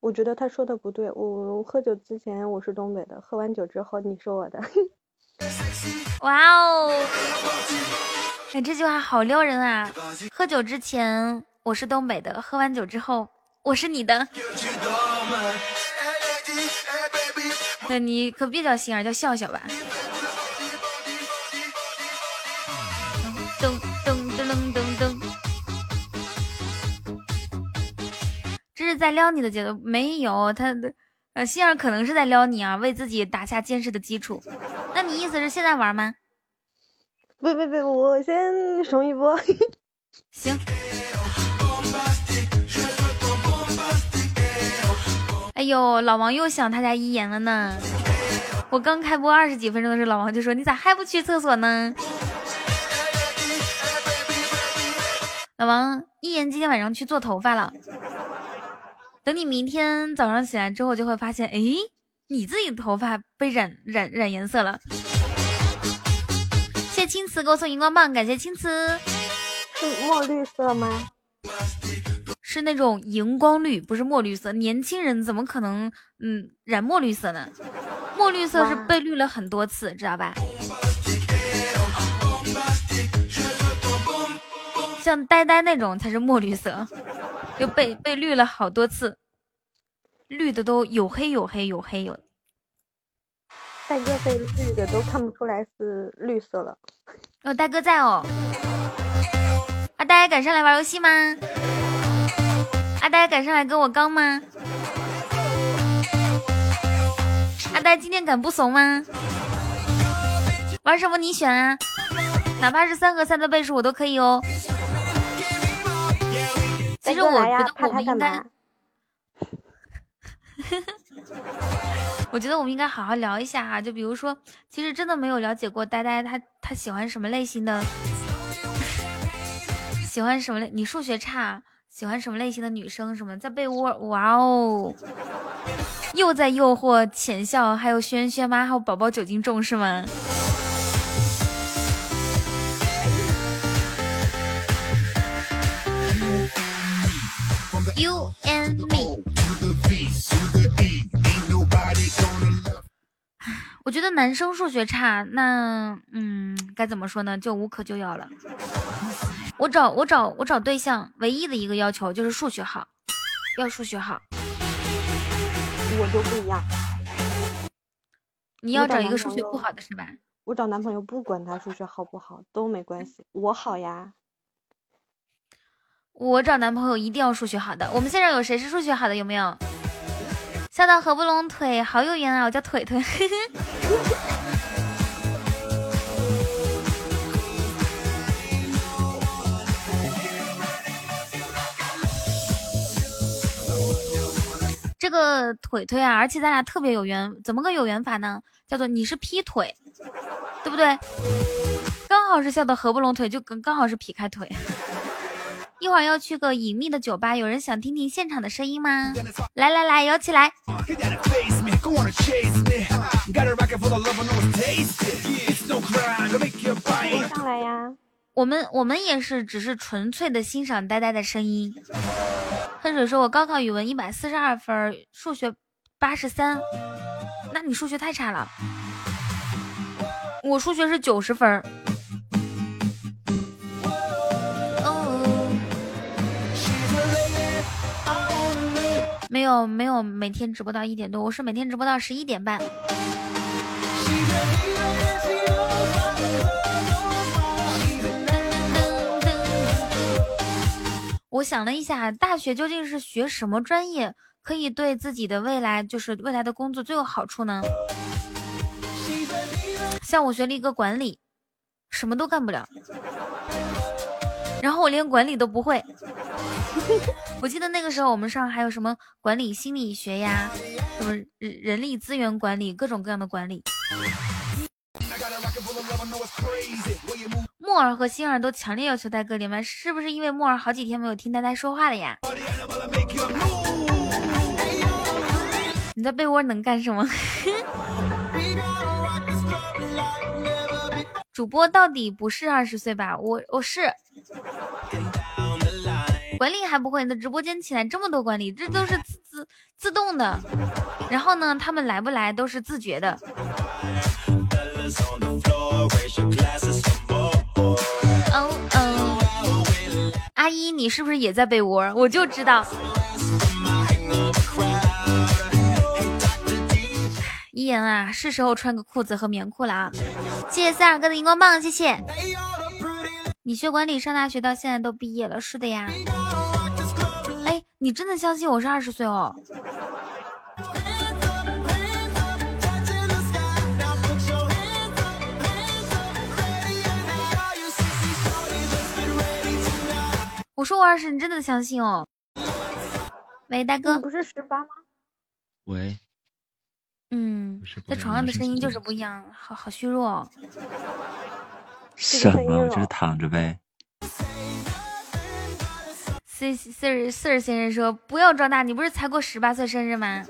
我觉得他说的不对。我喝酒之前我是东北的，喝完酒之后你是我的。哇哦！哎，这句话好撩人啊！喝酒之前我是东北的，喝完酒之后我是你的。那你可别叫心儿，叫笑笑吧。在撩你的节奏没有他的，呃，心儿可能是在撩你啊，为自己打下坚实的基础。那你意思是现在玩吗？不不不，我先怂一波。行。哎呦，老王又想他家一言了呢。我刚开播二十几分钟的时候，老王就说：“你咋还不去厕所呢？”老王一言今天晚上去做头发了。等你明天早上起来之后，就会发现，哎，你自己的头发被染染染颜色了。谢谢青瓷给我送荧光棒，感谢青瓷。是墨绿色吗？是那种荧光绿，不是墨绿色。年轻人怎么可能嗯染墨绿色呢？墨绿色是被绿了很多次，知道吧？像呆呆那种才是墨绿色，就被被绿了好多次，绿的都有黑有黑有黑有。大哥被绿的都看不出来是绿色了。哦，大哥在哦。阿呆敢上来玩游戏吗？阿呆敢上来跟我刚吗？阿呆今天敢不怂吗？玩什么你选啊，哪怕是三和三的倍数我都可以哦。其实我觉得我们应该，我觉得我们应该好好聊一下啊。就比如说，其实真的没有了解过呆呆他他喜欢什么类型的，喜欢什么类？你数学差。喜欢什么类型的女生？什么在被窝？哇哦，又在诱惑浅笑，还有轩轩妈？还有宝宝酒精重是吗我觉得男生数学差，那嗯，该怎么说呢？就无可救药了。我找我找我找对象，唯一的一个要求就是数学好，要数学好。我就不一样，你要找一个数学不好的是吧？我找男朋友不管他数学好不好都没关系，我好呀。我找男朋友一定要数学好的。我们现场有谁是数学好的？有没有？笑到合不拢腿，好有缘啊！我叫腿腿。这个腿腿啊，而且咱俩特别有缘，怎么个有缘法呢？叫做你是劈腿，对不对？刚好是笑得合不拢腿，就刚刚好是劈开腿。一会儿要去个隐秘的酒吧，有人想听听现场的声音吗？来来来，摇起来！上来呀！我们我们也是，只是纯粹的欣赏呆呆的声音。恨水说：“我高考语文一百四十二分，数学八十三，那你数学太差了。我数学是九十分。”没有没有，每天直播到一点多，我是每天直播到十一点半。我想了一下，大学究竟是学什么专业，可以对自己的未来，就是未来的工作最有好处呢？像我学了一个管理，什么都干不了，然后我连管理都不会。我记得那个时候我们上还有什么管理心理学呀，什么人力资源管理，各种各样的管理。木耳和星儿都强烈要求带哥连麦，是不是因为木耳好几天没有听呆呆说话了呀？你在被窝能干什么？主播到底不是二十岁吧？我我是管理还不会，你的直播间起来这么多管理，这都是自自自动的。然后呢，他们来不来都是自觉的。嗯嗯，阿姨，你是不是也在被窝？我就知道。一言啊，是时候穿个裤子和棉裤了啊！谢谢三二哥的荧光棒，谢谢。你学管理上大学到现在都毕业了，是的呀。哎，你真的相信我是二十岁哦？我说我二十，你真的相信哦？喂，大哥，不是十八吗？喂，嗯，在床上的声音就是不一样，好好虚弱、哦。什么？就是躺着呗。四四儿四儿先生说：“不要装大，你不是才过十八岁生日吗？”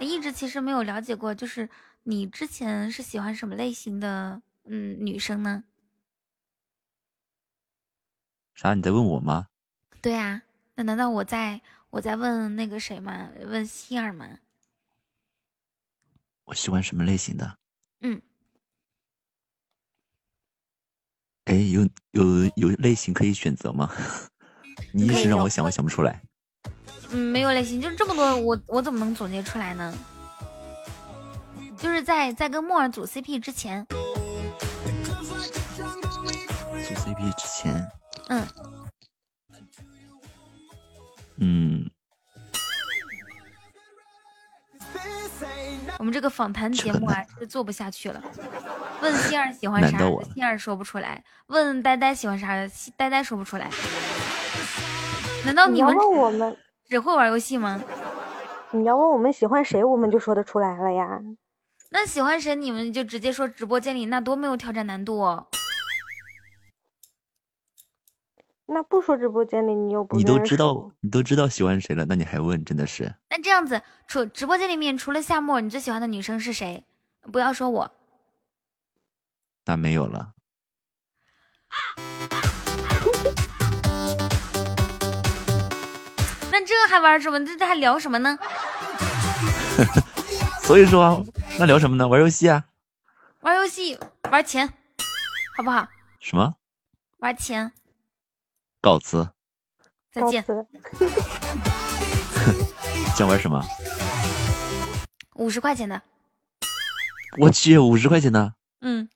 一直其实没有了解过，就是你之前是喜欢什么类型的嗯女生呢？啥？你在问我吗？对啊，那难道我在我在问那个谁吗？问希儿吗？我喜欢什么类型的？嗯，哎，有有有类型可以选择吗？你一时让我想，我想不出来。嗯，没有类型，就是这么多，我我怎么能总结出来呢？就是在在跟莫尔组 CP 之前，组 CP 之前，嗯，嗯，我们这个访谈节目啊 是做不下去了。问心儿喜欢啥心儿说不出来；问呆呆喜欢啥，呆呆说不出来。难道你要你们问我们，只会玩游戏吗？你要问我们喜欢谁，我们就说得出来了呀。那喜欢谁你们就直接说直播间里，那多没有挑战难度哦。那不说直播间里，你又不你都知道，你都知道喜欢谁了，那你还问，真的是。那这样子，除直播间里面除了夏沫，你最喜欢的女生是谁？不要说我，那没有了。那这还玩什么？这这还聊什么呢？所以说啊，那聊什么呢？玩游戏啊？玩游戏，玩钱，好不好？什么？玩钱，告辞。再见。想玩什么？五十块钱的，我去，五十块钱的？嗯，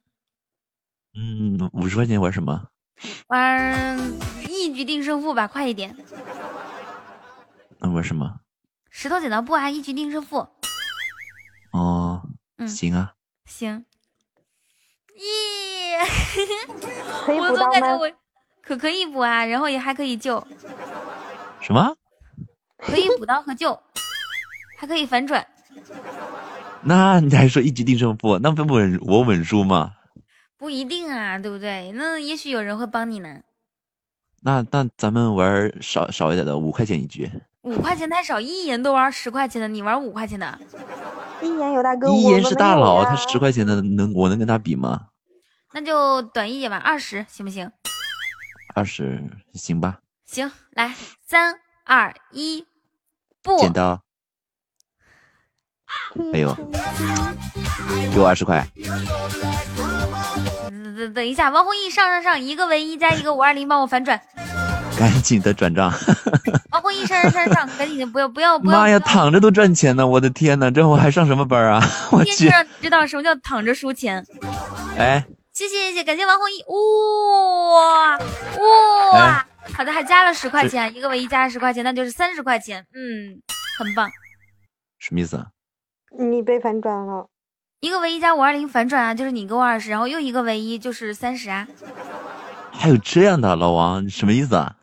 嗯，五十块钱玩什么？玩一局定胜负吧，快一点。那玩什么？石头剪刀布啊，一局定胜负。哦，嗯行啊。行。耶！我？总感觉我可可以补啊，然后也还可以救，什么？可以补刀和救，还可以反转。那你还说一局定胜负？那不稳我稳输吗？不一定啊，对不对？那也许有人会帮你呢。那那咱们玩少少一点的，五块钱一局。五块钱太少，一人都玩十块钱的，你玩五块钱的，一言有大哥，一言是大佬，呀他十块钱的能我能跟他比吗？那就短一点吧，二十行不行？二十行吧？行，来，三二一，不，剪刀。哎呦，给我二十块。等等等一下，王弘毅上上上，一个唯一加一个五二零，帮我反转。赶紧的转账！王弘毅上上上上，赶紧的，不要不要不要！妈呀，躺着都赚钱呢！我的天呐，这我还上什么班啊？我天就让你知道什么叫躺着输钱。哎，谢谢谢谢，感谢王红一，哇哇，好的，还加了十块钱，一个唯一加了十块钱，那就是三十块钱，嗯，很棒。什么意思啊？你被反转了，一个唯一加五二零反转啊，就是你给我二十，然后又一个唯一就是三十啊。还有这样的，老王什么意思啊？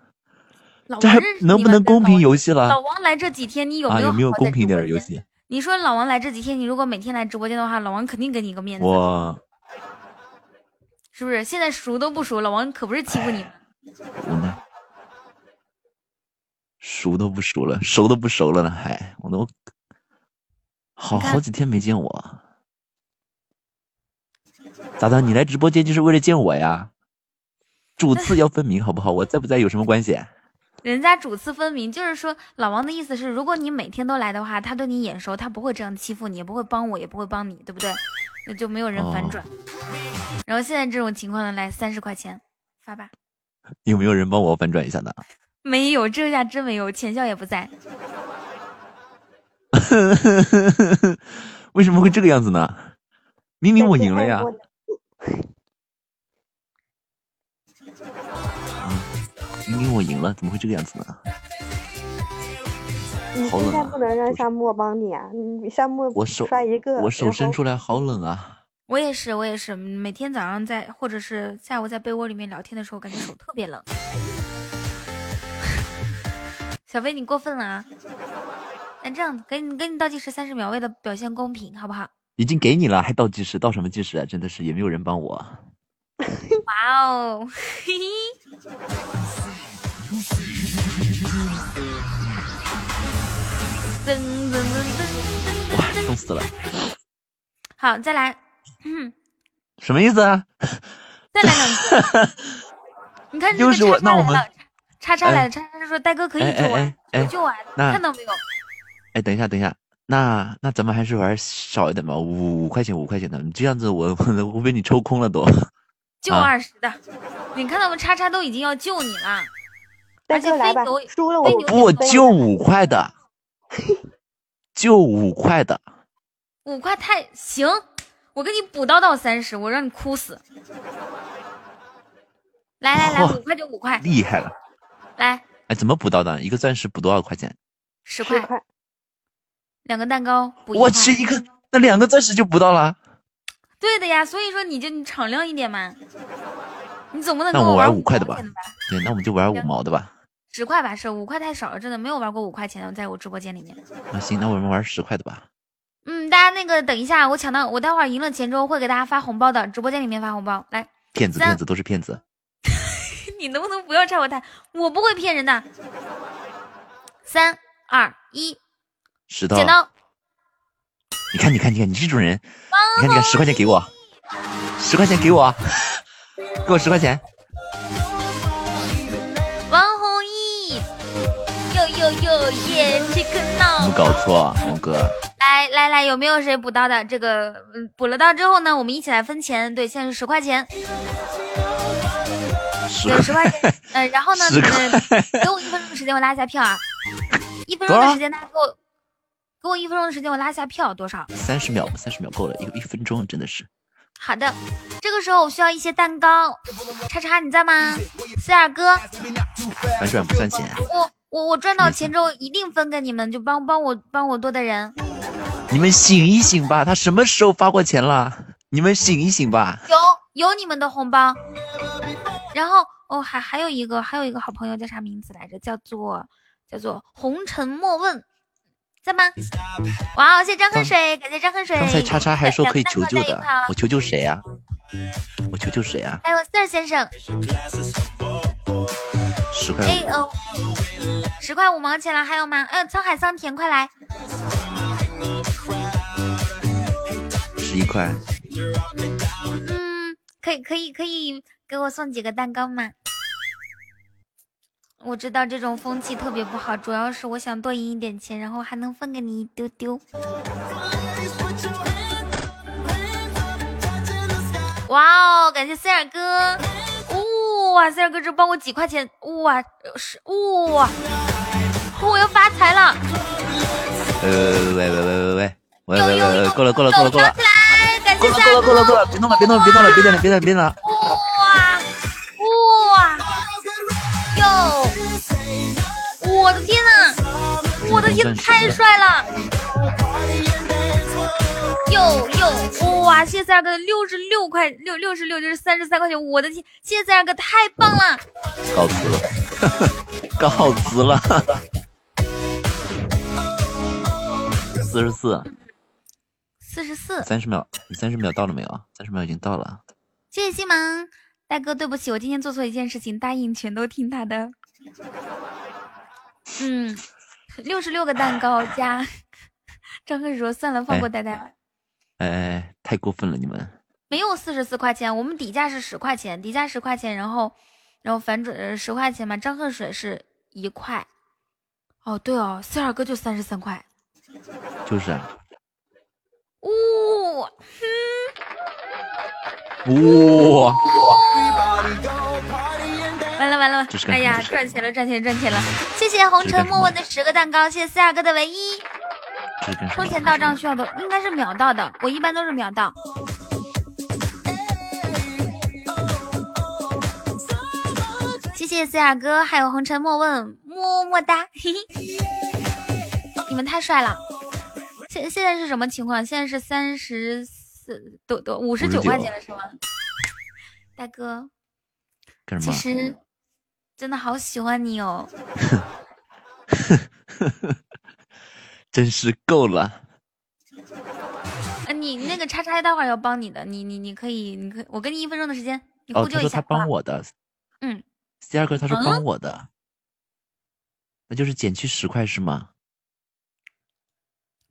老这还王能不能公平游戏了老？王来这几天，你有啊，没有公平点游戏？你说老王来这几天，你如果每天来直播间的话，老王肯定给你一个面子，我是不是？现在熟都不熟，了王可不是欺负你熟都不熟了，熟都不熟了呢，还我都好好几天没见我。咋的？你来直播间就是为了见我呀？主次要分明，好不好？我在不在有什么关系？人家主次分明，就是说老王的意思是，如果你每天都来的话，他对你眼熟，他不会这样欺负你，也不会帮我，也不会帮你，对不对？那就没有人反转。然后现在这种情况呢，来三十块钱发吧。有没有人帮我反转一下呢？没有，这下真没有，钱笑也不在。为什么会这个样子呢？明明我赢了呀！明明我赢了，怎么会这个样子呢？你好冷啊现在不能让夏沫帮你啊！你夏沫我手摔一个，我手伸出来好冷啊！我也是，我也是，每天早上在或者是下午在被窝里面聊天的时候，感觉手特别冷。小飞，你过分了啊！那这样给你给你倒计时三十秒，为了表现公平，好不好？已经给你了，还倒计时，倒什么计时啊？真的是也没有人帮我。哇哦，嘿嘿。噔噔噔噔哇，冻死了！好，再来，嗯，什么意思啊？再来两次。你看这个又是我那我们叉叉来了，叉叉说大哥可以哎救我救啊，那看到没有？哎，等一下，等一下，那那咱们还是玩少一点吧，五五块钱，五块钱的，你这样子我我 我被你抽空了都。救啊二十的，你看到没？叉叉都已经要救你了，而且大哥来吧输了我不就五块的，就五块的，五块太行，我给你补刀到三十，我让你哭死。来来来，嚯五块就五块，厉害了！来哎，怎么补刀的？一个钻石补多少块钱？十块，两个蛋糕补一块。我去，一个那两个钻石就补到了。对的呀，所以说你就你敞亮一点嘛，你总不能那我玩玩五块的吧？对，那我们就玩五毛的吧。十块吧，是五块太少了，真的没有玩过五块钱的，在我直播间里面。那行，那我们玩十块的吧。嗯，大家那个等一下，我抢到，我待会儿赢了钱之后会给大家发红包的，直播间里面发红包。来，骗子骗子都是骗子。你能不能不要拆我台？我不会骗人的。三二一，石头，剪刀，你看你看你看你这种人，你看你看十块钱给我，十块钱给我，给我十块钱。哟耶这个闹没。搞错，龙哥。来来来，有没有谁补刀的？这个嗯补了刀之后呢，我们一起来分钱。对，现在是十块钱，十对，十块钱。呃，然后呢，十块，给我一分钟的时间，我拉一下票啊。一分钟的时间，大家给我给我一分钟的时间，我拉一下票，多少？三十秒，三十秒够了，一一分钟真的是。好的，这个时候我需要一些蛋糕。叉叉，你在吗？四二哥，反转不算钱，我我赚到钱之后一定分给你们，就帮帮我帮我多的人。你们醒一醒吧，他什么时候发过钱了？你们醒一醒吧。有有你们的红包。然后哦，还还有一个还有一个好朋友叫啥名字来着？叫做叫做红尘莫问，在吗？哇，谢谢张恨水，感谢张恨水。刚才叉叉还说可以求救的我求救谁啊？我求救谁啊？还有四儿先生，十块哎哦，十块五毛钱了，还有吗？哎呦，沧海桑田，快来！十一块，嗯，可以可以可以给我送几个蛋糕吗？我知道这种风气特别不好，主要是我想多赢一点钱，然后还能分给你一丢丢。哇哦，感谢四儿哥！哇，塞哥这帮我几块钱，哇是哇，我要发财了！喂喂喂喂喂喂喂喂喂喂喂，够了够了够了够了够了！够了够了够了，别弄了别弄了别弄了别弄了别弄了别弄了，哇哇哟！我的天呐，我的天，太帅了！哟哟，哇！谢谢三儿哥的六十六块六六十六就是三十三块钱，我的天！谢谢三儿哥，太棒了！告辞了，告辞了。四十四，四十四，三十秒，你三十秒到了没有？三十秒已经到了。谢谢西芒大哥，对不起，我今天做错一件事情，答应全都听他的。嗯，六十六个蛋糕加张恨说算了，放过呆呆吧。哎哎哎，太过分了你们！没有四十四块钱，我们底价是十块钱，底价十块钱，然后然后反转呃十块钱嘛，张恨水是一块。哦，对哦，四二哥就三十三块。就是啊，呜、哇，完了完了哎呀，赚钱了赚钱赚钱了！谢谢红尘莫问的十个蛋糕，谢谢四二哥的唯一。充钱到账需要的应该是秒到的，我一般都是秒到。谢谢四雅哥，还有红尘莫问，么么哒，嘿嘿，你们太帅了。现现在是什么情况？现在是三十四多多五十九块钱了是吗？大哥，其干什么？实真的好喜欢你哦。真是够了。呃，你那个叉叉待会儿要帮你的，你你你可以，你可以，我给你一分钟的时间，你哦，呼救一下。他说他好不好帮我的。嗯。C 二哥他说嗯帮我的，那就是减去十块是吗？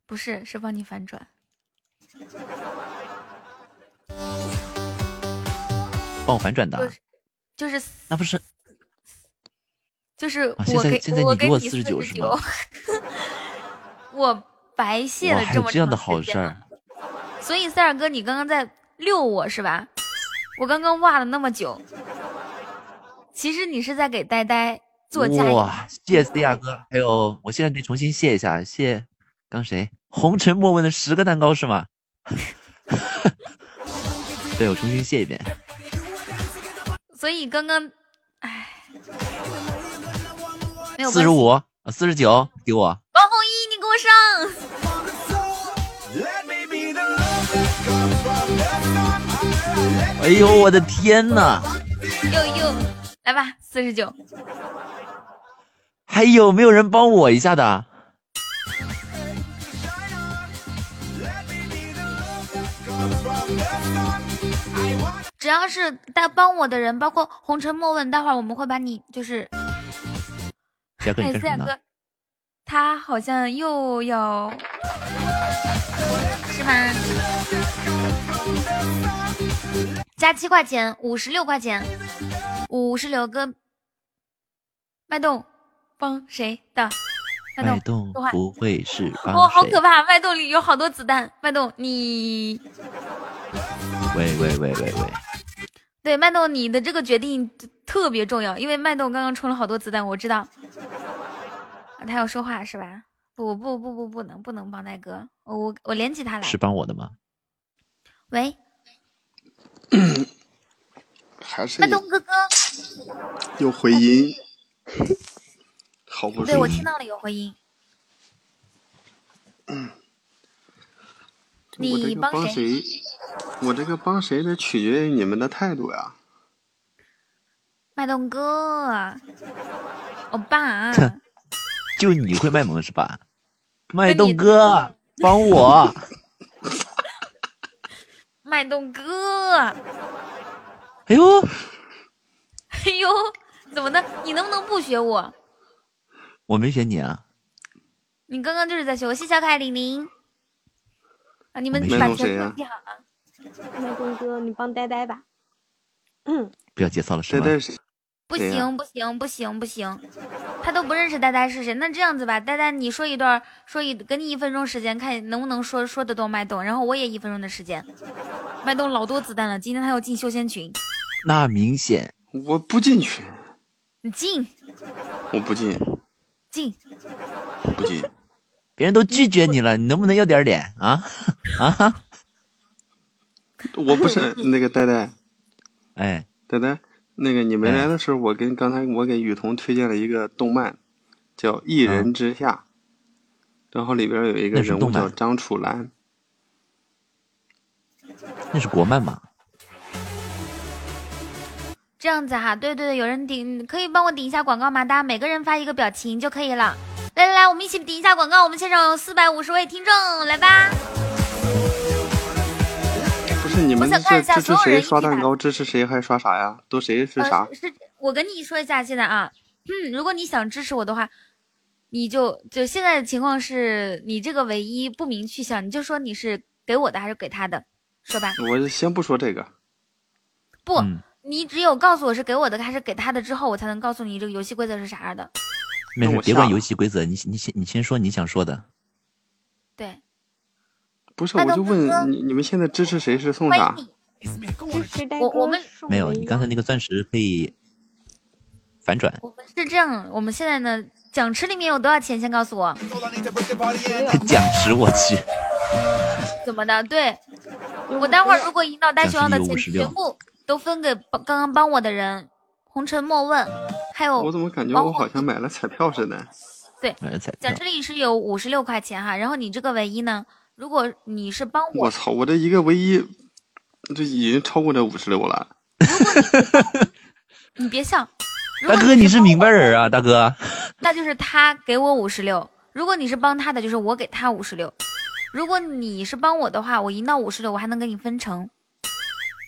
不是，是帮你反转。帮我反转的啊，就是那不是就是啊现我给在现在你给我我给你49 49是吗 我白谢，了这么这样的长时间了好事儿，所以塞尔哥，你刚刚在遛我是吧？我刚刚哇了那么久，其实你是在给呆呆做加油。哇，谢谢 C 二哥，还有我现在得重新谢一下，谢刚谁？红尘莫问的十个蛋糕是吗？对，我重新谢一遍。所以刚刚，哎，没有四十。五，四十九，给我。王红一，你给我上！哎呦，我的天呐！又又，来吧，四十九。还有没有人帮我一下的？只要是带帮我的人，包括红尘莫问，待会儿我们会把你就是。小哥，你哎，干什么呢？思雅哥，他好像又要，是吗？加七块钱，五十六块钱，五十六个脉动，帮谁的？脉脉动，不会是帮哇，好可怕！脉动里有好多子弹，脉动你喂喂喂喂喂，对脉动你的这个决定特别重要，因为脉动刚刚充了好多子弹，我知道。啊他要说话是吧？不不不不不能不能帮大哥，我我我连起他来。是帮我的吗？喂，还是麦冬哥哥，有回音，好不对我。听到了有回音。嗯你帮谁？谁？我这个帮谁得取决于你们的态度呀。麦冬哥，欧巴，就你会卖萌是吧？脉动哥，帮我！脉动哥，哎呦，哎呦，怎么的？你能不能不学我？我没学你啊！你刚刚就是在学我。谢谢小可爱玲玲啊！你们把学谁呀钱分配好啊。麦东哥，你帮呆呆吧。嗯，不要介绍了是吗？呆呆是不行不行不行不行，他都不认识呆呆是谁。那这样子吧，呆呆你说一段，说一给你一分钟时间，看能不能说说得动脉动，然后我也一分钟的时间。脉动老多子弹了，今天他要进修仙群，那明显我不进群，你进我不进，进，不进。别人都拒绝你了，你能不能要点脸啊？啊？我不是那个呆呆，哎，呆呆，那个你没来的时候，我跟刚才我给雨桐推荐了一个动漫，叫《一人之下》，然后里边有一个人物叫张楚岚，那是国漫吗？这样子哈，对对对，有人顶，可以帮我顶一下广告吗？大家每个人发一个表情就可以了。来来来，我们一起顶一下广告。我们现场有四百五十位听众，来吧。不是你们我想看一下是支持谁刷蛋糕，支持谁还刷啥呀？都谁是啥？呃、是我跟你说一下，现在啊，嗯，如果你想支持我的话，你就就现在的情况是你这个唯一不明去向，你就说你是给我的还是给他的，说吧。我先不说这个，不，嗯你只有告诉我是给我的还是给他的之后，我才能告诉你这个游戏规则是啥样的。没事，别管游戏规则，你你先你先说你想说的。对，不是，我就问你，你们现在支持谁是送啥欢迎？你。支持呆哥我我们没有，你刚才那个钻石可以反转，我们是这样，我们现在呢，奖池里面有多少钱？先告诉我，奖池我去，怎么的？对我待会儿如果赢到大熊羊的钱，奖池里有56全部都分给帮刚刚帮我的人，红尘莫问，还有我怎么感觉我好像买了彩票似的？买了彩票奖池里是有五十六块钱哈，然后你这个唯一呢，如果你是帮我，我操，我这一个唯一，这已经超过这五十六了。你别笑，大哥你是明白人啊，大哥。那就是他给我五十六，如果你是帮他的，就是我给他五十六；如果你是帮我的话，我赢到五十六，我还能给你分成。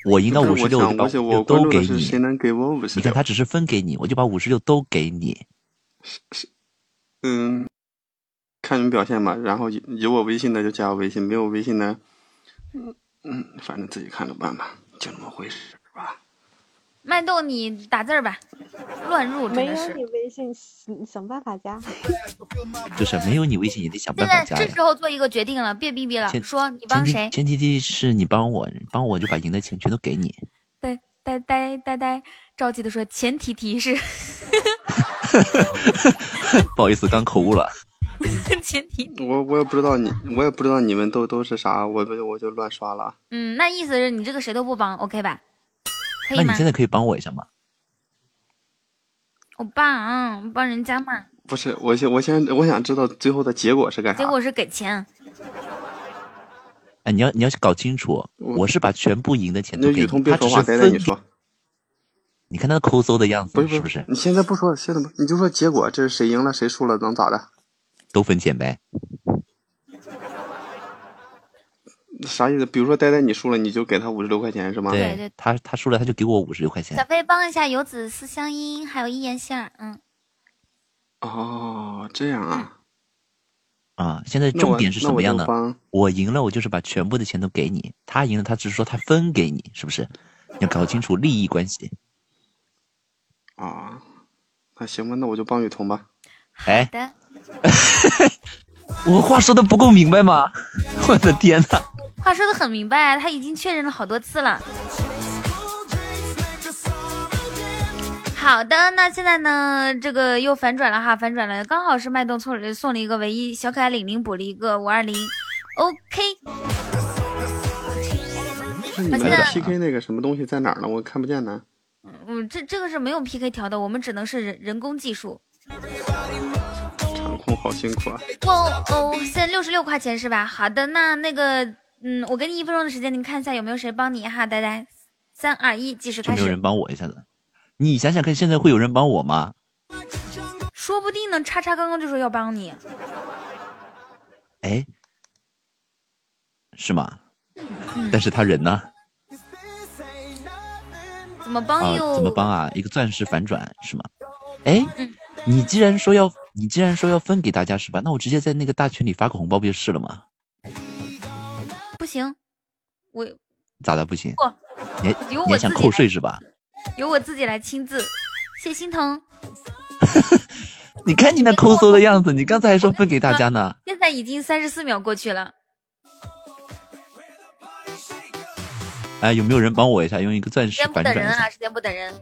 我赢到五十六，我都给你。谁能给我五十六？你看他只是分给你，我就把五十六都给你。嗯，看你们表现吧。然后有有我微信的就加我微信，没有微信的，嗯嗯，反正自己看着办吧，就那么回事吧。麦豆，你打字儿吧，乱入真没有。你微信，想想办法加。就是没有你微信也得想现在办法加呀。这时候做一个决定了，别逼逼了，前说你帮谁？前提提是你帮我，帮我就把赢的钱全都给你。呆呆呆呆呆，着急的说，前提提是 不好意思，刚口误了。前提。我我也不知道你，我也不知道你们都都是啥，我我我就乱刷了。嗯，那意思是你这个谁都不帮，OK 吧？可以吗那你现？在可以帮我一下吗？我帮啊，帮人家嘛，不是，我先我先我想知道最后的结果是干啥？结果是给钱。哎，你要你要搞清楚，我我是把全部赢的钱都给你，桐别说话，他只是分你说。你看他抠搜的样子，不是不是不是你现在不说，现在不，你就说结果，这是谁赢了谁输了，能咋的？都分钱呗？啥意思？比如说呆呆你输了，你就给他五十六块钱是吗？对对他他输了，他就给我五十六块钱小。飞帮一下游子思乡音，还有一言馅儿，嗯，哦，这样啊。啊，现在重点是什么样呢？就帮我赢了，我就是把全部的钱都给你；他赢了，他只是说他分给你，是不是？要搞清楚利益关系。啊，那行吧，那我就帮雨桐吧。哎，的，我话说的不够明白吗？我的天哪！话说的很明白，他已经确认了好多次了。好的，那现在呢，这个又反转了哈，反转了，刚好是脉动送了送了一个唯一小可爱玲玲补了一个五二零，OK，那你们现在 PK 那个什么东西在哪儿呢？我看不见呢。嗯，这这个是没有 PK 条的，我们只能是人人工技术。好辛苦啊！哦哦，现在六十六块钱是吧？好的，那那个，嗯，我给你一分钟的时间，您看一下有没有谁帮你哈，呆呆，三二一，计时开始没有人。帮我一下子。你想想看，现在会有人帮我吗？说不定呢，叉叉刚刚就说要帮你，哎，是吗？但是他人呢？怎么帮啊，怎么帮啊？一个钻石反转是吗？哎嗯，你既然说要，你既然说要分给大家是吧？那我直接在那个大群里发个红包不就是了吗？不行，我咋的不行？我你还你还想扣税是吧？由我自己来亲自，谢心疼。你看你那抠搜的样子，你刚才还说分给大家呢。现在已经三十四秒过去了，哎，有没有人帮我一下，用一个钻石时间不反转一下？等人啊，时间不等人。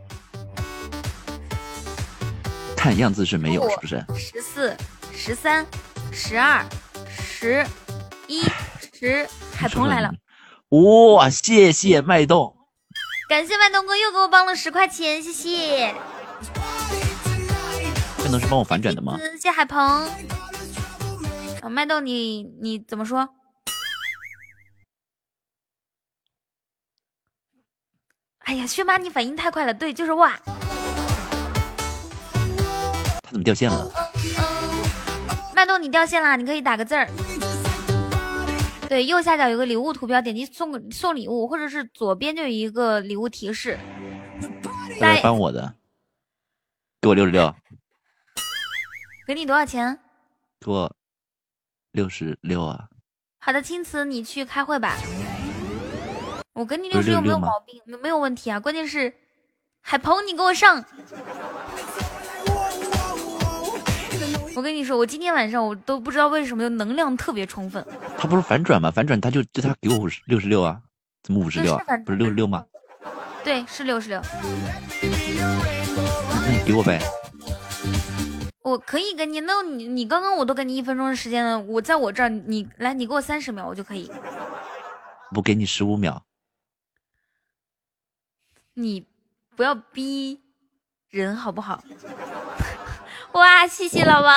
看样子是没有，是不是？十四、十三、十二、十一、十，海鹏来了，哇，谢谢脉动，感谢麦动哥又给我帮了十块钱，谢谢。这能是帮我反转的吗？谢谢海鹏。啊，麦豆你你怎么说？哎呀，薛妈你反应太快了，对，就是哇。他怎么掉线了？麦豆你掉线啦，你可以打个字儿。对，右下角有个礼物图标，点击送个送礼物，或者是左边就有一个礼物提示。来帮我的，给我六十六，给你多少钱？给我六十六啊！好的，青瓷，你去开会吧。我给你六十六没有毛病，没没有问题啊。关键是海鹏，你给我上。我跟你说，我今天晚上我都不知道为什么能量特别充分。他不是反转吗？反转他就就他给我五十六十六啊？怎么五十六啊？不是六十六吗？对，是六十六。那你给我呗。我可以给你，那你你刚刚我都给你一分钟的时间了，我在我这儿，你来，你给我三十秒，我就可以。我给你十五秒，你不要逼人好不好？哇，谢谢老王。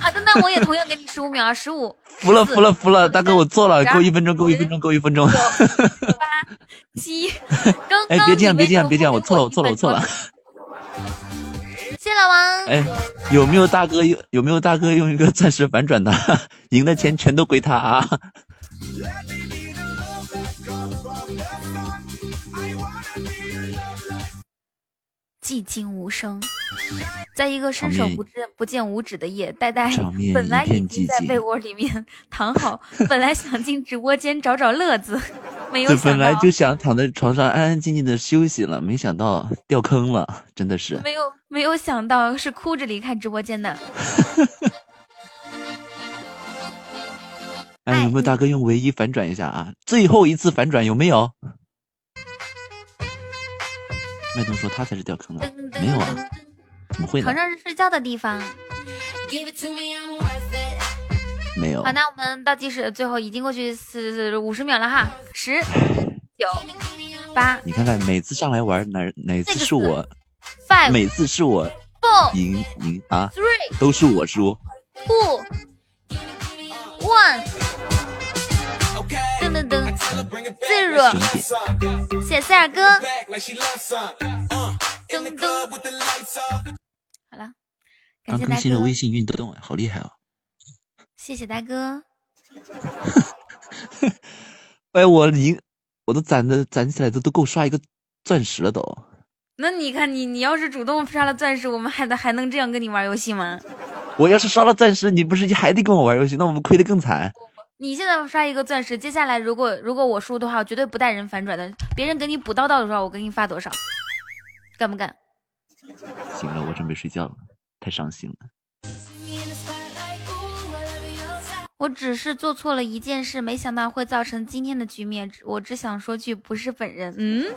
好 的，那我也同样给你十五秒啊，十五、服了服了服了，大哥我错了，然给我一分钟，给我一分钟，给我一分钟。七。刚刚哎，别这样，别这样，别这样，我错了，我错了，我错了。现谢老王。哎，有没有大哥用有没有大哥用一个钻石反转的？赢的钱全都归他啊！寂静无声，在一个伸手不见不见五指的夜，呆呆本来已经在被窝里面 躺好，本来想进直播间找找乐子，没有想到本来就想躺在床上安安静静的休息了，没想到掉坑了，真的是。没有没有想到是哭着离开直播间的。哎，有没有大哥用唯一反转一下啊？最后一次反转有没有？麦冬说他才是掉坑的，没有啊？怎么会呢床？上是睡觉的地方。没有好，。那我们倒计时最后已经过去四五十秒了哈，十、九、八、你看看，每次上来玩哪哪次是我，five、每次是我 four、赢赢啊，three、都是我输。two、one。噔噔噔，zero，谢谢塞尔哥。噔噔，好了，感刚更新了微信运动，好厉害哦！谢谢大哥。哎，我赢，我都攒的攒起来都都够刷一个钻石了都。那你看你，你要是主动刷了钻石，我们还能还能这样跟你玩游戏吗？我要是刷了钻石，你不是还得跟我玩游戏，那我们亏得更惨。你现在刷一个钻石，接下来如果如果我输的话，我绝对不带人反转的。别人给你补刀刀的时候，我给你发多少？干不干？行了，我准备睡觉了，太伤心了。我只是做错了一件事，没想到会造成今天的局面。我只想说句，不是本人。嗯，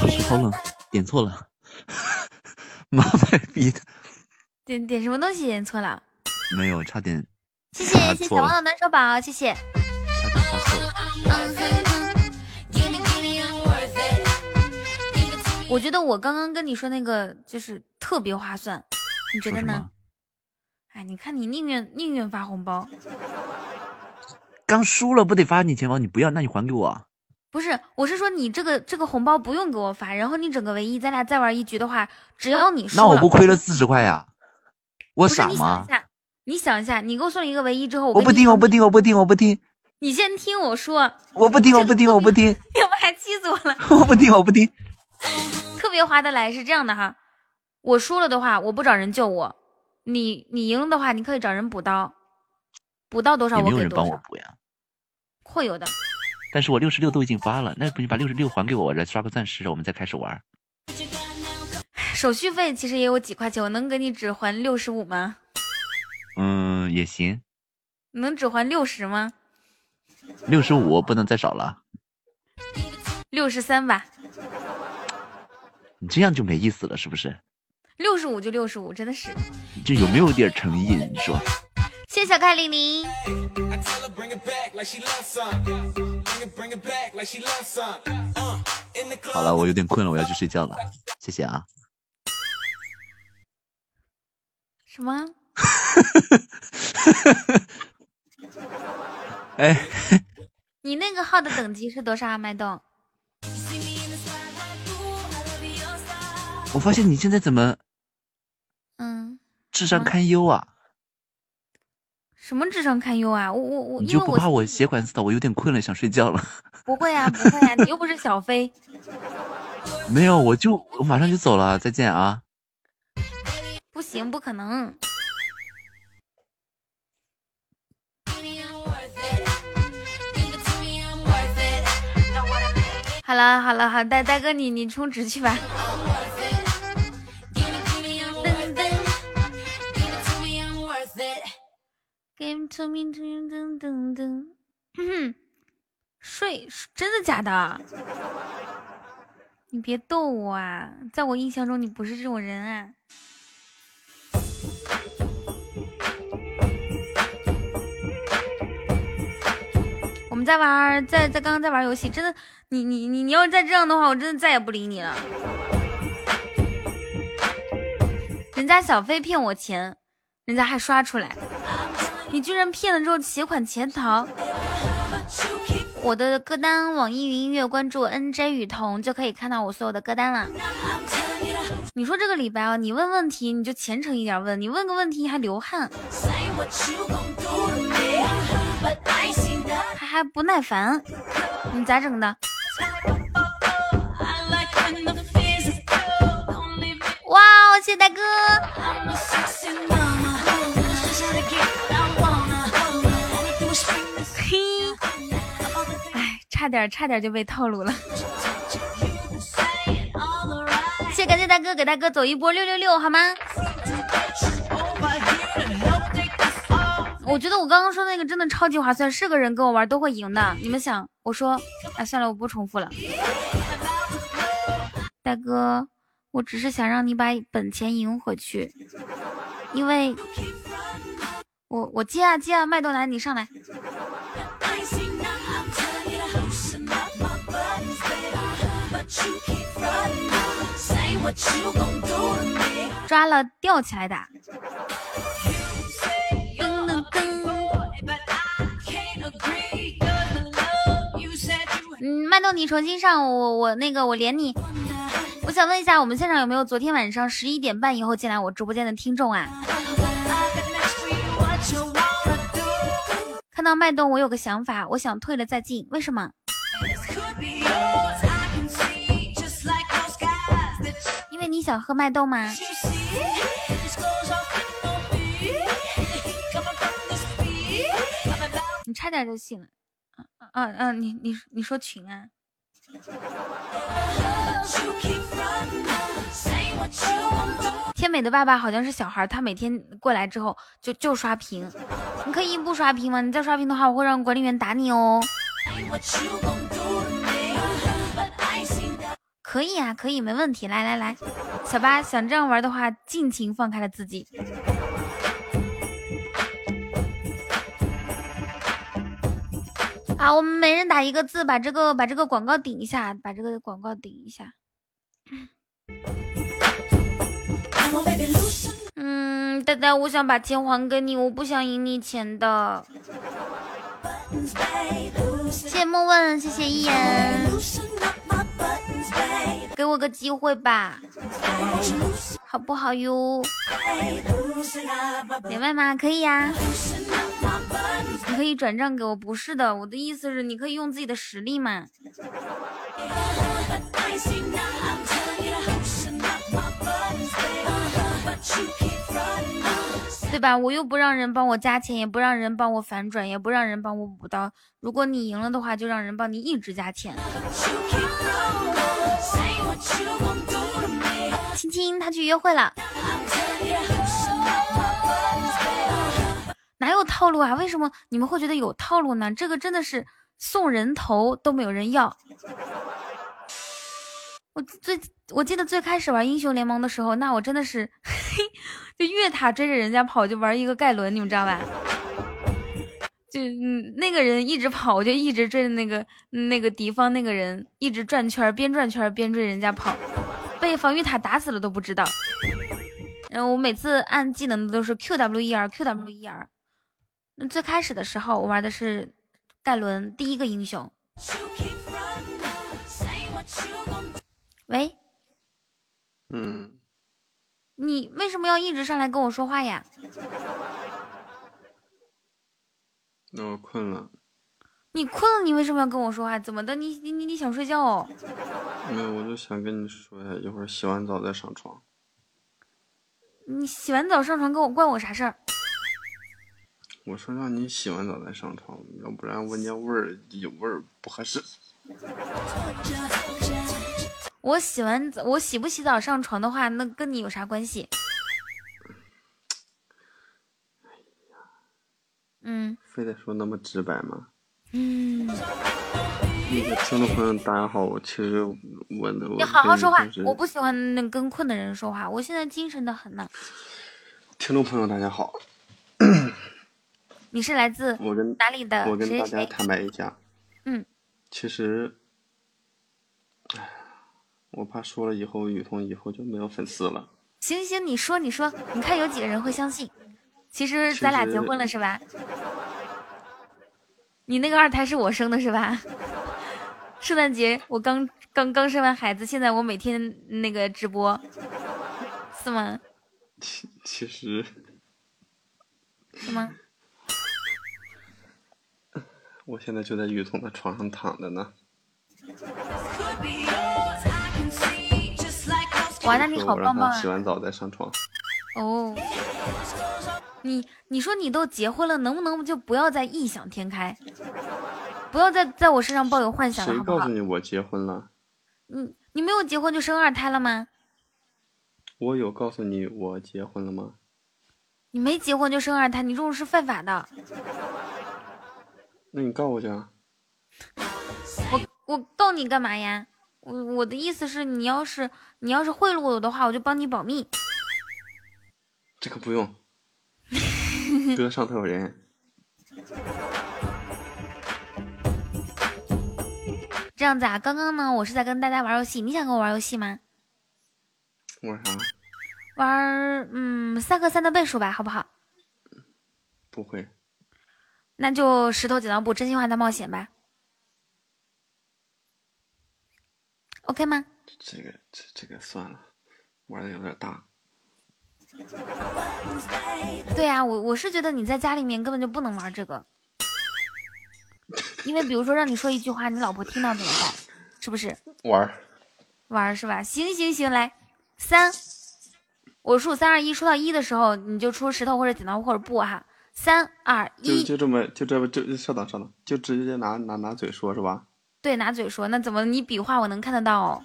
哇，手好冷，点错了，妈卖逼的，点点什么东西点错了？没有，差点 谢谢谢谢小王的暖手宝，谢谢。我觉得我刚刚跟你说那个就是特别划算，你觉得呢？哎，你看你宁愿宁愿发红包，刚输了不得发你钱包？你不要，那你还给我啊。不是，我是说你这个这个红包不用给我发，然后你整个唯一，咱俩再玩一局的话，只要你输了，那我不亏了四十块呀？我傻吗你想一？下，你想一下，你给我送一个唯一之后，我不听，我不听，我不听，我不听，你先听我说，我不听，我不听，我不听，要不还气死我了。我不听，我不听。特别划得来是这样的哈，我输了的话，我不找人救我，你你赢了的话，你可以找人补刀，补到多少也没有人我给多少，帮我补呀。会有的。但是我六十六都已经发了，那不你把六十六还给我，我再刷个钻石，我们再开始玩。手续费其实也有几块钱，我能给你只还六十五吗？嗯，也行，能只还六十吗？六十五不能再少了，六十三吧，你这样就没意思了，是不是？六十五就六十五，真的是。你这有没有点诚意？你说，谢谢小开玲玲，好了，我有点困了，我要去睡觉了，谢谢啊。什么？哎，你那个号的等级是多少啊？麦动？我发现你现在怎么嗯，智商堪忧啊？什么智商堪忧啊？我我我，你就不怕我写款词的？我有点困了，想睡觉了。不会啊，不会啊，你又不是小飞。没有，我就我马上就走了，再见啊！不行，不可能。好了好了好，大大哥你你充值去吧。噔噔 Give to me，噔噔噔睡，真的假的？你别逗我啊！在我印象中，你不是这种人啊。我们在玩，在在刚刚在玩游戏，真的，你你你你要是再这样的话，我真的再也不理你了。人家小飞骗我钱，人家还刷出来，你居然骗了之后携款潜逃。我的歌单，网易云音乐关注 NJ 雨桐就可以看到我所有的歌单了。你说这个李白啊，你问问题你就虔诚一点问，你问个问题还流汗，还还不耐烦，你咋整的？哇哦，谢谢大哥！嘿，哎，差点差点就被套路了。谢感谢大哥，给大哥走一波六六六好吗？我觉得我刚刚说那个真的超级划算，是个人跟我玩都会赢的。你们想，我说，哎，算了，我不重复了。大哥，我只是想让你把本钱赢回去，因为我我接啊接啊，麦豆男你上来。抓了吊起来打。嗯，麦豆你重新上，我我那个我连你。我想问一下，我们现场有没有昨天晚上十一点半以后进来我直播间的听众啊？看到麦豆，我有个想法，我想退了再进，为什么？因为你想喝麦豆吗？你差点就信了，嗯嗯嗯，你你你说群啊？天美的爸爸好像是小孩，他每天过来之后就就刷屏。你可以不刷屏吗？你再刷屏的话，我会让管理员打你哦。可以啊，可以，没问题。来来来，小八想这样玩的话，尽情放开了自己。啊，我们每人打一个字，把这个把这个广告顶一下，把这个广告顶一下。嗯，呆呆，我想把钱还给你，我不想赢你钱的。谢谢莫问，谢谢一言，给我个机会吧，好不好哟？连麦吗？可以呀。你可以转账给我，不是的，我的意思是你可以用自己的实力嘛，对吧？我又不让人帮我加钱，也不让人帮我反转，也不让人帮我补刀。如果你赢了的话，就让人帮你一直加钱。亲亲，他去约会了。哪有套路啊？为什么你们会觉得有套路呢？这个真的是送人头都没有人要。我最我记得最开始玩英雄联盟的时候，那我真的是嘿 就越塔追着人家跑，就玩一个盖伦，你们知道吧？就，那个人一直跑，我就一直追着那个那个敌方那个人一直转圈，边转圈边追人家跑，被防御塔打死了都不知道。然后我每次按技能的都是 Q W E R Q W E R。那最开始的时候，我玩的是盖伦第一个英雄。喂，嗯，你为什么要一直上来跟我说话呀？那我困了。你困了，你为什么要跟我说话？怎么的？你你你你想睡觉哦？没有，我就想跟你说一下，一会儿洗完澡再上床。你洗完澡上床跟我关我啥事儿？我说让你洗完澡再上床，要不然闻见味儿有味儿不合适。我洗完澡，我洗不洗澡上床的话，那跟你有啥关系？嗯。非得说那么直白吗？嗯。那个听众朋友，大家好，其实我的你好好说话，我不喜欢那跟困的人说话，我现在精神的很呢。听众朋友，大家好。你是来自我跟哪里的？我跟大家坦白一下，嗯，其实，唉，我怕说了以后雨桐以后就没有粉丝了。行行，你说你说，你看有几个人会相信？其实咱俩结婚了是吧？你那个二胎是我生的是吧？圣诞节我刚刚刚生完孩子，现在我每天那个直播，是吗？其其实是吗？我现在就在雨桐的床上躺着呢。哇，那你好棒棒啊！洗完澡再上床。哦，你你说你都结婚了，能不能就不要再异想天开，不要再在我身上抱有幻想了，好不好谁告诉？你我结婚了？你你没有结婚就生二胎了吗？我有告诉你我结婚了吗？你没结婚就生二胎，你这种是犯法的。那你告我去啊！我我告你干嘛呀？我我的意思是你要是你要是贿赂我的话，我就帮你保密。这个不用，哥上头有人。这样子啊，刚刚呢，我是在跟大家玩游戏，你想跟我玩游戏吗？玩啥？玩嗯三和三的倍数吧，好不好？不会。那就石头剪刀布，真心话大冒险吧。OK 吗？这个这这个算了，玩的有点大。对呀、我我是觉得你在家里面根本就不能玩这个，因为比如说让你说一句话，你老婆听到怎么办？是不是？玩儿玩儿是吧？行行行，来三，我数三二一，数到一的时候你就出石头或者剪刀或者布哈。三二就一，就这么就这么就稍等稍等，就直接拿拿拿嘴说是吧？对，拿嘴说，那怎么你比划我能看得到哦？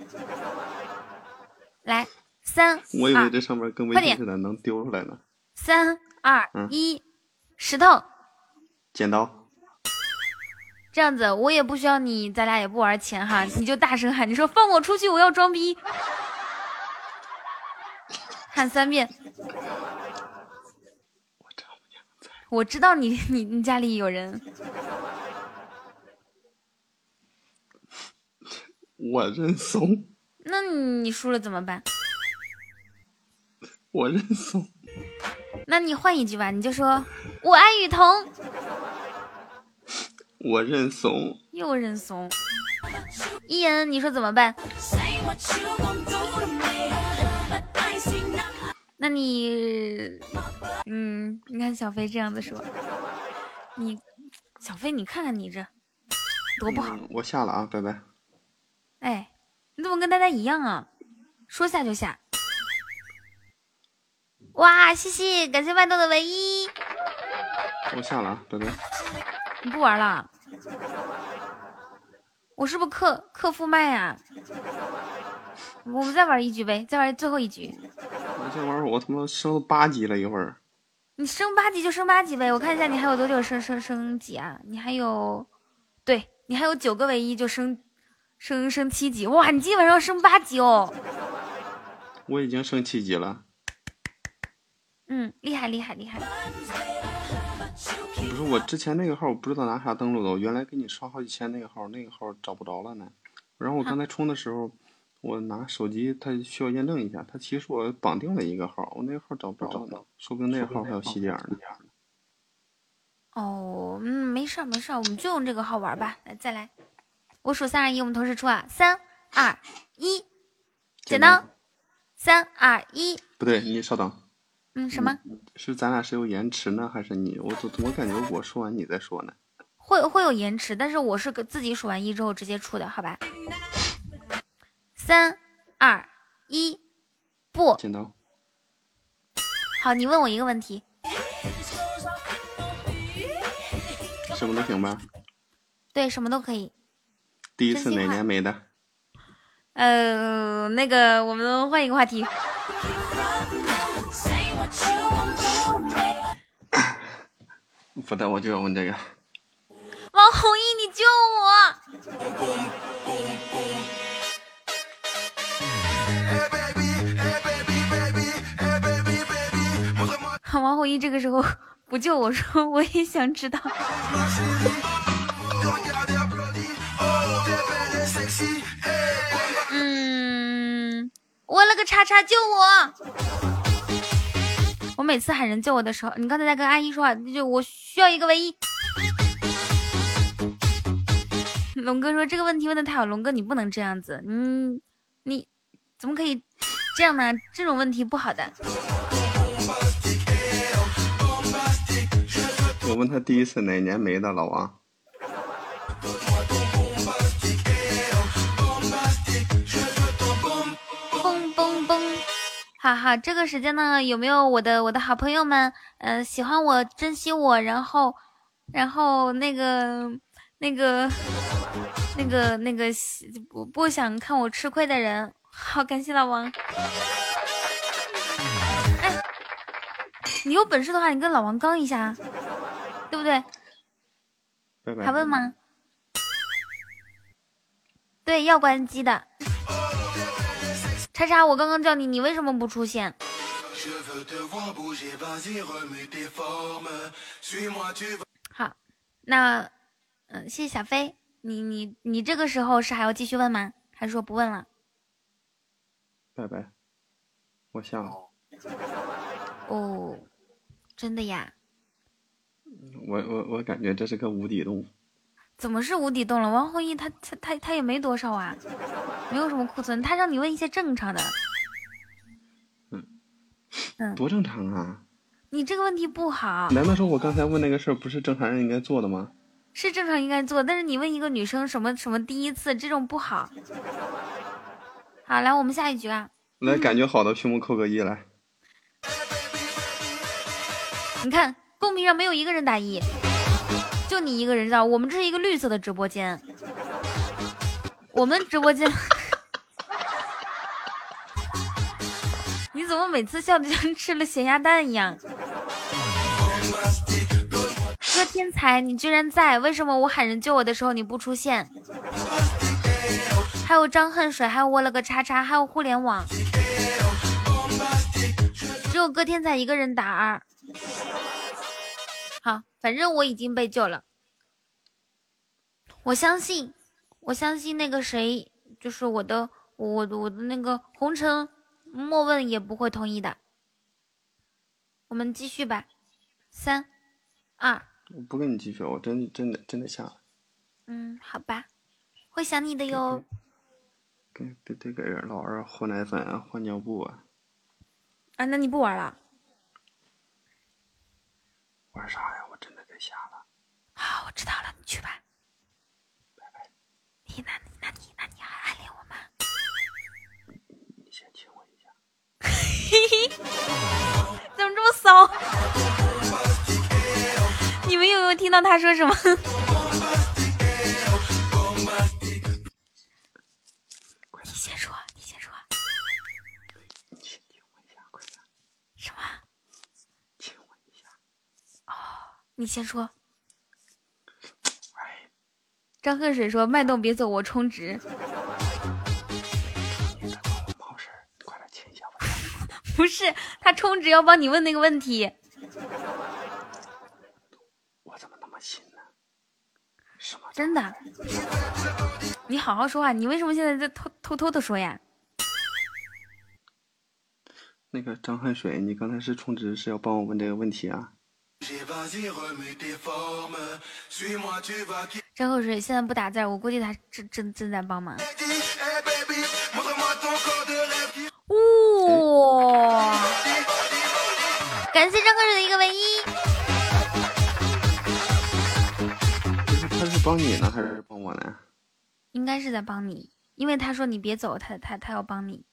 来，三我以为这上面跟微快点信似的能丢出来呢。三二嗯一，石头。剪刀，这样子，我也不需要你，咱俩也不玩钱哈，你就大声喊，你说放我出去，我要装逼，喊三遍。我知道你你你家里有人，我认怂，那你输了怎么办？我认怂。那你换一句吧，你就说我爱雨桐，我认怂，又认怂。伊恩，你说怎么办？那你，嗯，你看小飞这样子说，你，小飞，你看看你这多不好。嗯我下了啊，拜拜。哎，你怎么跟大家一样啊？说下就下。哇，谢谢，感谢麦豆的唯一。我下了啊，拜拜。你不玩了？我是不是克克副麦啊？我们再玩一局呗，再玩最后一局。我这玩意儿我他妈升到八级了，一会儿你升八级就升八级呗，我看一下你还有多久升升升级啊？你还有，对你还有九个唯一就升升升七级，哇！你今晚上要升八级哦。我已经升七级了。嗯，厉害厉害厉害。不是我之前那个号，我不知道拿啥登录的，我原来给你刷好几千那个号，那个号找不着了呢。然后我刚才充的时候，我拿手机，它需要验证一下，它其实我绑定了一个号，我那个号找不着了呢，说不定那个号还有洗点呢。哦，嗯，没事儿没事儿，我们就用这个号玩吧。来，再来，我数三二一，我们同时出啊！三二一，剪刀！三二一，不对，你稍等，嗯，什么？是咱俩是有延迟呢，还是你？我怎我感觉我说完你再说呢。会会有延迟，但是我是给自己数完一之后直接出的，好吧？三二一，不剪刀，好，你问我一个问题，什么都行吧？对，什么都可以。第一次哪年没的？呃，那个，我们换一个话题。不的，我就要问这个。王弘毅，你救我！王弘毅这个时候 不救我说，我也想知道。嗯，我了个叉叉，救我！我每次喊人救我的时候，你刚才在跟阿姨说话，就我需要一个唯一。龙哥说这个问题问的太好，龙哥你不能这样子，嗯，你怎么可以这样呢，这种问题不好的。我问他第一次哪年没的，老王。好好，这个时间呢，有没有我的我的好朋友们，嗯，喜欢我，珍惜我，然后，然后那个那个那个那个不不想看我吃亏的人，好，感谢老王。哎，你有本事的话，你跟老王刚一下，对不对？拜拜。还问吗？对，要关机的。叉叉，我刚刚叫你，你为什么不出现？好，那嗯，谢谢小飞。你你你这个时候是还要继续问吗？还是说不问了？拜拜，我下了。哦，真的呀？我我我感觉这是个无底洞。怎么是无底洞了？王弘毅他他他他也没多少啊，没有什么库存。他让你问一些正常的。嗯嗯，多正常啊！你这个问题不好。难道说我刚才问那个事儿不是正常人应该做的吗？是正常应该做，但是你问一个女生什么什么第一次这种不好。好，来我们下一局啊！来，感觉好的屏幕扣个一来。你看公屏上没有一个人打一。就你一个人知道，我们这是一个绿色的直播间，我们直播间，怎么每次笑的像吃了咸鸭蛋一样？哥天才，你居然在，为什么我喊人救我的时候你不出现？还有张恨水，还有我了个叉叉，还有互联网，只有哥天才一个人打二。好，反正我已经被救了。我相信，我相信那个谁，就是我的，我的我的那个红尘，莫问也不会同意的。我们继续吧，三二。我不跟你继续，我真真的真的下了。嗯，好吧，会想你的哟。给得得给老二换奶粉啊、换尿布啊。啊，那你不玩了？玩啥呀？我真的给下了。好，我知道了，你去吧。拜拜。你那，那你那你 怎么这么骚？你们有没有听到他说什么？你先说，你先说。你先亲我一下，快点。什么？亲我一下。哦，你先说。哎。张恨水说：“脉动别走，我充值。” 不是，他充值要帮你问那个问题。我怎么那么信呢？什么？真的？你好好说话，你为什么现在在偷偷偷的说呀？那个张恨水，你刚才是充值是要帮我问这个问题啊？张恨水现在不打字，我估计他正正正在帮忙。哇！感谢张恨水的一个唯一。他是帮你呢，还是帮我呢？应该是在帮你，因为他说你别走，他他他要帮你。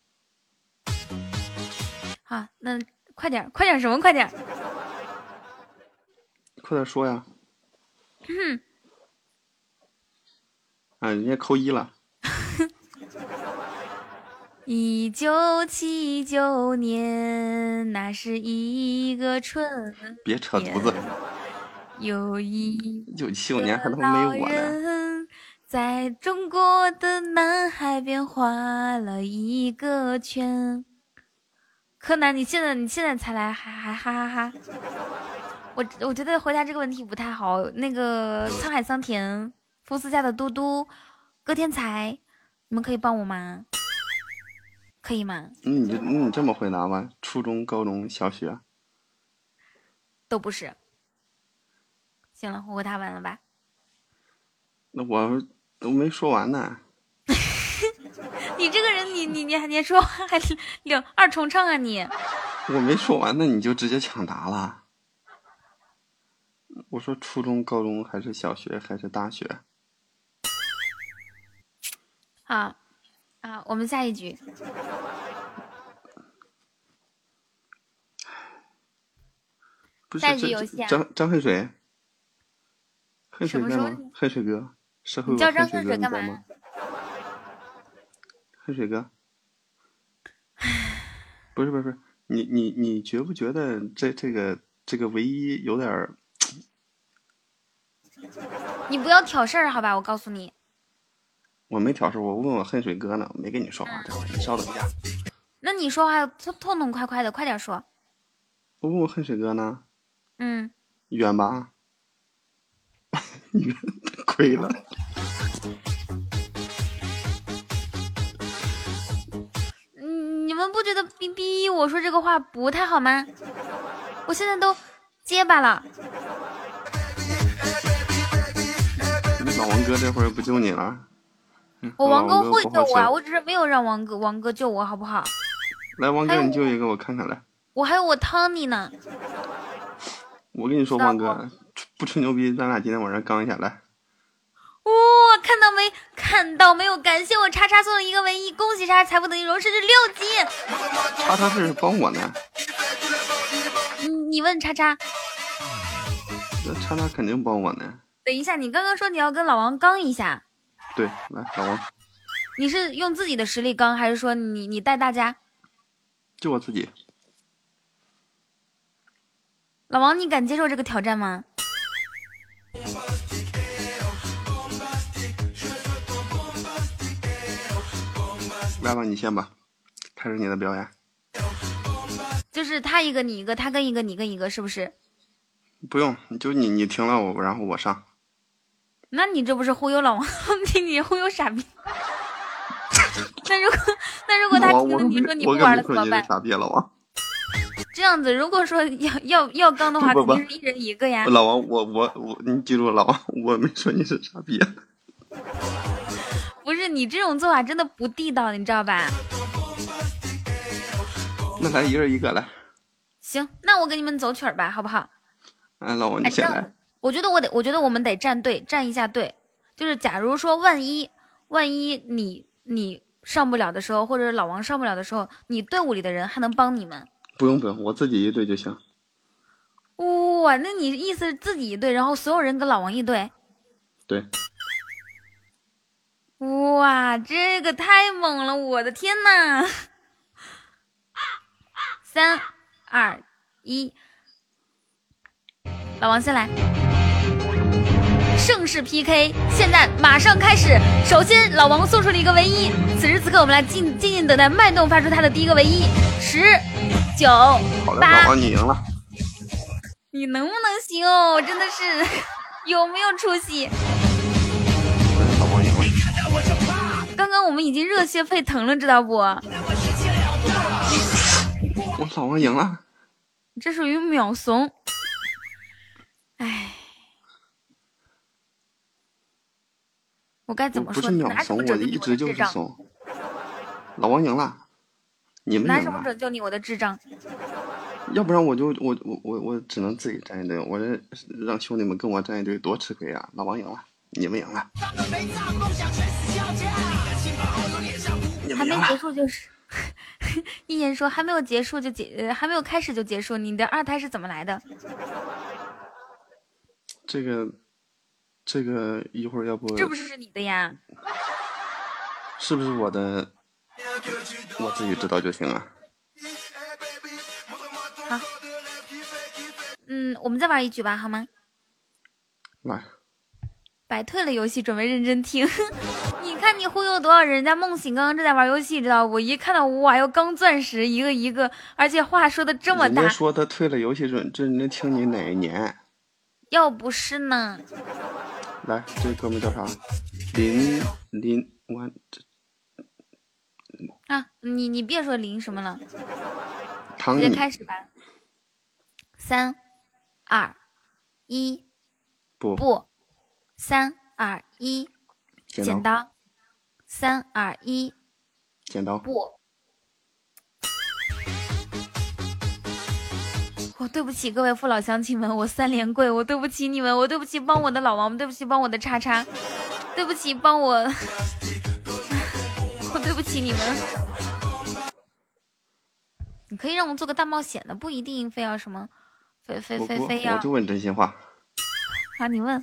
好，那快点，快点什么？快点！快点说呀！嗯。啊，人家扣一了。一九七九年，那是一个春。别扯犊子。有一一九七九年还他妈没我呢。在中国的南海边画了一个圈。柯南，你现在你现在才来，还还哈哈哈！我我觉得回答这个问题不太好。那个沧海桑田、福斯家的嘟嘟、哥天才，你们可以帮我吗？可以吗？那你就那你这么回答吧，初中、高中小学都不是。行了，我回答完了吧？那我都没说完呢。你这个人，你你你还你说话还两二重唱啊你？我没说完，呢你就直接抢答了。我说初中、高中还是小学还是大学？好，啊，我们下一局。不是下一局这游戏啊张张恨水，恨水哥吗？恨水哥，社会你叫张有恨水哥，干吗？恨水哥，不是不是不是，你你你觉不觉得这这个这个唯一有点儿？你不要挑事儿好吧？我告诉你，我没挑事，我问我恨水哥呢，没跟你说话，这会儿你稍等一下，那你说话痛痛痛快快的，快点说。我问我恨水哥呢，嗯，远吧？远，亏了。嗯，你们不觉得逼逼我说这个话不太好吗？我现在都结巴了。老王哥这会儿不救你了？嗯我王哥会救我啊，我只是没有让王哥王哥救我，好不好？来，王哥，你救一个我看看来。我还有我汤尼呢。我跟你说，王哥，不吹牛逼，咱俩今天晚上刚一下来。哇、看到没？看到没有？感谢我叉叉送了一个唯一，恭喜叉叉财富等级荣升至六级。叉叉是帮我呢，你你问叉叉，那叉叉肯定帮我呢。等一下，你刚刚说你要跟老王刚一下，对，来，老王，你是用自己的实力刚，还是说你你带大家？就我自己。老王，你敢接受这个挑战吗？来吧，你先吧，开始你的表演。就是他一个你一个，他跟一个你跟一个，是不是？不用，就你你停了我，然后我上。那你这不是忽悠老王？你你忽悠傻逼。那如果那如果他听了你说你不玩了怎么办老王。这样子，如果说要要要刚的话，肯定是一人一个呀。老王，我我我，你记住，老王，我没说你是傻逼。不是你这种做法真的不地道，你知道吧？那咱一人一个来，行，那我给你们走曲儿吧，好不好？哎，老王哎你先来。我觉得我得，我觉得我们得站队，站一下队。就是假如说万一万一你你上不了的时候，或者老王上不了的时候，你队伍里的人还能帮你们。不用不用，我自己一队就行。哇，那你意思是自己一队，然后所有人跟老王一队？对，哇，这个太猛了！我的天呐！三二一，老王先来。盛世 PK 现在马上开始。首先，老王送出了一个唯一。此时此刻，我们来静静静等待脉动发出他的第一个唯一。十、九、好的，八老，王你赢了。你能不能行哦？真的是 有没有出息？老王赢了。刚刚我们已经热血沸腾了，知道不？我老王赢了。这属于秒怂。我该怎么说？不是秒怂，我一直就？是怂。老王赢了，你们拿什么。拯救你我的智障？要不然我就我我我我只能自己站一队，我这让兄弟们跟我站一队多吃亏啊！老王赢了，你们赢了，还没。结束就是，一言说还没有结束就结，呃还没有开始就结束。你的二胎是怎么来的？这个这个一会儿要不是不是是你的呀？是不是我的？我自己知道就行了。好，嗯，我们再玩一局吧，好吗？来，摆退了游戏，准备认真听。你看你忽悠多少人？家梦醒刚刚正在玩游戏，知道不？我一看到哇哟，刚钻石一个一个，而且话说的这么大人家，说他退了游戏准，这人家听你哪一年？要不是呢？来，这哥们儿叫啥？林林，我这啊，你你别说林什么了，唐你直接开始吧。三、二、一，不。不，三、二、一，剪剪刀。三、二、一，剪刀。不，我对不起各位父老乡亲们，我三连跪，我对不起你们，我对不起帮我的老王，对不起帮我的叉叉，对不起帮我，我对不起你们。你可以让我做个大冒险的，不一定非要什么，非非非非要我就问真心话，啊！你问，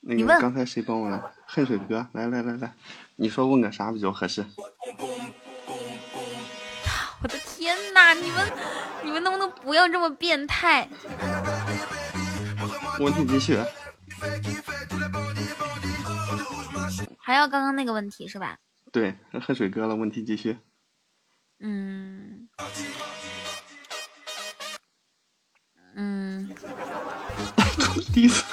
那你问个刚才谁帮我了？恨水哥，来来来来，你说问个啥比较合适？我的天哪！你们你们能不能不要这么变态？问题继续。还要刚刚那个问题是吧？对，喝水哥了，问题继续。嗯嗯，第一次。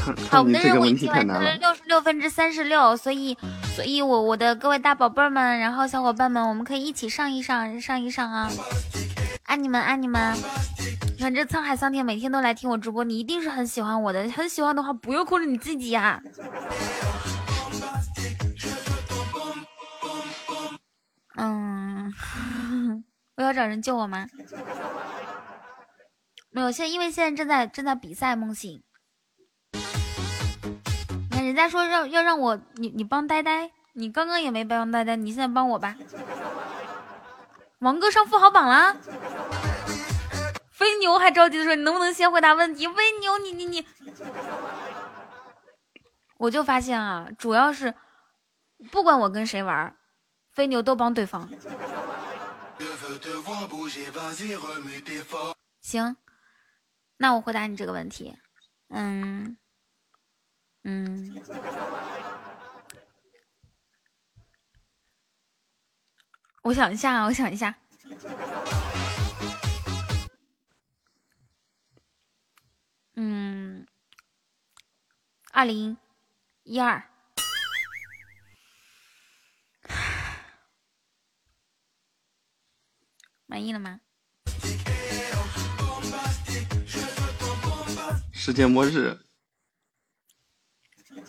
好，我们的任务已经完成了。六十六分之三十六，所以，所以我我的各位大宝贝儿们，然后小伙伴们，我们可以一起上一上，上一上啊！爱你们，爱你们！你看这沧海桑田每天都来听我直播，你一定是很喜欢我的，很喜欢的话，不要控制你自己呀、嗯，我要找人救我吗？没有，现在因为现在正在正在比赛梦醒。人家说让要让我你你帮呆呆，你刚刚也没帮呆呆，你现在帮我吧。王哥上富豪榜啦！飞牛还着急的说你能不能先回答问题？飞牛你你你，我就发现啊，主要是不管我跟谁玩，飞牛都帮对方。行，那我回答你这个问题。嗯嗯，我想一下啊，我想一下。嗯，二零一二，满意了吗？世界末日，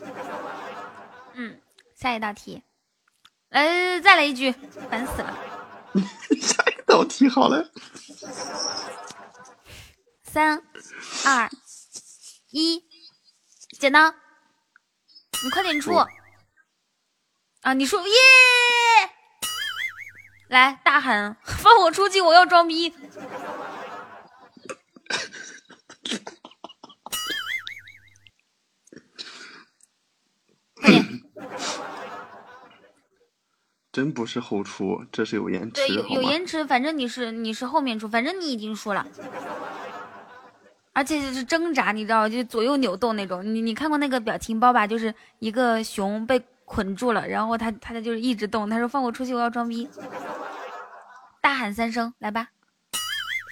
嗯，下一道题，来再来一句，烦死了。下一道题好了。三二一，剪刀，你快点出啊！你说耶，来大喊放我出去，我要装逼。真不是后出，这是有延对，迟，有？有延迟，反正你是你是后面出，反正你已经输了，而且就是挣扎，你知道，就左右扭动那种。你你看过那个表情包吧？就是一个熊被捆住了，然后他他就是一直动，他说放我出去，我要装逼，大喊三声，来吧，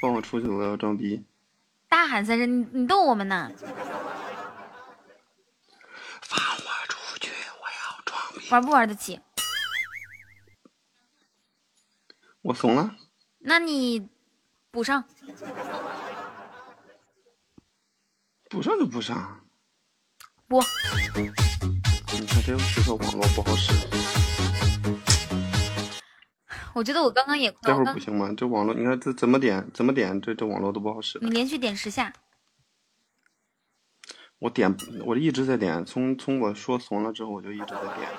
放我出去，我要装逼。大喊三声，你你逗我们呢？放我出去，我要装逼。玩不玩得起？我怂了，那你补上，补上就补上。补。你看这这个网络不好使，我觉得我刚刚也，待会儿不行吗？这网络，你看这怎么点怎么点，这这网络都不好使。你连续点十下，我点，我一直在点，从从我说怂了之后，我就一直在点。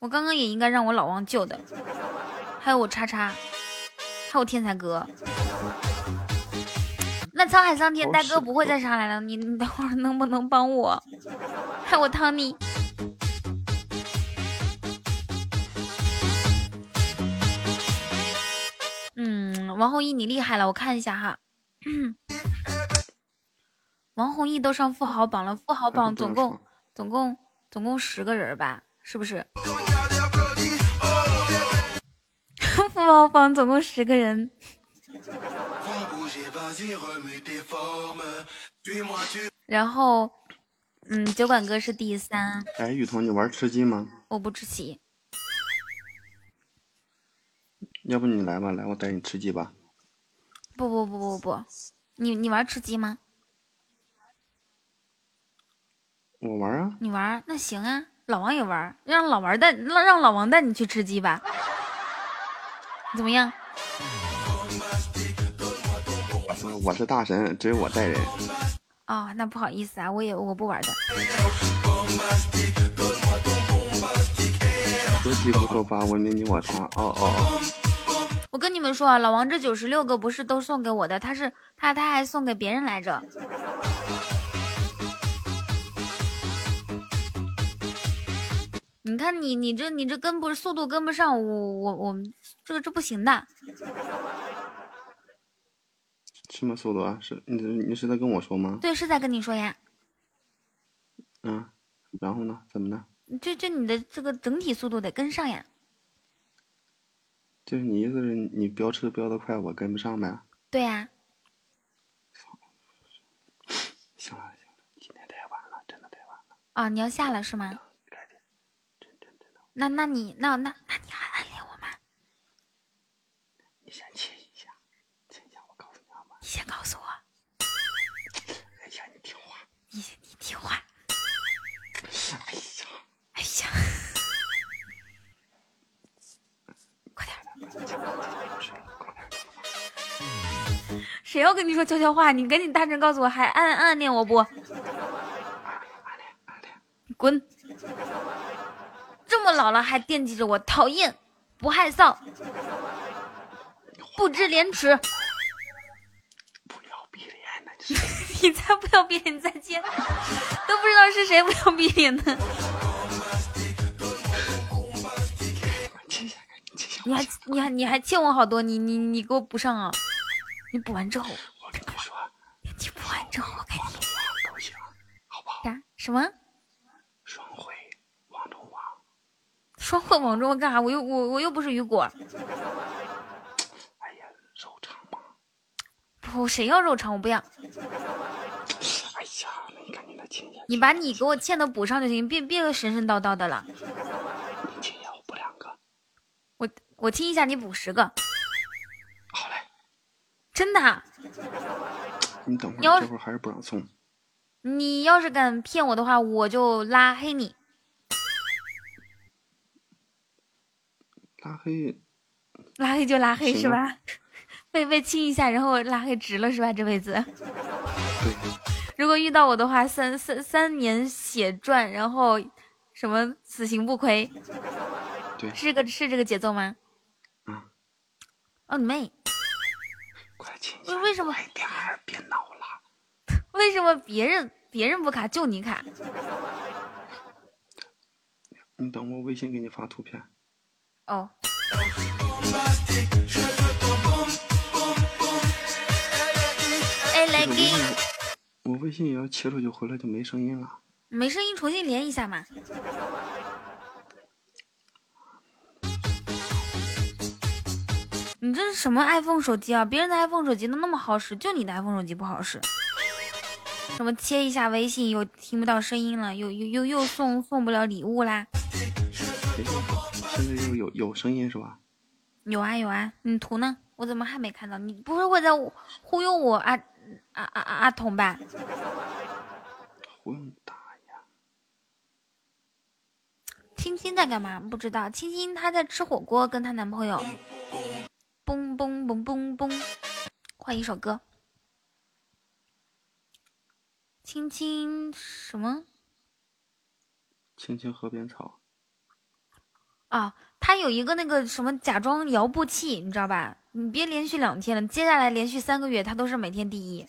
我刚刚也应该让我老王救的，还有我叉叉，还有天才哥。那沧海桑田，好大哥不会再上来了，你你等会儿能不能帮我？还有我汤尼，嗯，王弘毅你厉害了，我看一下哈。王弘毅都上富豪榜了，富豪榜总共总共总共十个人吧，是不是？富豪榜总共十个人，然后，嗯，酒馆哥是第三，哎，雨桐，你玩吃鸡吗？我不吃鸡。要不你来吧，来，我带你吃鸡吧。不不不不不，你你玩吃鸡吗？我玩啊，你玩？那行啊，老王也玩，让老王带让让老王带你去吃鸡吧，怎么样？我是大神，只有我带人。哦，那不好意思啊，我也我不玩的。多鸡不够八，文明你我他。哦哦。我跟你们说啊，老王这九十六个不是都送给我的，他是他他还送给别人来着。你看你你这你这跟不速度跟不上我我我们这个这不行的。什么速度啊？是你你是在跟我说吗？对，是在跟你说呀。嗯，然后呢？怎么的？这这你的这个整体速度得跟上呀。就是你意思是你飙车飙得快，我跟不上呗？对呀。行了行了，今天太晚了，真的太晚了。啊，你要下了是吗？那那你那那那你还暗恋我吗？你先亲一下，亲一下，我告诉你好吗？你先告诉我。哎呀，你听话。你你听话。哎呀，哎呀，快点！谁要跟你说悄悄话？你赶紧大声告诉我，还暗暗恋我不？暗恋暗恋！滚！老了还惦记着我，讨厌！不害臊，不知廉耻！不要逼脸呢！你才不要逼脸！再见，都不知道是谁不要逼脸呢。你还你还你还欠我好多，你你你给我补上啊！你补完之后，我跟你说，你补完之后我给你好不好？啥？什么？双汇网中干啥？我又我我又不是雨果。哎呀，肉肠吧？不，谁要肉肠？我不要。哎呀，那你赶紧的亲一下。你把你给我欠的补上就行，别别神神叨叨的了。你亲一下，我补两个。我我亲一下，你补十个。好嘞。真的？你等会儿，这会儿还是不让送。你要是敢骗我的话，我就拉黑你。拉黑，拉黑就拉黑是吧？被被亲一下，然后拉黑值了是吧？这辈子。对。如果遇到我的话，三三三年血赚，然后什么死刑不亏。对。是个是这个节奏吗？嗯。哦你妹！快亲为为什么？快点儿，别闹了。为什么别人别人不卡，就你卡？你等我微信给你发图片。哦。哎，来给。我微信也要切出去，回来就没声音了。没声音，重新连一下嘛。你这是什么 iPhone 手机啊？别人的 iPhone 手机都那么好使，就你的 iPhone 手机不好使。什么切一下微信又听不到声音了，又又又又送送不了礼物啦。有有声音是吧？有啊有啊，你图呢？我怎么还没看到？你不是会在忽悠我啊啊啊啊阿童吧？忽悠大呀！青青在干嘛？不知道。青青她在吃火锅，跟她男朋友。嘣嘣嘣嘣嘣！换一首歌。青青什么？青青河边草。啊，他有一个那个什么假装摇步器，你知道吧？你别连续两天了，接下来连续三个月，他都是每天第一，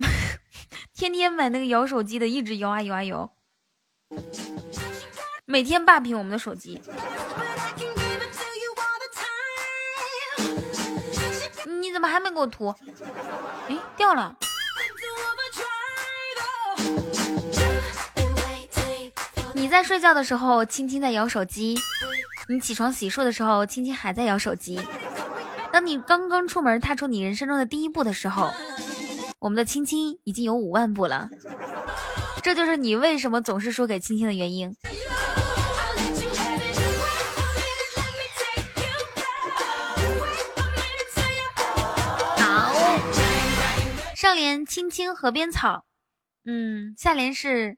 天天买那个摇手机的，一直摇啊摇啊摇，每天霸屏我们的手机。你怎么还没给我涂？哎，掉了。你在睡觉的时候，青青在摇手机；你起床洗漱的时候，青青还在摇手机。当你刚刚出门踏出你人生中的第一步的时候，我们的青青已经有五万步了。这就是你为什么总是输给青青的原因。好。上联青青河边草，嗯，下联是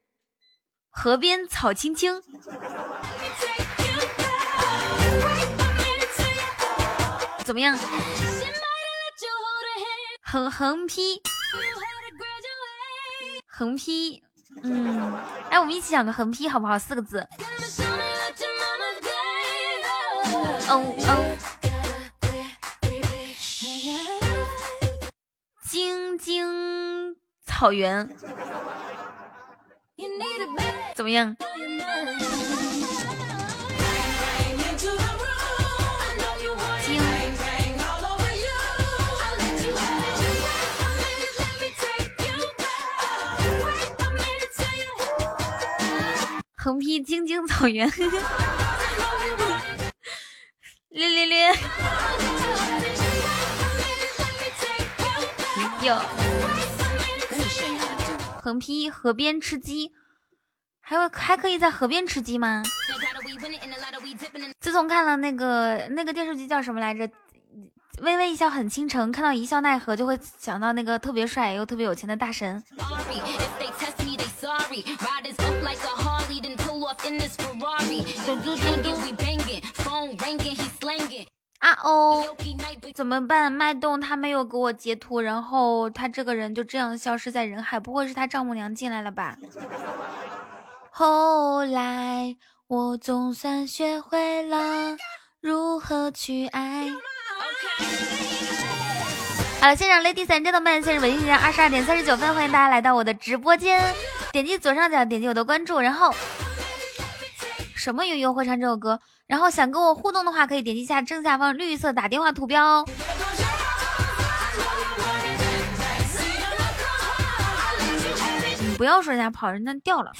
河边草青青。怎么样？横横批，横批，嗯，哎，我们一起讲个横批好不好？四个字。哦哦，晶晶草原，怎么样？横批：晶晶草原。略略略，有横批：河边吃鸡，还有还可以在河边吃鸡吗？自从看了那个那个电视剧叫什么来着，《微微一笑很倾城》，看到一笑奈何就会想到那个特别帅又特别有钱的大神。啊哦，怎么办？脉动他没有给我截图，然后他这个人就这样消失在人海，不会是他丈母娘进来了吧？后来我总算学会了如何去爱。好了，现场 ladies and gentlemen，现在北京时间二十二点三十九分，欢迎大家来到我的直播间，点击左上角点击我的关注，然后什么悠悠会唱这首歌。然后想跟我互动的话，可以点击一下正下方绿色打电话图标哦。不要说人家跑，人家掉了。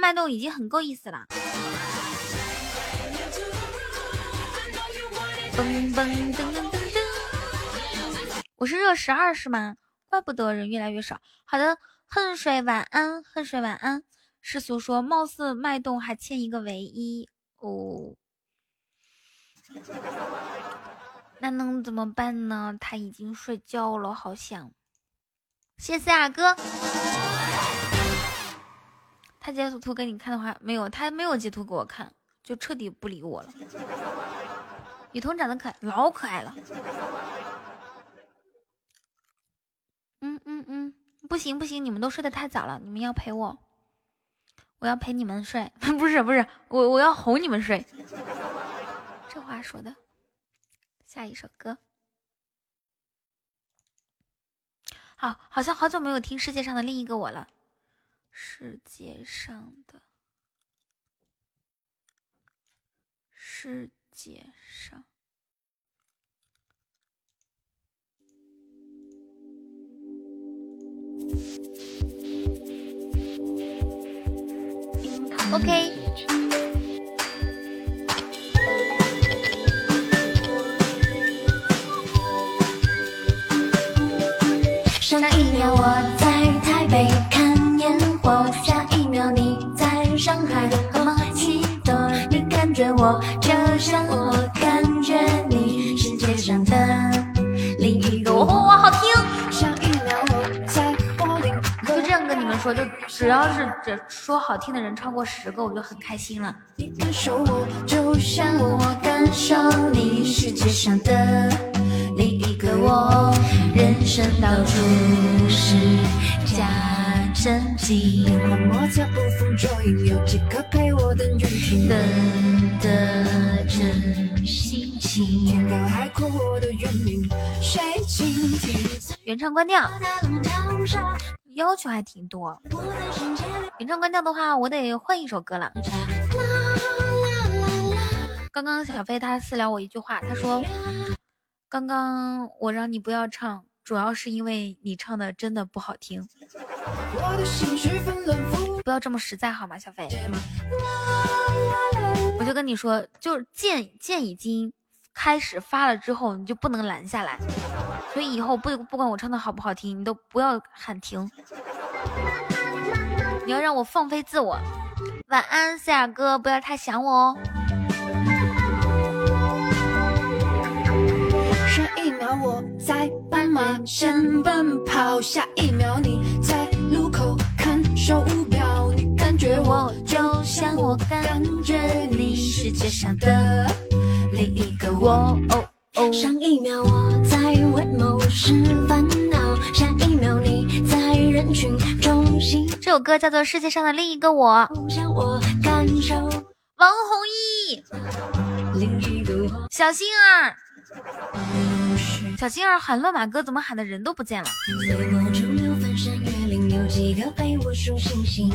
脉动已经很够意思了。嘣嘣噔噔噔噔，我是热十二是吗？怪不得人越来越少。好的，恨水晚安，恨水晚安。世俗说，貌似脉动还欠一个唯一哦，那能怎么办呢？他已经睡觉了，好想。谢谢啊哥，他截图给你看的话没有？他没有截图给我看，就彻底不理我了。雨桐长得可，老可爱了。嗯嗯嗯，不行不行，你们都睡得太早了，你们要陪我。我要陪你们睡，不是不是，我我要哄你们睡。这话说的。下一首歌，好，好像好久没有听世界上的另一个我了。世界上的，世界上。OK。上一秒我在台北看烟火，下一秒你在上海喝玛奇朵，你感觉我只要是这说好听的人超过十个，我就很开心了。你感受我，就像我感受你，世界上的另一个我，人生到处是假正经。莫测无风捉影，有几个陪我等雨停等的真心情。天高海阔我的原名，谁倾听？原唱关掉。要求还挺多，原唱关掉的话，我得换一首歌了。刚刚小飞他私聊我一句话，他说：“刚刚我让你不要唱，主要是因为你唱的真的不好听。”不要这么实在好吗，小飞？我就跟你说，就是剑剑已经开始发了之后，你就不能拦下来。所以以后不不管我唱的好不好听，你都不要喊停。你要让我放飞自我。晚安，思雅哥，不要太想我哦。下一秒我在斑马线奔跑，下一秒你在路口看手表，你感觉我就像我感觉你世界上的另一个我。哦哦，上一秒我在为某事烦恼，下一秒你在人群中心。这首歌叫做《世界上的另一个我》，让我感受王弘毅。小心儿，小心儿喊乱马哥，怎么喊的人都不见了？随我周六翻山越岭，有几个陪我数星星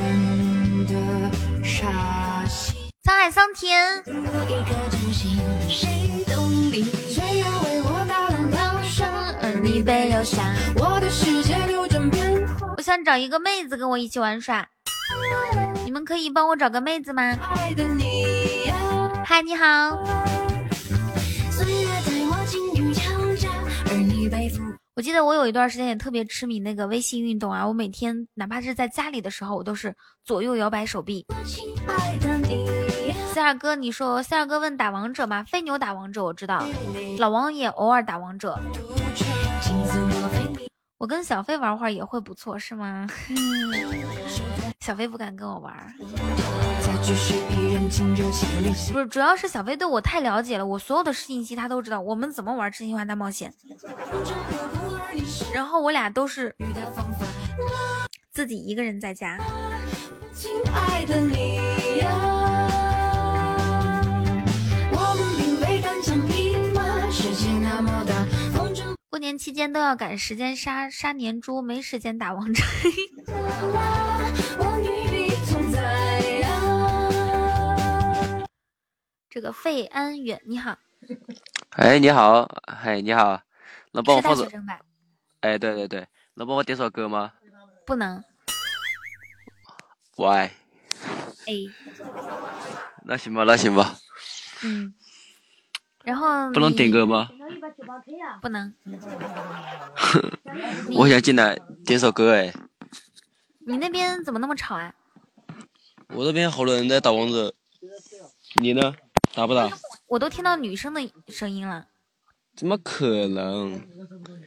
的傻心。沧海桑田，我想找一个妹子跟我一起玩耍，你们可以帮我找个妹子吗？嗨，你好，我记得我有一段时间也特别痴迷那个微信运动啊，我每天哪怕是在家里的时候，我都是左右摇摆手臂。我亲爱的你。呀。四二哥，你说四二哥问打王者吗？飞牛打王者我知道，老王也偶尔打王者。我跟小飞玩会儿也会不错，是吗？小飞不敢跟我玩，不是，主要是小飞对我太了解了，我所有的信息他都知道，我们怎么玩真心话大冒险，然后我俩都是自己一个人在家。亲爱的你呀，过年期间都要赶时间杀杀年猪，没时间打王者。这个费安远，你好，哎，你好，嗨，你好，能帮我放首？学生吧？哎，对对对，能帮我点首歌吗？不能。Why？哎，那行吧，那行吧，嗯，然后不能点歌吗？不能。我想进来点首歌哎。你那边怎么那么吵啊？我这边好多人在打王者，你呢？打不打？我都听到女生的声音了，怎么可能？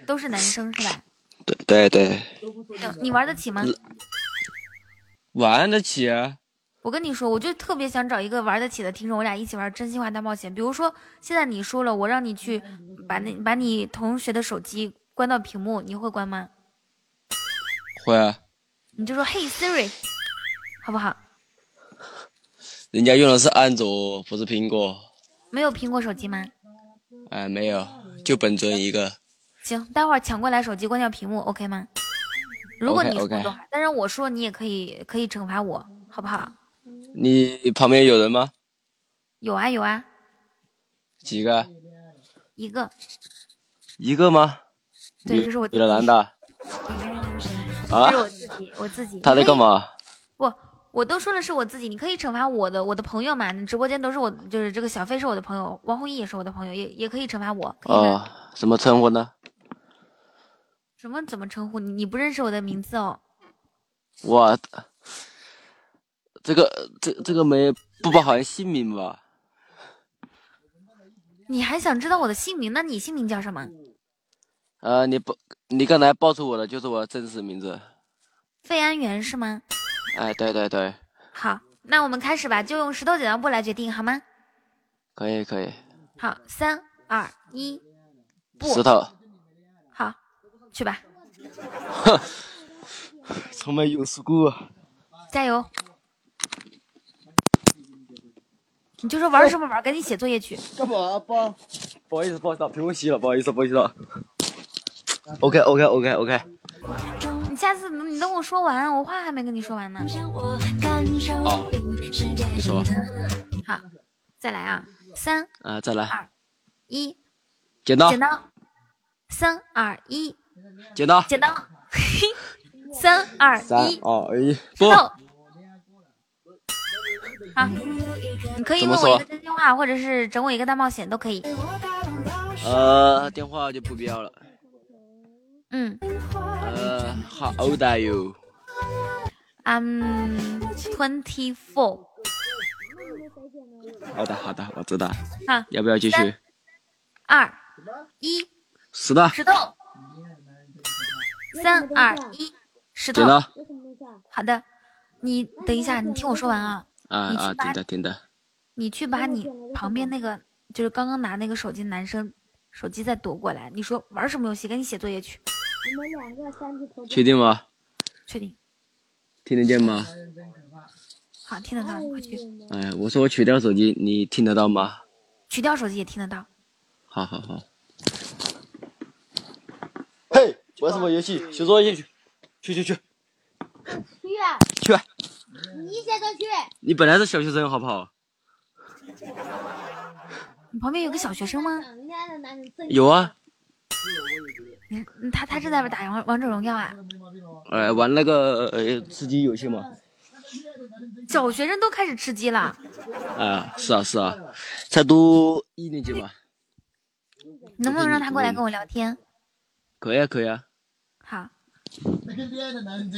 都是男生是吧？对对对，嗯你玩得起吗？玩得起啊。我跟你说，我就特别想找一个玩得起的听众，我俩一起玩真心话大冒险。比如说，现在你输了，我让你去把那把你同学的手机关到屏幕，你会关吗？会啊，你就说嘿 Siri，好不好？人家用的是安卓，不是苹果。没有苹果手机吗？哎，没有，就本尊一个。行，待会儿抢过来手机，关掉屏幕，OK 吗？如果你输话，当然我说你也可以可以惩罚我，好不好？你旁边有人吗？有啊有啊，几个？一个，一个吗？对，女这是我女的，男的？啊这是？我自己，我自己。他在干？嘛？不，我都说了是我自己，你可以惩罚我的我的朋友嘛，你直播间都是我，就是这个小飞是我的朋友，王弘毅也是我的朋友，也也可以惩罚我？哦，什么称呼呢？什么怎么称呼你？你不认识我的名字哦？我这个这这个没不包含姓名吧？你还想知道我的姓名？那你姓名叫什么？呃，你不你刚才报出我的就是我的真实名字。费安源是吗？哎，对对对，好，那我们开始吧，就用石头剪刀布来决定好吗？可以可以。好，三二一，布，石头，好，去吧，哼 从没有输过。加油！你就说玩什么玩，赶紧写作业去。干嘛不？不好意思，不好意思，屏幕熄了，不好意思，不好意思。OK OK OK OK，你下次你等我说完，我话还没跟你说完呢。让我感受哦你说好，再来啊，三啊，再来，二一，剪刀。剪，刀，三二一，剪刀，剪刀，嘿，三二三一，二一，不，石头。好，你可以问我一个真心话，或者是整我一个大冒险，都可以。呃，电话就不必要了。嗯呃，How old are you？，I'm twenty four。好的好的，我知道。好，要不要继续？二一，是的，石头，三二一，石头好的，你等一下，你听我说完啊。啊啊，听的听的。你去把你旁边那个，就是刚刚拿那个手机男生手机再夺过来。你说玩什么游戏？赶紧写作业去。你们两个三只头确定吗？确定？听得见吗？好，听得到，快去。哎，我说我取掉手机，你听得到吗？取掉手机也听得到。好好好。嘿，玩什么游戏？写作业去，去去去去，去！你现在去。你本来是小学生，好不好？你旁边有个小学生吗？有啊，嗯，嗯他他正在打王王者荣耀啊。呃，玩那个呃吃鸡游戏嘛。小学生都开始吃鸡了，啊，是啊是啊，才读一年级嘛。能不能让他过来跟我聊天？可以啊可以啊。好，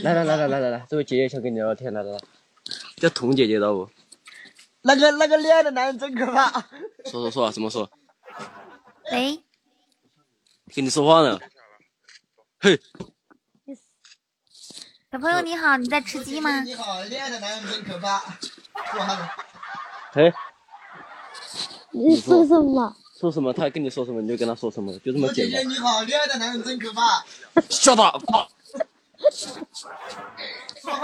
来来来来来来来，这位姐姐想跟你聊聊天，来来来，叫童姐姐知道不？那个那个恋爱的男人真可怕。说说说，怎么说？喂，跟你说话呢。嘿，小朋友你好，你在吃鸡吗？你好，恋爱的男人真可怕。说话呢。嘿，你说什么？说什么？他跟你说什么你就跟他说什么，就这么姐姐简单。你好，恋爱的男人真可怕。笑他！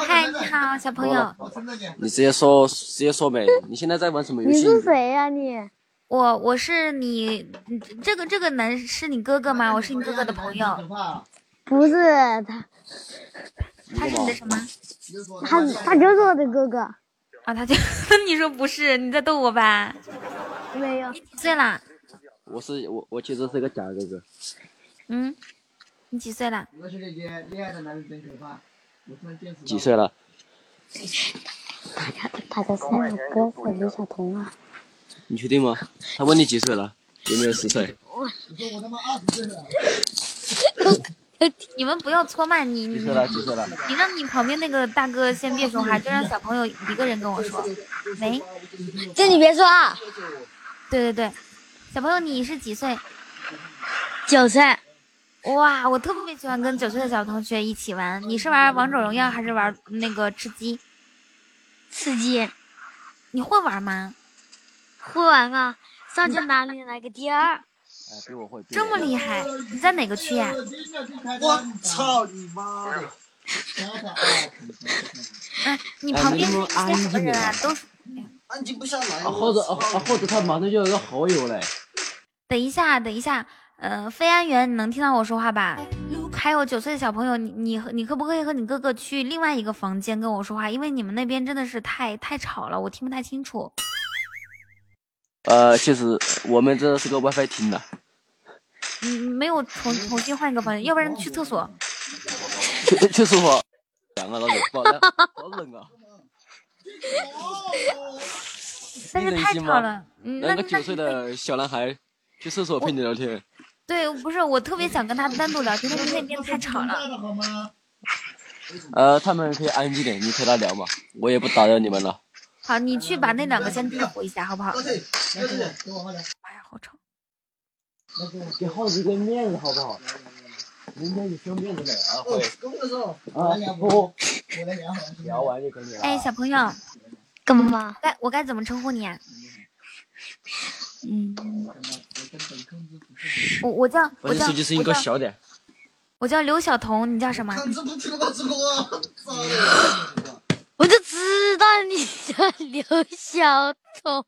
嗨，你好，小朋友。你直接说，直接说呗。你现在在玩什么游戏？你是谁呀、你？我我是你，嗯这个这个男是你哥哥吗？我是你哥哥的朋友。不是他，他是你的什么？他他就是我的哥哥。啊，他就 你说不是，你在逗我吧？没有。你几岁啦？我是我，我其实是个假哥哥。嗯，你几岁了？我是姐姐，恋爱的男人真可怕。我突然见识几岁了？他的三个哥是李小彤啊。你确定吗？他问你几岁了？有没有十岁？你说我他妈二十岁了。你们不要搓慢你你几岁了？几岁了？你让你旁边那个大哥先别说话，就让小朋友一个人跟我说。喂，这你别说啊。对对对，小朋友你是几岁？九岁。哇，我特别喜欢跟九岁的小同学一起玩。你是玩王者荣耀还是玩那个吃鸡？吃鸡。你会玩吗？会玩啊，上去拿你来个第二。哎，比我会。这么厉害？你在哪个区呀、我操你妈的！哎，你旁边那些什么人啊，都是。安静不下来。啊，或者啊啊，或者他马上就有个好友嘞。等一下，等一下，呃，飞安源，你能听到我说话吧？还有九岁的小朋友，你你你可不可以和你哥哥去另外一个房间跟我说话？因为你们那边真的是太太吵了，我听不太清楚。呃，其实我们这是个 WiFi 厅的。你，没有重重新换一个房间，要不然去厕所。去去厕所。两个老冷，好冷啊！但是太吵了。嗯，那那个那九岁的小男孩去厕所陪你聊天。对，不是，我特别想跟他单独聊天，但是那边太吵了。呃，他们可以安静点，你陪他聊嘛，我也不打扰你们了。好，你去把那两个先制服一下，好不好？哎呀，好吵！给浩子个面子好不好？明天你生面子的啊，会啊不，聊完就给你了。哎，小朋友，干嘛？该我该怎么称呼你啊？嗯，我我叫我我叫的手机声音我叫给我小点。我叫刘晓彤，你叫什么？我就知道你叫刘晓彤。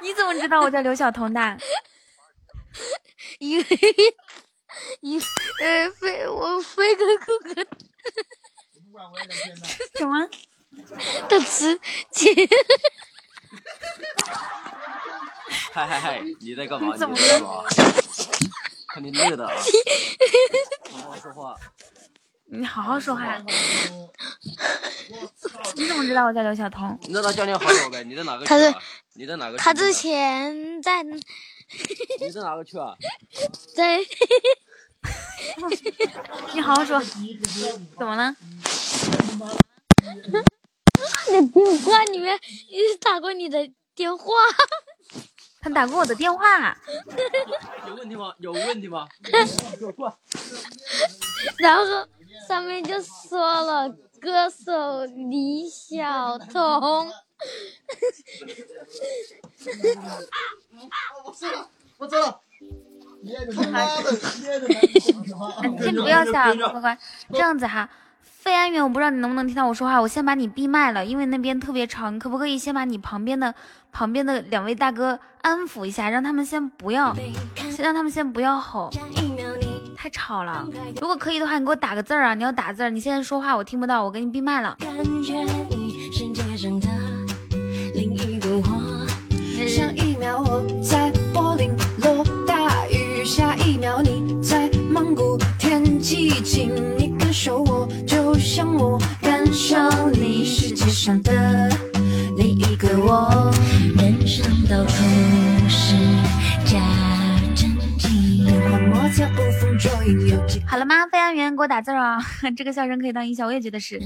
你怎么知道我叫刘晓彤的？因为因为呃飞我飞哥哥哥什么？的吃鸡。嗨嗨嗨，你在干嘛？你 怎么你在干嘛？看你累的啊！好好说话。你好好说话。你怎么知道我叫刘晓彤？你让他加你好友呗？你在哪个区他是啊？你在哪个区？他之前在 你在哪个区啊？在你好好说。怎么了？你电话里面打过你的电话。他打过我的电话。有问题吗？有问题吗？给我过。然后上面就说了歌手李晓彤。我走了，我走了。你先不要笑，乖乖乖。这样子哈，费安远，我不知道你能不能听到我说话，我先把你闭麦了，因为那边特别吵。你可不可以先把你旁边的旁边的两位大哥安抚一下，让他们先不要，先让他们先不要吼，太吵了。如果可以的话，你给我打个字儿啊！你要打字儿，你现在说话我听不到，我给你闭麦了。上一秒我在柏林落大雨，下一秒你在蒙古天气晴，你感受我，就像我感受你，世界上的另一个我。人生到处是假正经，幻莫测捕风捉影有几好了吗？飞安员给我打字儿啊！这个笑声可以当音效，我也觉得是。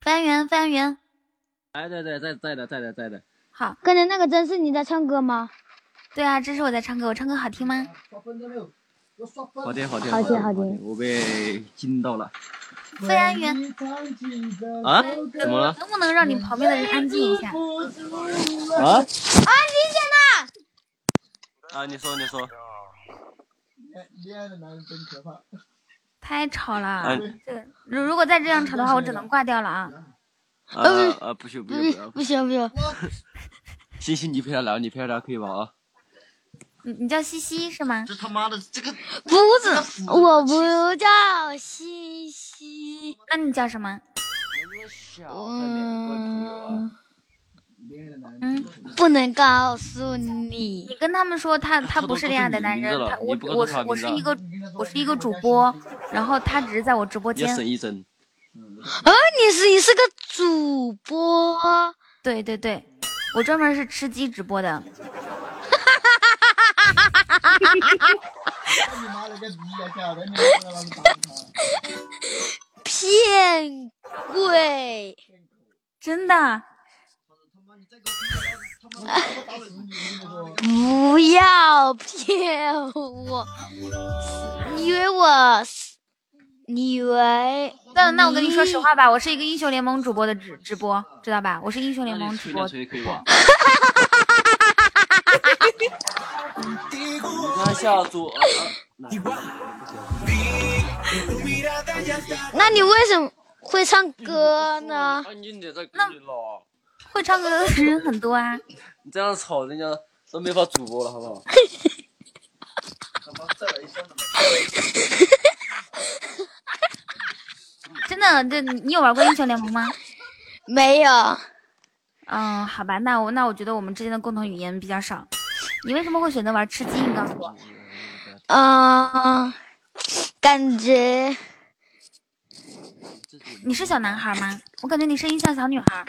飞安员，飞安员，哎，对对，在在的，在的，在的。好，刚才那个真是你在唱歌吗？对啊，这是我在唱歌，我唱歌好听吗？好听，好听，好听好听听。我被惊到了。飞安员，啊？怎么了？能不能让你旁边的人安静一下？啊？安静点呐！啊，你说，你说。恋爱的男人真可怕。太吵了，嗯这个如如果再这样吵的话，我只能挂掉了啊！啊啊！不行不行不行不行不行，星星，你陪他聊，你陪他聊可以吧？啊。你你叫西西是吗？这他妈的这个不是，我不叫西西，那你叫什么？嗯，嗯，不能告诉你。你跟他们说他他不是恋爱的男人，他我我是我是一个我是一个主播，然后他只是在我直播间。省一省。啊，你是你是个主播？对对对，我专门是吃鸡直播的。你妈了个逼呀！晓得你妈老子打他。骗鬼！真的？不要骗我！你以为我？你以为？那那我跟你说实话吧，我是一个英雄联盟主播的直直播，知道吧？我是英雄联盟主播。吹可以吧？你看下组。那你为什么会唱歌呢？那会唱歌的人很多啊。你这样吵，人家都没法主播了，好不好？真的，这你有玩过英雄联盟吗？没有。嗯，好吧，那我那我觉得我们之间的共同语言比较少。你为什么会选择玩吃鸡？你告诉我。嗯，感觉你是小男孩吗？我感觉你声音像小女孩。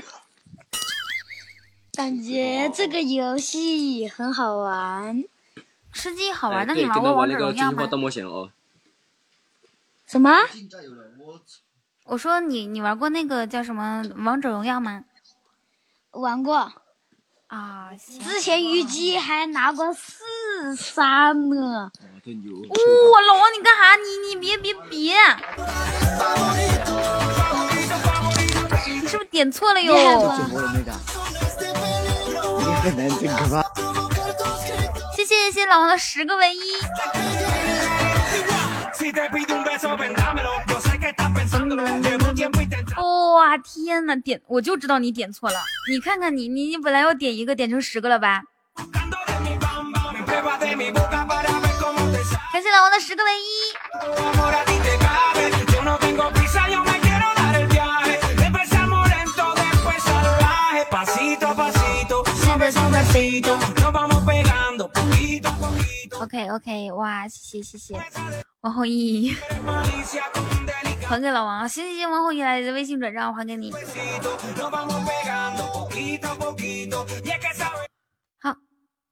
感觉这个游戏很好玩。吃鸡好玩？那你玩过王跟他玩那个者荣耀吗？真心话大冒险哦。什么？我说你你玩过那个叫什么王者荣耀吗？玩过。啊，之前虞姬还拿过四杀呢。真牛！哇，老王你干啥？你你别别别！你是不是点错了哟？你很难真可怕。谢谢谢谢老王的十个唯一。哇天呐，点我就知道你点错了。你看看你你你本来要点一个，点成十个了吧？感谢老王的十个唯一。OK OK，哇，谢谢谢谢，王后羿，还给老王，行行行，王后羿来的微信转账还给你。好，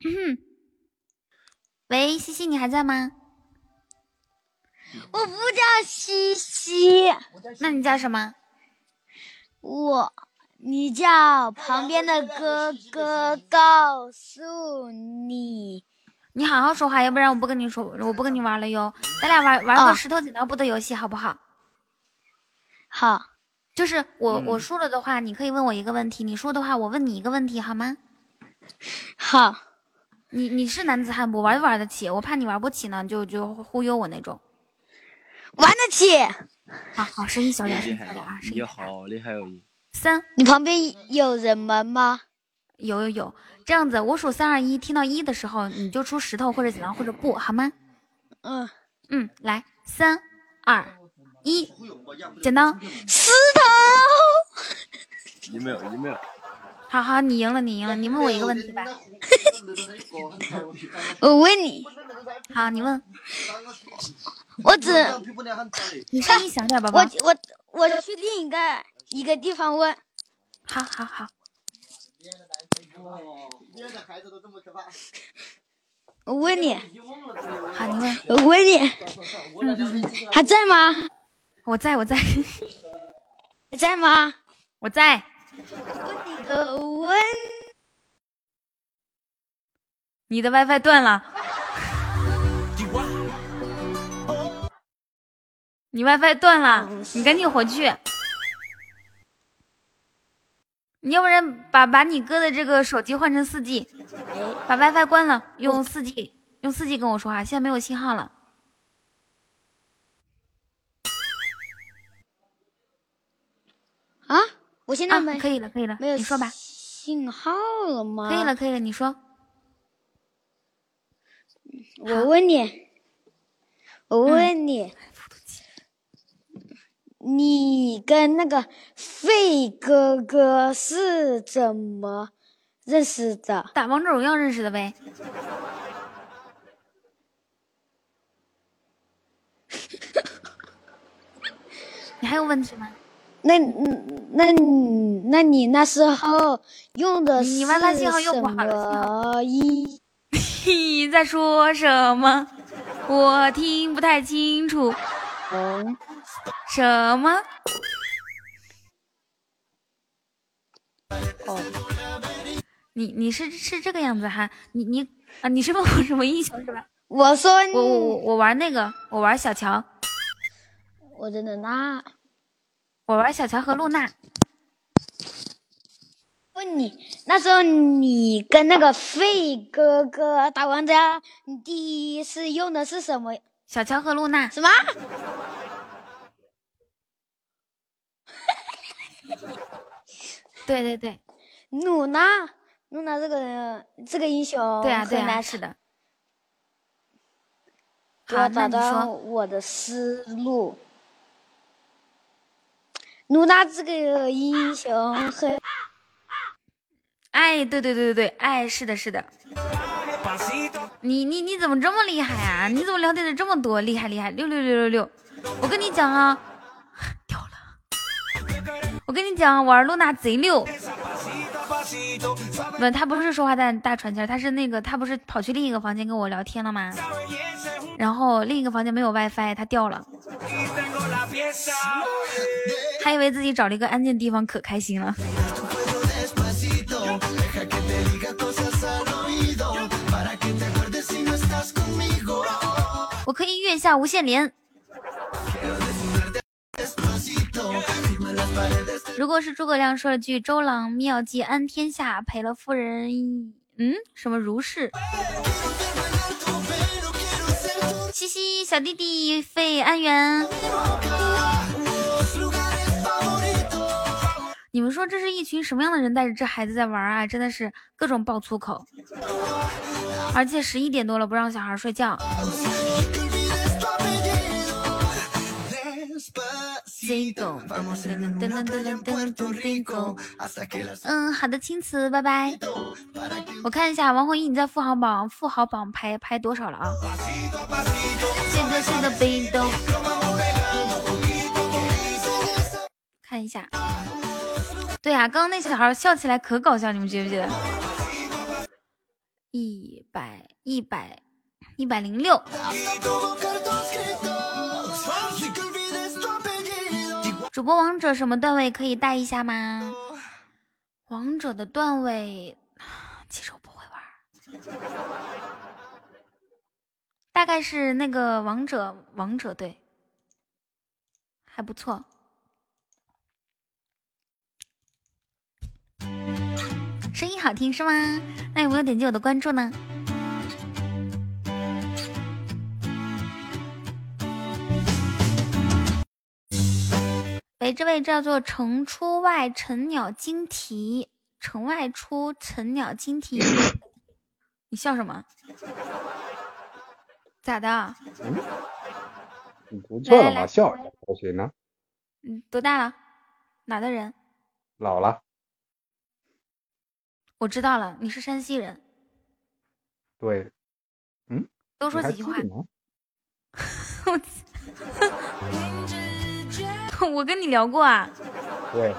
喂，西西，你还在吗？我不叫西西，那你叫什么？我你叫旁边的哥哥告诉你，你好好说话，要不然我不跟你说，我不跟你玩了哟。咱俩玩玩个啊石头剪刀布的游戏，好不好？好，就是我、嗯我输了的话，你可以问我一个问题；你输的话，我问你一个问题，好吗？好。你你是男子汉不？玩就玩得起，我怕你玩不起呢，就就忽悠我那种。玩得起。好好，声音小点，声音小点啊！声你音好厉害哦！三，你旁边有人们吗？有有有，这样子，我数三二一，听到一的时候，你就出石头或者剪刀或者布，好吗？嗯嗯，来，三二一，剪刀，石头。你没有你没有，好好，你赢了，你赢了，你问我一个问题吧。我问你，好，你问，我只 你声音小点，宝我宝。我我去另一个一个地方问。好好好，我问你，好，你问，我问你，还在吗？我在我在。还在吗？我在，呃，问。你的 WiFi 断了，你 WiFi 断了，你赶紧回去。你要不然把把你哥的这个手机换成四 G，把 WiFi 关了，用四 G 用四 G 跟我说话，现在没有信号了。啊，我现在可以了，可以了，没有你说吧。信号了吗？可以了，可以了，你说。我问你，我问你，你跟那个费哥哥是怎么认识的？打王者荣耀认识的呗。你还有问题吗？那嗯那那你那时候用的你是 WiFi 信号又了信什么一？你在说什么？我听不太清楚。嗯，什么？哦，你你是是这个样子哈？你你啊，你是问我什么英雄是吧？我说我我我我玩那个，我玩小乔，我真的那我玩小乔和露娜。问你，那时候你跟那个费哥哥打王者，你第一次用的是什么？小乔和露娜。什么？对对对，露娜，露娜这个人这个英雄对啊对啊，是的。好，那你打断说。我的思路。露娜这个英雄很哎，对对对对对，哎，是的，是的。你你你怎么这么厉害啊？你怎么了解的这么多？厉害厉害，六六六六六！我跟你讲啊。我跟你讲，玩露娜贼溜。不，他不是说话大大喘气儿，他是那个他不是跑去另一个房间跟我聊天了吗？然后另一个房间没有 WiFi，他掉了，还以为自己找了一个安静地方，可开心了。我可以月下无限连。如果是诸葛亮说了句“周郎妙计安天下，赔了夫人”，嗯，什么如是？嘻嘻小弟弟费安源，你们说这是一群什么样的人带着这孩子在玩啊？真的是各种爆粗口，而且十一点多了不让小孩睡觉。嗯，好的，青瓷，拜拜。我看一下王红一，你在富豪榜富豪榜排排多少了啊？这个是的被动，看一下。对啊，刚刚那小孩笑起来可搞笑，你们觉不觉得？一百一百一百零六。主播王者什么段位可以带一下吗？王者的段位，其实我不会玩，大概是那个王者王者队，还不错。声音好听是吗？那有没有点击我的关注呢？喂，这位叫做城出外晨鸟惊啼，城外出晨鸟惊啼，你笑什么？咋的？你不错了嘛，来来来笑谁呢？嗯，多大了？哪的人？老了，我知道了，你是山西人。对，嗯，多说几句话记得吗 我跟你聊过啊。对，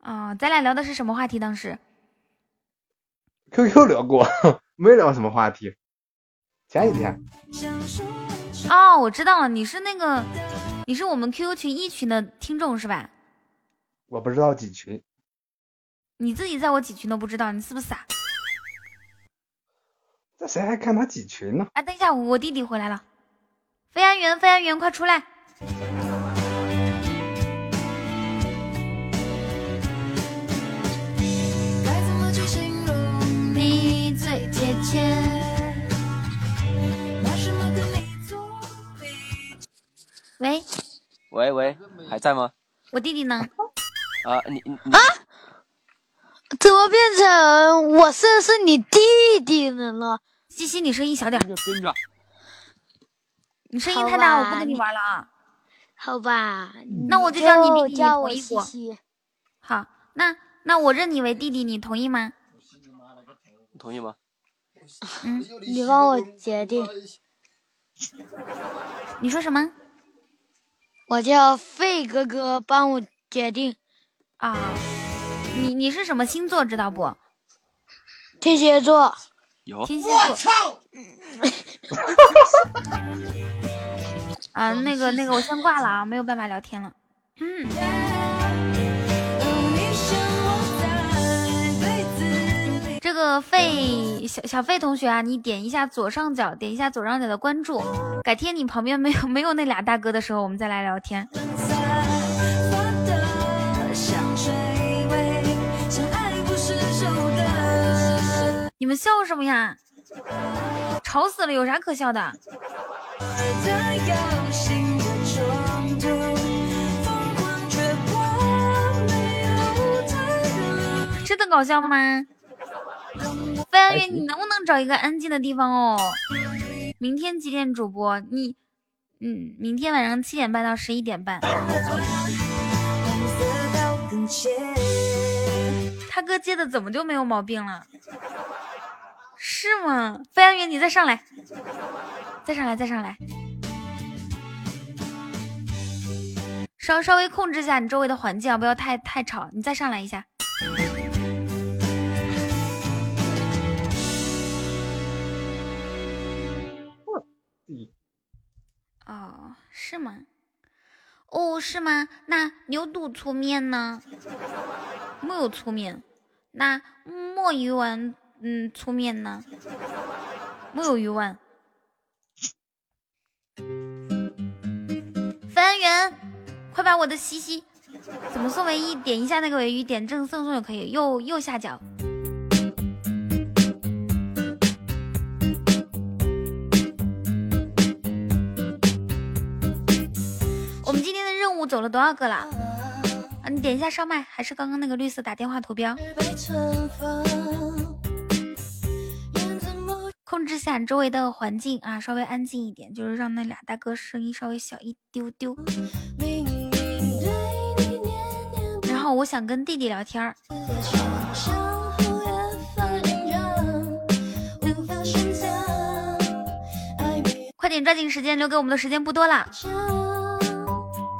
啊、咱俩聊的是什么话题？当时 QQ 聊过，没聊什么话题。前几天，哦，我知道了，你是那个，你是我们 QQ 群一群的听众是吧？我不知道几群，你自己在我几群都不知道，你是不是傻？这谁还看他几群呢？哎，等一下，我弟弟回来了，飞安员，飞安员，快出来！喂，喂喂，还在吗？我弟弟呢？啊，你你你怎么变成我是是你弟弟了呢？西西，你声音小点，跟着。你声音太大，我不跟你玩了啊。好吧，那我就叫你弟弟，你叫我同意不？西西。好，那那我认你为弟弟，你同意吗？你同意吗？嗯，你帮我决定。你说什么？我叫费哥哥，帮我决定。啊，你你是什么星座知道不？天蝎座。有天蝎座。啊，那个那个，我先挂了啊，没有办法聊天了。嗯。个费小小费同学啊，你点一下左上角，点一下左上角的关注。改天你旁边没有没有那俩大哥的时候，我们再来聊天。你们笑什么呀？吵死了，有啥可笑的？真的搞笑吗？飞安月，你能不能找一个安静的地方哦？明天几点主播？你，嗯，明天晚上七点半到十一点半。他哥接的怎么就没有毛病了？是吗？飞安月，你再上来，再上来，再上来，稍稍微控制一下你周围的环境啊，不要太太吵。你再上来一下。哦，是吗？哦，是吗？那牛肚粗面呢？没有粗面。那墨鱼丸，嗯，粗面呢？没有鱼丸。翻员，快把我的西西怎么送唯一？点一下那个尾鱼，点正赠送就可以。右右下角。走了多少个了？啊，你点一下上麦，还是刚刚那个绿色打电话图标？控制下周围的环境啊，稍微安静一点，就是让那俩大哥声音稍微小一丢丢。然后我想跟弟弟聊天儿。快点抓紧时间，留给我们的时间不多了。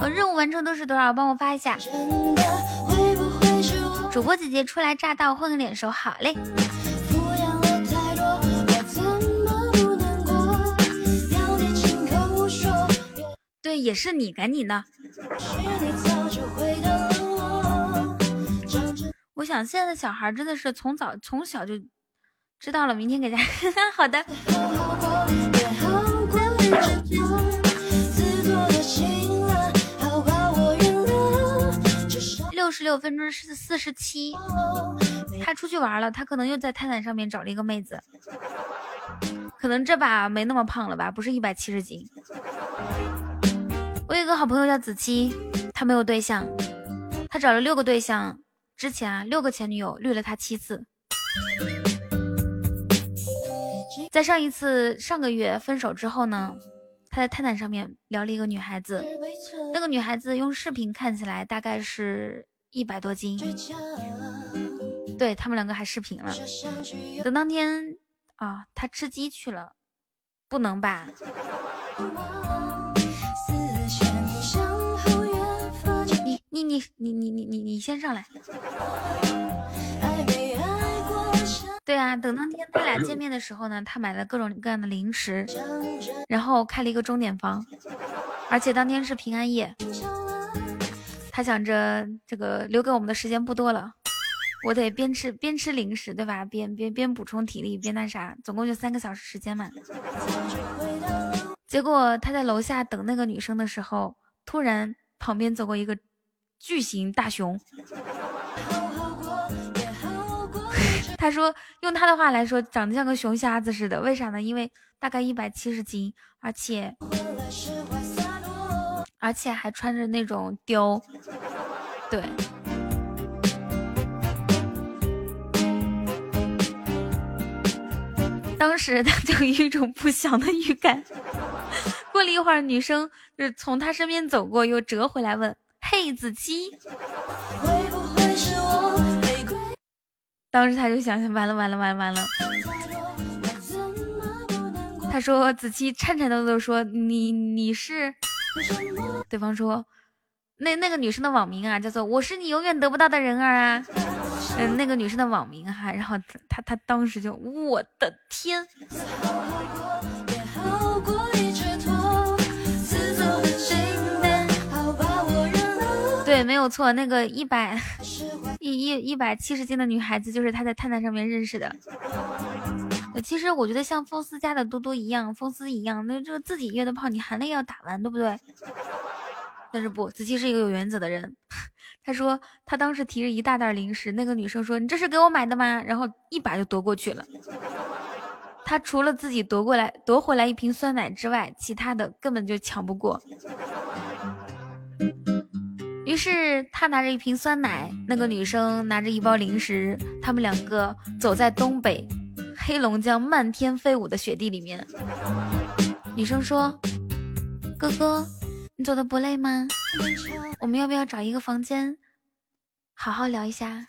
呃，任务完成都是多少？帮我发一下。主播姐姐初来乍到，混个脸熟，好嘞。对，也是你，赶紧的。我想现在的小孩真的是从早从小就知道了，明天给大家 好的。六十六分钟是四十七，他出去玩了，他可能又在泰坦上面找了一个妹子，可能这把没那么胖了吧，不是一百七十斤。我有个好朋友叫子期，他没有对象，他找了六个对象，之前啊六个前女友绿了他七次，在上一次上个月分手之后呢，他在探探上面聊了一个女孩子，那个女孩子用视频看起来大概是一百多斤，对他们两个还视频了，等当天啊他吃鸡去了，不能吧？你你你你你你你你先上来。对啊，等当天他俩见面的时候呢，他买了各种各样的零食，然后开了一个钟点房，而且当天是平安夜，他想着这个留给我们的时间不多了，我得边吃边吃零食，对吧？边边边补充体力，边那啥，总共就三个小时时间嘛。结果他在楼下等那个女生的时候，突然旁边走过一个。巨型大熊，他说用他的话来说，长得像个熊瞎子似的。为啥呢？因为大概一百七十斤，而且而且还穿着那种貂。对，当时他就有一种不祥的预感。过了一会儿，女生就是从他身边走过，又折回来问。嘿，子期，当时他就想想，完了完了完了完了。他说子期颤颤抖抖说：“你你是？”对方说：“那那个女生的网名啊，叫做我是你永远得不到的人儿啊。”嗯，那个女生的网名哈，然后她她当时就我的天。对，没有错，那个一百一一一百七十斤的女孩子就是他在探探上面认识的。其实我觉得像风丝家的多多一样，风丝一样，那这个自己约的炮，你含泪要打完，对不对？但是不，子期是一个有原则的人。他说他当时提着一大袋零食，那个女生说：“你这是给我买的吗？”然后一把就夺过去了。他除了自己夺过来夺回来一瓶酸奶之外，其他的根本就抢不过。于是他拿着一瓶酸奶，那个女生拿着一包零食，他们两个走在东北黑龙江漫天飞舞的雪地里面。女生说：“哥哥，你走的不累吗？我们要不要找一个房间，好好聊一下？”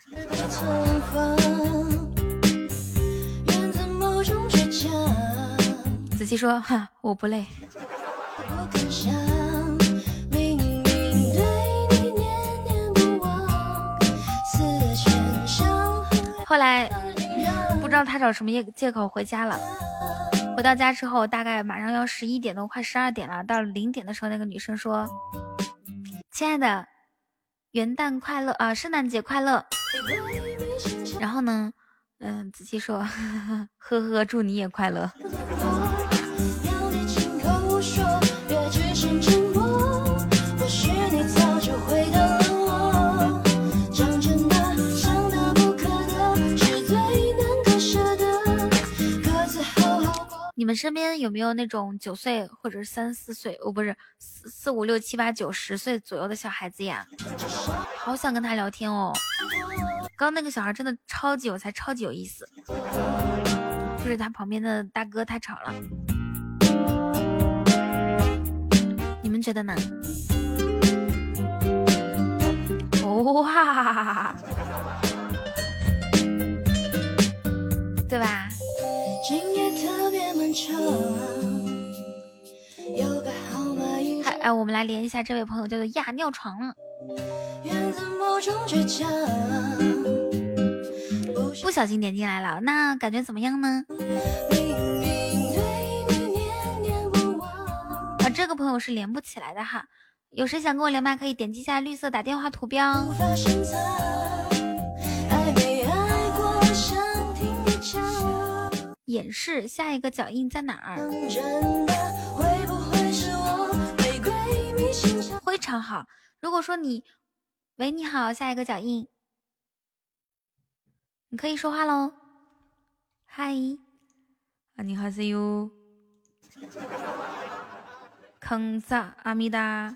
子期说：“哈，我不累。”后来不知道他找什么借借口回家了。回到家之后，大概马上要十一点多，快十二点了。到零点的时候，那个女生说：“亲爱的，元旦快乐啊，圣诞节快乐。”然后呢，嗯，子期说：“ 呵呵，祝你也快乐。”你们身边有没有那种九岁或者三四岁，哦，不是四四五六七八九十岁左右的小孩子呀？好想跟他聊天哦。刚那个小孩真的超级有才，超级有意思。就是他旁边的大哥太吵了。你们觉得呢？哇，对吧？还哎，我们来连一下这位朋友，叫做亚尿床了。不小心点进来了，那感觉怎么样呢？啊，这个朋友是连不起来的哈。有谁想跟我连麦，可以点击一下绿色打电话图标。演示下一个脚印在哪儿？非常好。如果说你，喂，你好，下一个脚印，你可以说话喽。嗨，啊，你好，see you，康萨阿米达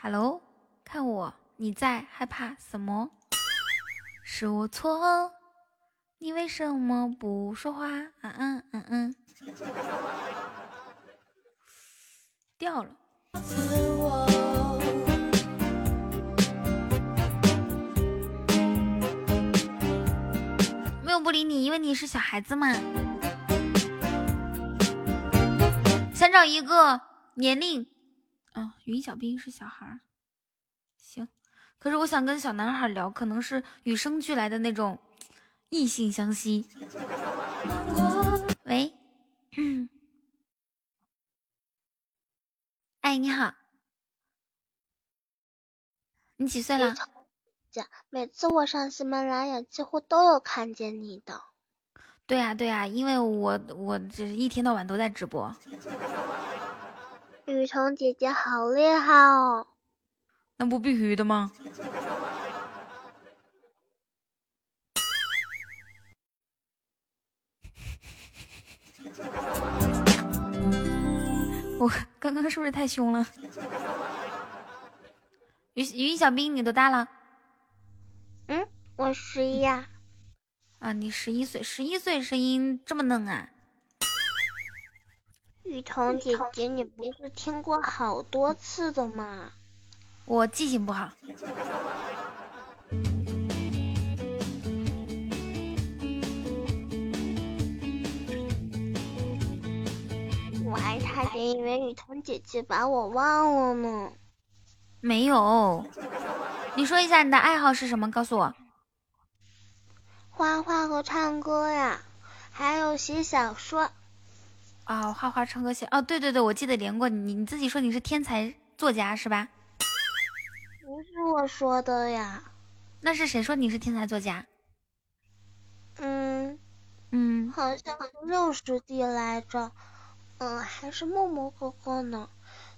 ，hello，看我，你在害怕什么？是我错，你为什么不说话？嗯嗯嗯嗯，掉了。没有不理你，因为你是小孩子嘛。想找一个年龄，啊，云小兵是小孩儿，行。可是我想跟小男孩聊，可能是与生俱来的那种异性相吸。喂，哎，你好，你几岁了？姐，每次我上喜马拉雅，几乎都有看见你的。对呀对呀，因为我我这一天到晚都在直播。雨桐姐姐好厉害哦！那不必须的吗？我刚刚是不是太凶了？于于小兵，你多大了？嗯，我十一呀。啊，你十一岁，十一岁声音这么嫩啊！雨桐姐姐，你不是听过好多次的吗？我记性不好。还差点以为雨桐姐姐把我忘了呢。没有，你说一下你的爱好是什么？告诉我。画画和唱歌呀，还有写小说。啊，画画、唱歌、写……哦，对对对，我记得连过你。你自己说你是天才作家是吧？不是我说的呀。那是谁说你是天才作家？嗯嗯，好像是肉师弟来着。嗯，还是默默哥哥呢，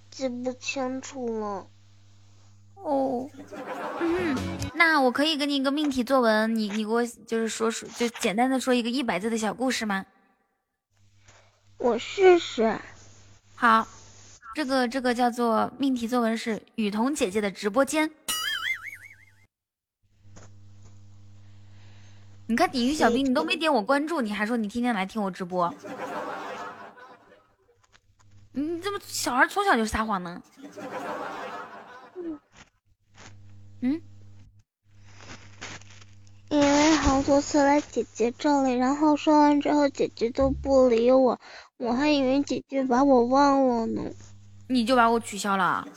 记不清楚了。哦，嗯，那我可以给你一个命题作文，你你给我就是说说，就简单的说一个一百字的小故事吗？我试试。好，这个这个叫做命题作文是雨桐姐姐的直播间。你看，你于小兵，你都没点我关注，你还说你天天来听我直播。你怎么小孩从小就撒谎呢？嗯，因为好多次来姐姐这里，然后说完之后姐姐都不理我，我还以为姐姐把我忘了呢。你就把我取消了？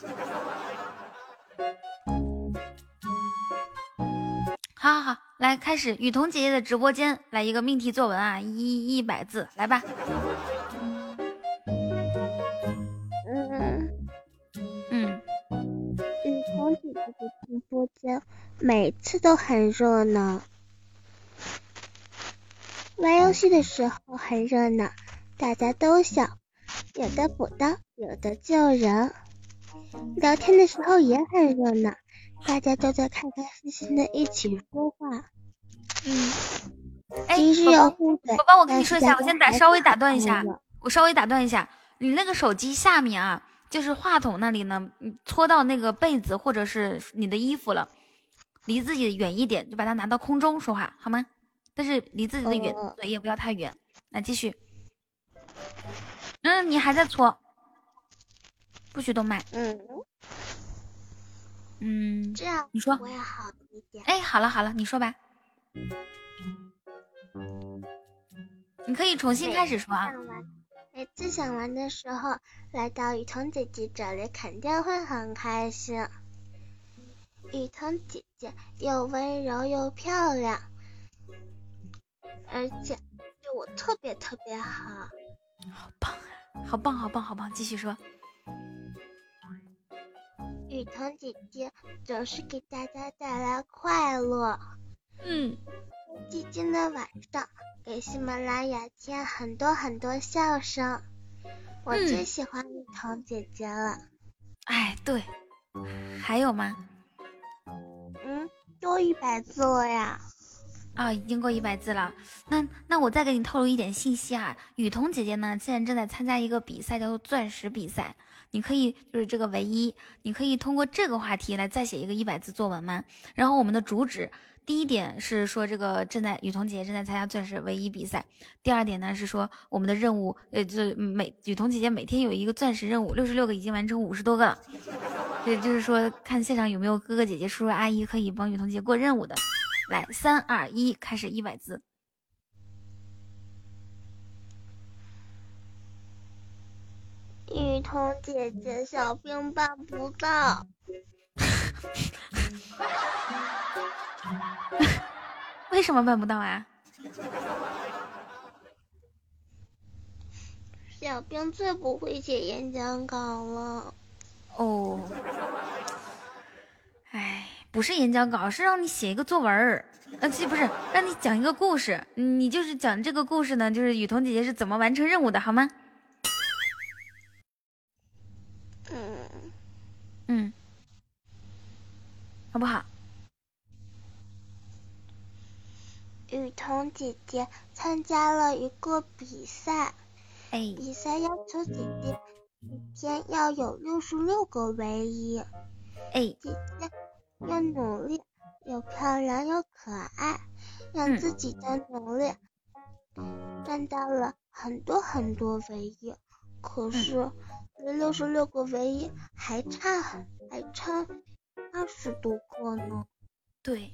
好好好，来开始雨桐姐姐的直播间，来一个命题作文啊，一一百字，来吧。直播间每次都很热闹，玩游戏的时候很热闹，大家都笑，有的补刀，有的救人，聊天的时候也很热闹，大家都在开开心心的一起说话。嗯，哎，即使有宝宝，我跟你说一下，我先打稍微打断一下我稍微打断一下，你那个手机下面啊，就是话筒那里呢，你搓到那个被子或者是你的衣服了，离自己远一点，就把它拿到空中说话，好吗？但是离自己的远哦嘴也不要太远。来继续，嗯，你还在搓，不许动麦。嗯嗯，这样你说我也好一点。哎，好了好了，你说吧，你可以重新开始说啊。每次想玩的时候，来到雨桐姐姐这里肯定会很开心。雨桐姐姐又温柔又漂亮，而且对我特别特别好。好棒好棒，好棒，好棒！继续说。雨桐姐姐总是给大家带来快乐。嗯，寂静的晚上，给喜马拉雅添很多很多笑声。我最喜欢雨桐姐姐了。哎，对，还有吗？嗯，多一百字了呀。啊，已经过一百字了。那那我再给你透露一点信息啊，雨桐姐姐呢，现在正在参加一个比赛，叫做钻石比赛。你可以就是这个唯一，你可以通过这个话题来再写一个一百字作文吗？然后我们的主旨，第一点是说这个正在雨桐姐姐正在参加钻石唯一比赛。第二点呢是说我们的任务，呃，就每雨桐姐姐每天有一个钻石任务，六十六个已经完成五十多个了。对，就是说看现场有没有哥哥姐姐、叔叔阿姨可以帮雨桐姐姐过任务的。来，三二一，开始一百字。雨桐姐姐，小兵办不到。为什么办不到啊？小兵最不会写演讲稿了。哦。哎，不是演讲稿，是让你写一个作文儿，呃，这不是让你讲一个故事，你就是讲这个故事呢，就是雨桐姐姐是怎么完成任务的，好吗？好不好？雨桐姐姐参加了一个比赛，哎，比赛要求姐姐一天要有六十六个唯一，哎，姐姐要努力，又漂亮又可爱，让自己的努力赚到了很多很多唯一，可是离六十六个唯一还差还差二十多个呢。对。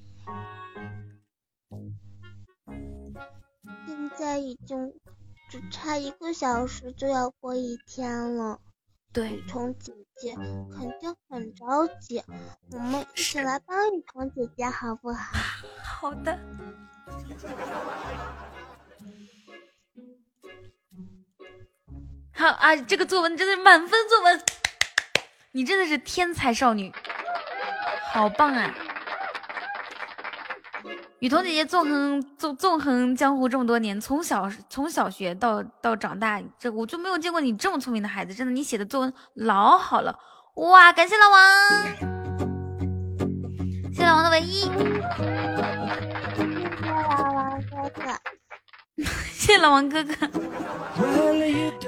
现在已经只差一个小时就要过一天了，对，雨桐姐姐肯定很着急，我们一起来帮雨桐姐姐好不好？好的。好啊，这个作文真的满分作文，你真的是天才少女，好棒啊！雨桐姐姐纵横纵纵横江湖这么多年，从小从小学到到长大，这我就没有见过你这么聪明的孩子。真的，你写的作文老好了，哇！感谢老王，谢谢老王的唯一，谢谢老王哥哥，谢谢老王哥哥。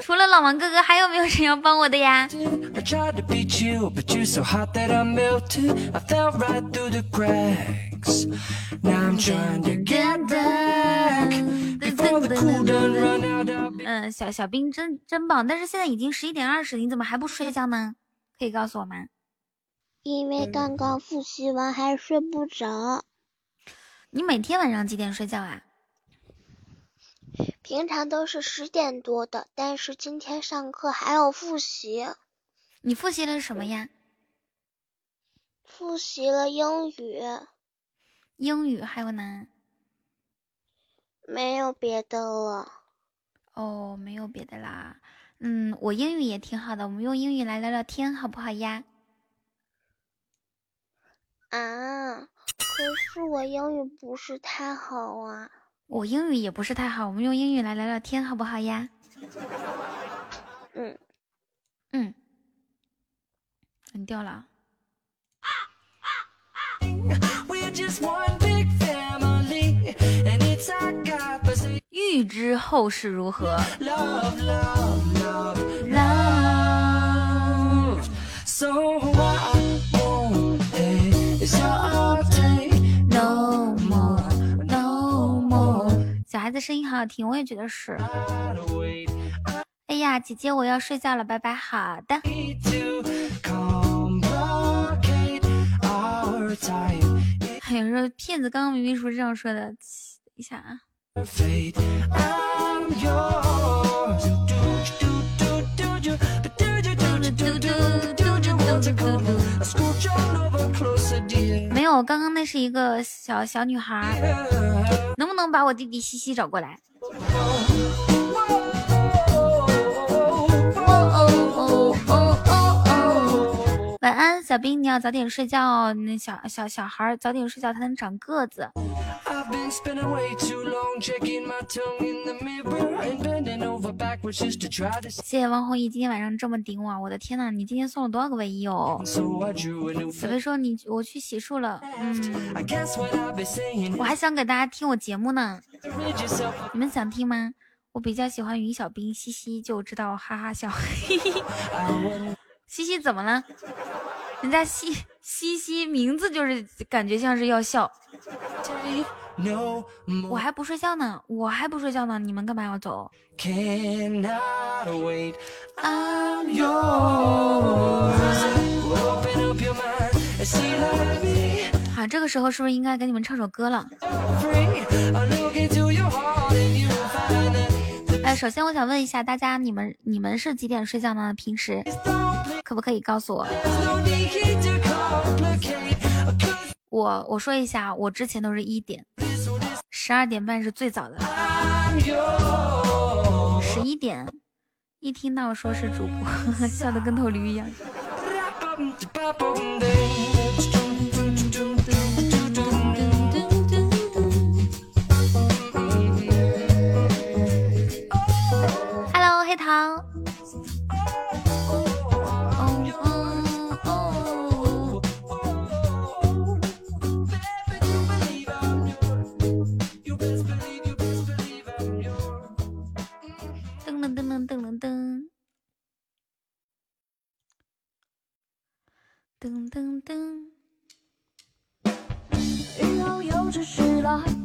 除了老王哥哥，还有没有谁要帮我的呀？嗯，小小兵真真棒，但是现在已经十一点二十，你怎么还不睡觉呢？可以告诉我吗？因为刚刚复习完，还睡不着。你每天晚上几点睡觉啊？平常都是十点多的，但是今天上课还要复习。你复习了什么呀？复习了英语。英语还有呢？没有别的了。哦，没有别的啦。嗯，我英语也挺好的，我们用英语来聊聊天，好不好呀？啊，可是我英语不是太好啊。我英语也不是太好，我们用英语来聊聊天，好不好呀？嗯嗯，你掉了。欲知后事如何？No 小孩子声音好好听，我也觉得是。哎呀，姐姐，我要睡觉了，拜拜。好的。有时候骗子刚刚明明说这样说的，等一下啊。我，刚刚那是一个小小女孩，能不能把我弟弟西西找过来？晚安，小兵，你要早点睡觉哦。那小小小孩早点睡觉，他能长个子。谢谢王红毅今天晚上这么顶我，我的天呐，你今天送了多少个卫衣哦？小飞说你我去洗漱了，嗯，我还想给大家听我节目呢，你们想听吗？我比较喜欢云小兵，嘻嘻就知道哈哈笑，嘿嘿。西西怎么了？人家西西西名字就是感觉像是要笑。我还不睡觉呢，我还不睡觉呢，你们干嘛要走？cannot wait I'm yours mind 好，这个时候是不是应该给你们唱首歌了？首先我想问一下大家，你们你们是几点睡觉呢？平时可不可以告诉我？我我说一下，我之前都是一点，十二点半是最早的，十一点一听到说是主播，笑得跟头驴一样。噔噔噔噔噔噔噔，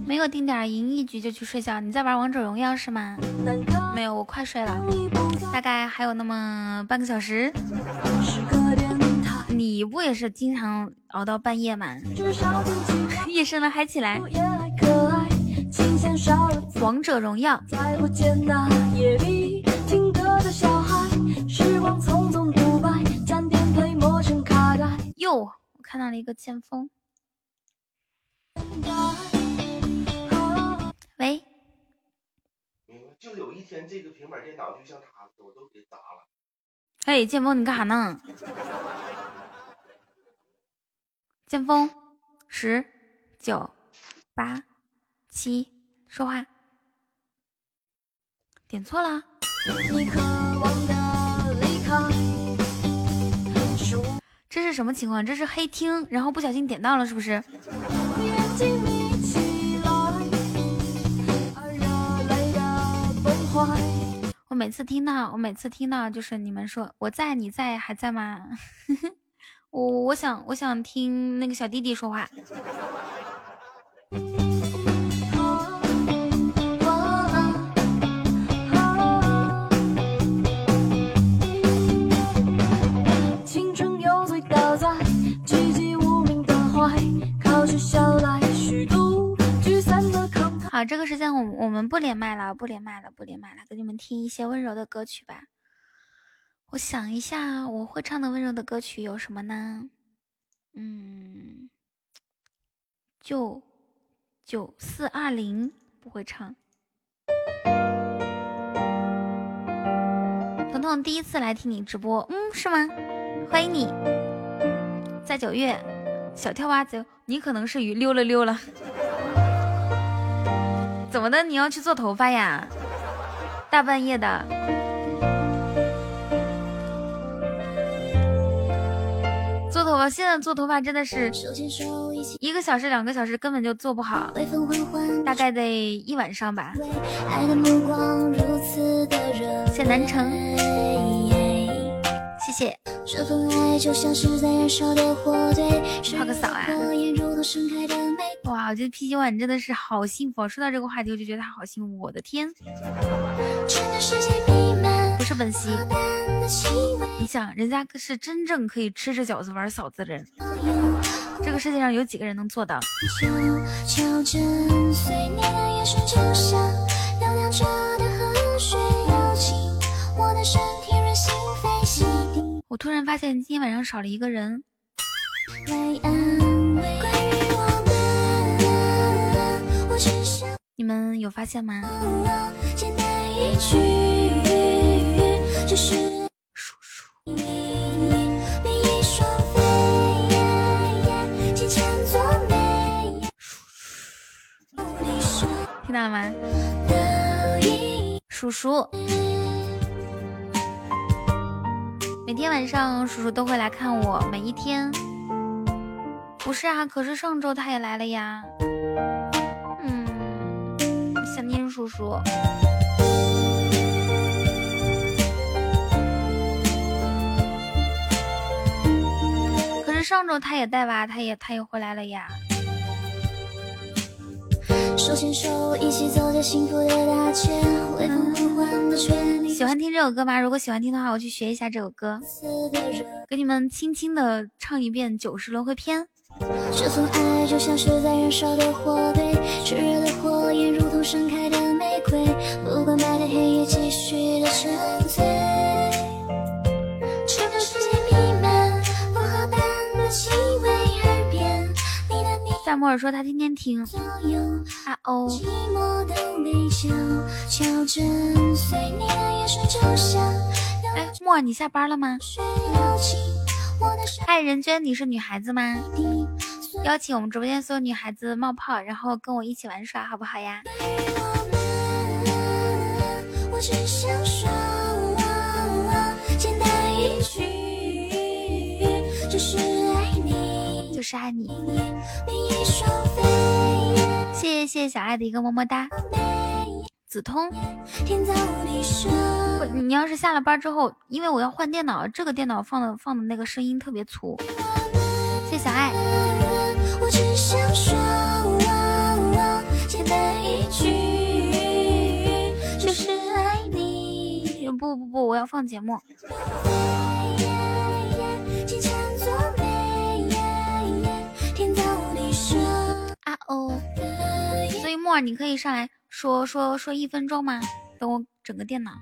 没有定点赢一局就去睡觉，你在玩王者荣耀是吗？没有，我快睡了，大概还有那么半个小时。你不也是经常熬到半夜吗？夜深了还起来。王者荣耀，再不见那夜里的小孩，时光匆匆独白，将颠沛磨成卡带。哟，我看到了一个剑锋。喂，就有一天这个平板电脑就像他的，我都给砸了。哎，剑锋，你干啥呢？剑锋，十、九、八、七，说话。点错了。你渴望的离开，这是什么情况？这是黑听，然后不小心点到了，是不是？我每次听到，我每次听到就是你们说我在，你在，还在吗？我我想我想听那个小弟弟说话。青春有罪倒在籍籍无名的怀，靠着笑来虚度聚散的慷慨。好，这个时间我我们不连麦了，不连麦了，不连麦了，给你们听一些温柔的歌曲吧。我想一下，我会唱的温柔的歌曲有什么呢？嗯，就九四二零不会唱。彤彤第一次来听你直播，嗯，是吗？欢迎你，在九月，小跳蛙子，你可能是鱼溜了溜了。怎么的？你要去做头发呀？大半夜的。做头发，现在做头发真的是一个小时、两个小时根本就做不好，大概得一晚上吧。谢南城，这份爱就像是在燃烧的火堆，泡个澡啊！火焰如同盛开的玫哇，我觉得 PG One 真的是好幸福。说到这个话题，我就觉得他好幸福。我的天，不是本兮。你想，人家是真正可以吃着饺子玩嫂子的人，这个世界上有几个人能做到？我突然发现今天晚上少了一个人。你们有发现吗？叔叔。听到了吗？叔叔。每天晚上叔叔都会来看我，每一天。不是啊，可是上周他也来了呀。嗯，想念叔叔。可是上周他也带娃，他也他也回来了呀。手牵手一起走在幸福的大街，微风的吹喜欢听这首歌吗？如果喜欢听的话，我去学一下这首歌，给你们轻轻的唱一遍《九十轮回篇》。这份爱就像是在燃烧的火堆，炽热的火焰如同盛开的玫瑰，不管白天黑夜，继续的沉醉。夏摩尔说他天天听。啊哦。哎，莫尔，你下班了吗？嗨，任娟，你是女孩子吗？邀请我们直播间所有女孩子冒泡，然后跟我一起玩耍，好不好呀？谢谢谢谢小爱的一个么么哒。子通，不，你要是下了班之后，因为我要换电脑，这个电脑放的放的那个声音特别粗。谢谢小爱。就是爱你。不不不，我要放节目。啊哦，所以沫儿，你可以上来。说说说一分钟吗？等我整个电脑。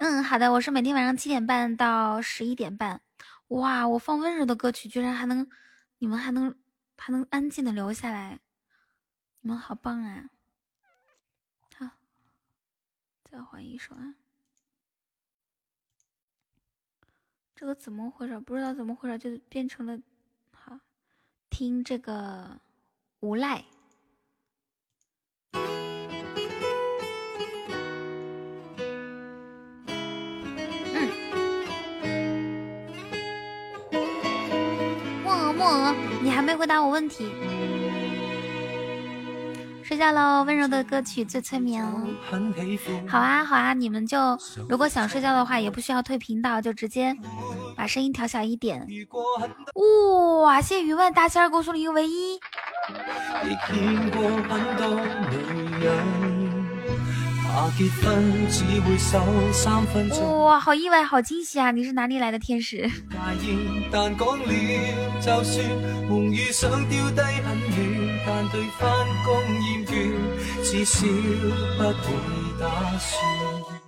嗯，好的，我是每天晚上七点半到十一点半。哇，我放温柔的歌曲，居然还能，你们还能还能安静的留下来，你们好棒啊！好再换一首啊！这个怎么回事？不知道怎么回事，就变成了好听这个无赖。嗯，莫鹅莫鹅，你还没回答我问题。睡觉喽，温柔的歌曲最催眠哦。好啊，好啊，你们就如果想睡觉的话，也不需要退频道，就直接把声音调小一点。哇，谢谢云外大仙儿给我送了一个唯一。哇，好意外，好惊喜啊！你是哪里来的天使？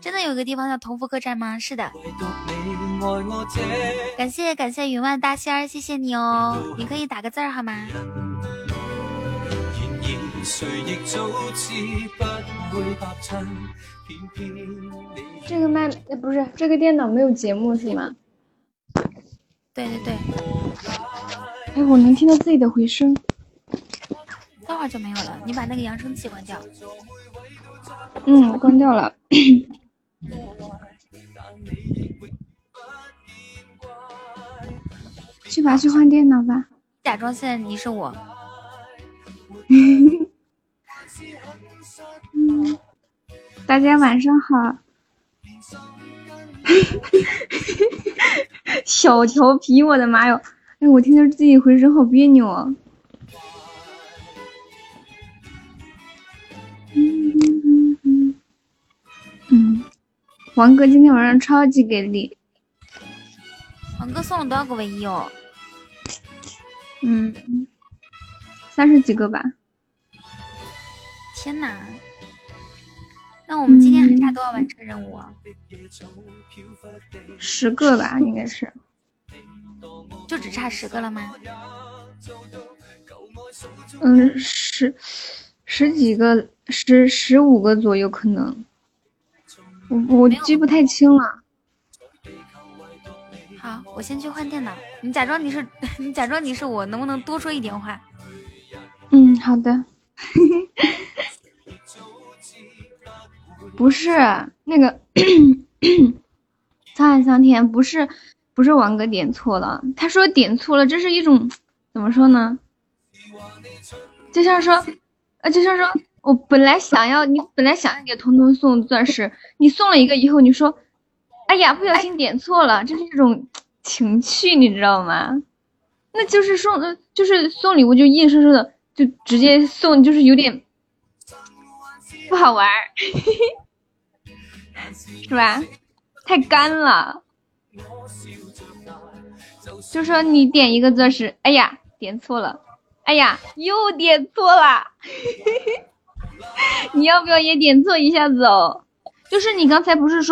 真的有个地方叫同福客栈吗？是的。感谢感谢云万大仙儿，谢谢你哦。你可以打个字儿好吗？这个麦哎不是这个电脑没有节目是吗？对对对。哎，我能听到自己的回声。待会儿就没有了，你把那个扬声器关掉。嗯，关掉了。去吧，去换电脑吧。假装现在你是我。嗯，大家晚上好。小调皮，我的妈哟！哎，我听着自己回声好别扭啊。嗯嗯嗯王哥今天晚上超级给力。王哥送了多少个唯一哦？嗯，三十几个吧。天哪！那我们今天还差多少完成任务啊？十个吧，应该是。就只差十个了吗？嗯，十十几个，十十五个左右可能。我我记不太清了。好，我先去换电脑。你假装你是，你假装你是我，能不能多说一点话？嗯，好的。不是那个沧海桑田，不是不是王哥点错了，他说点错了，这是一种怎么说呢？就像说，啊，就是说我本来想要你本来想要给彤彤送钻石，你送了一个以后，你说，哎呀，不小心点错了，这是一种情趣，你知道吗？那就是送，就是送礼物就硬生生的就直接送，就是有点不好玩儿，是吧？太干了。就说你点一个钻石，哎呀，点错了，哎呀，又点错了，你要不要也点错一下子哦？就是你刚才不是说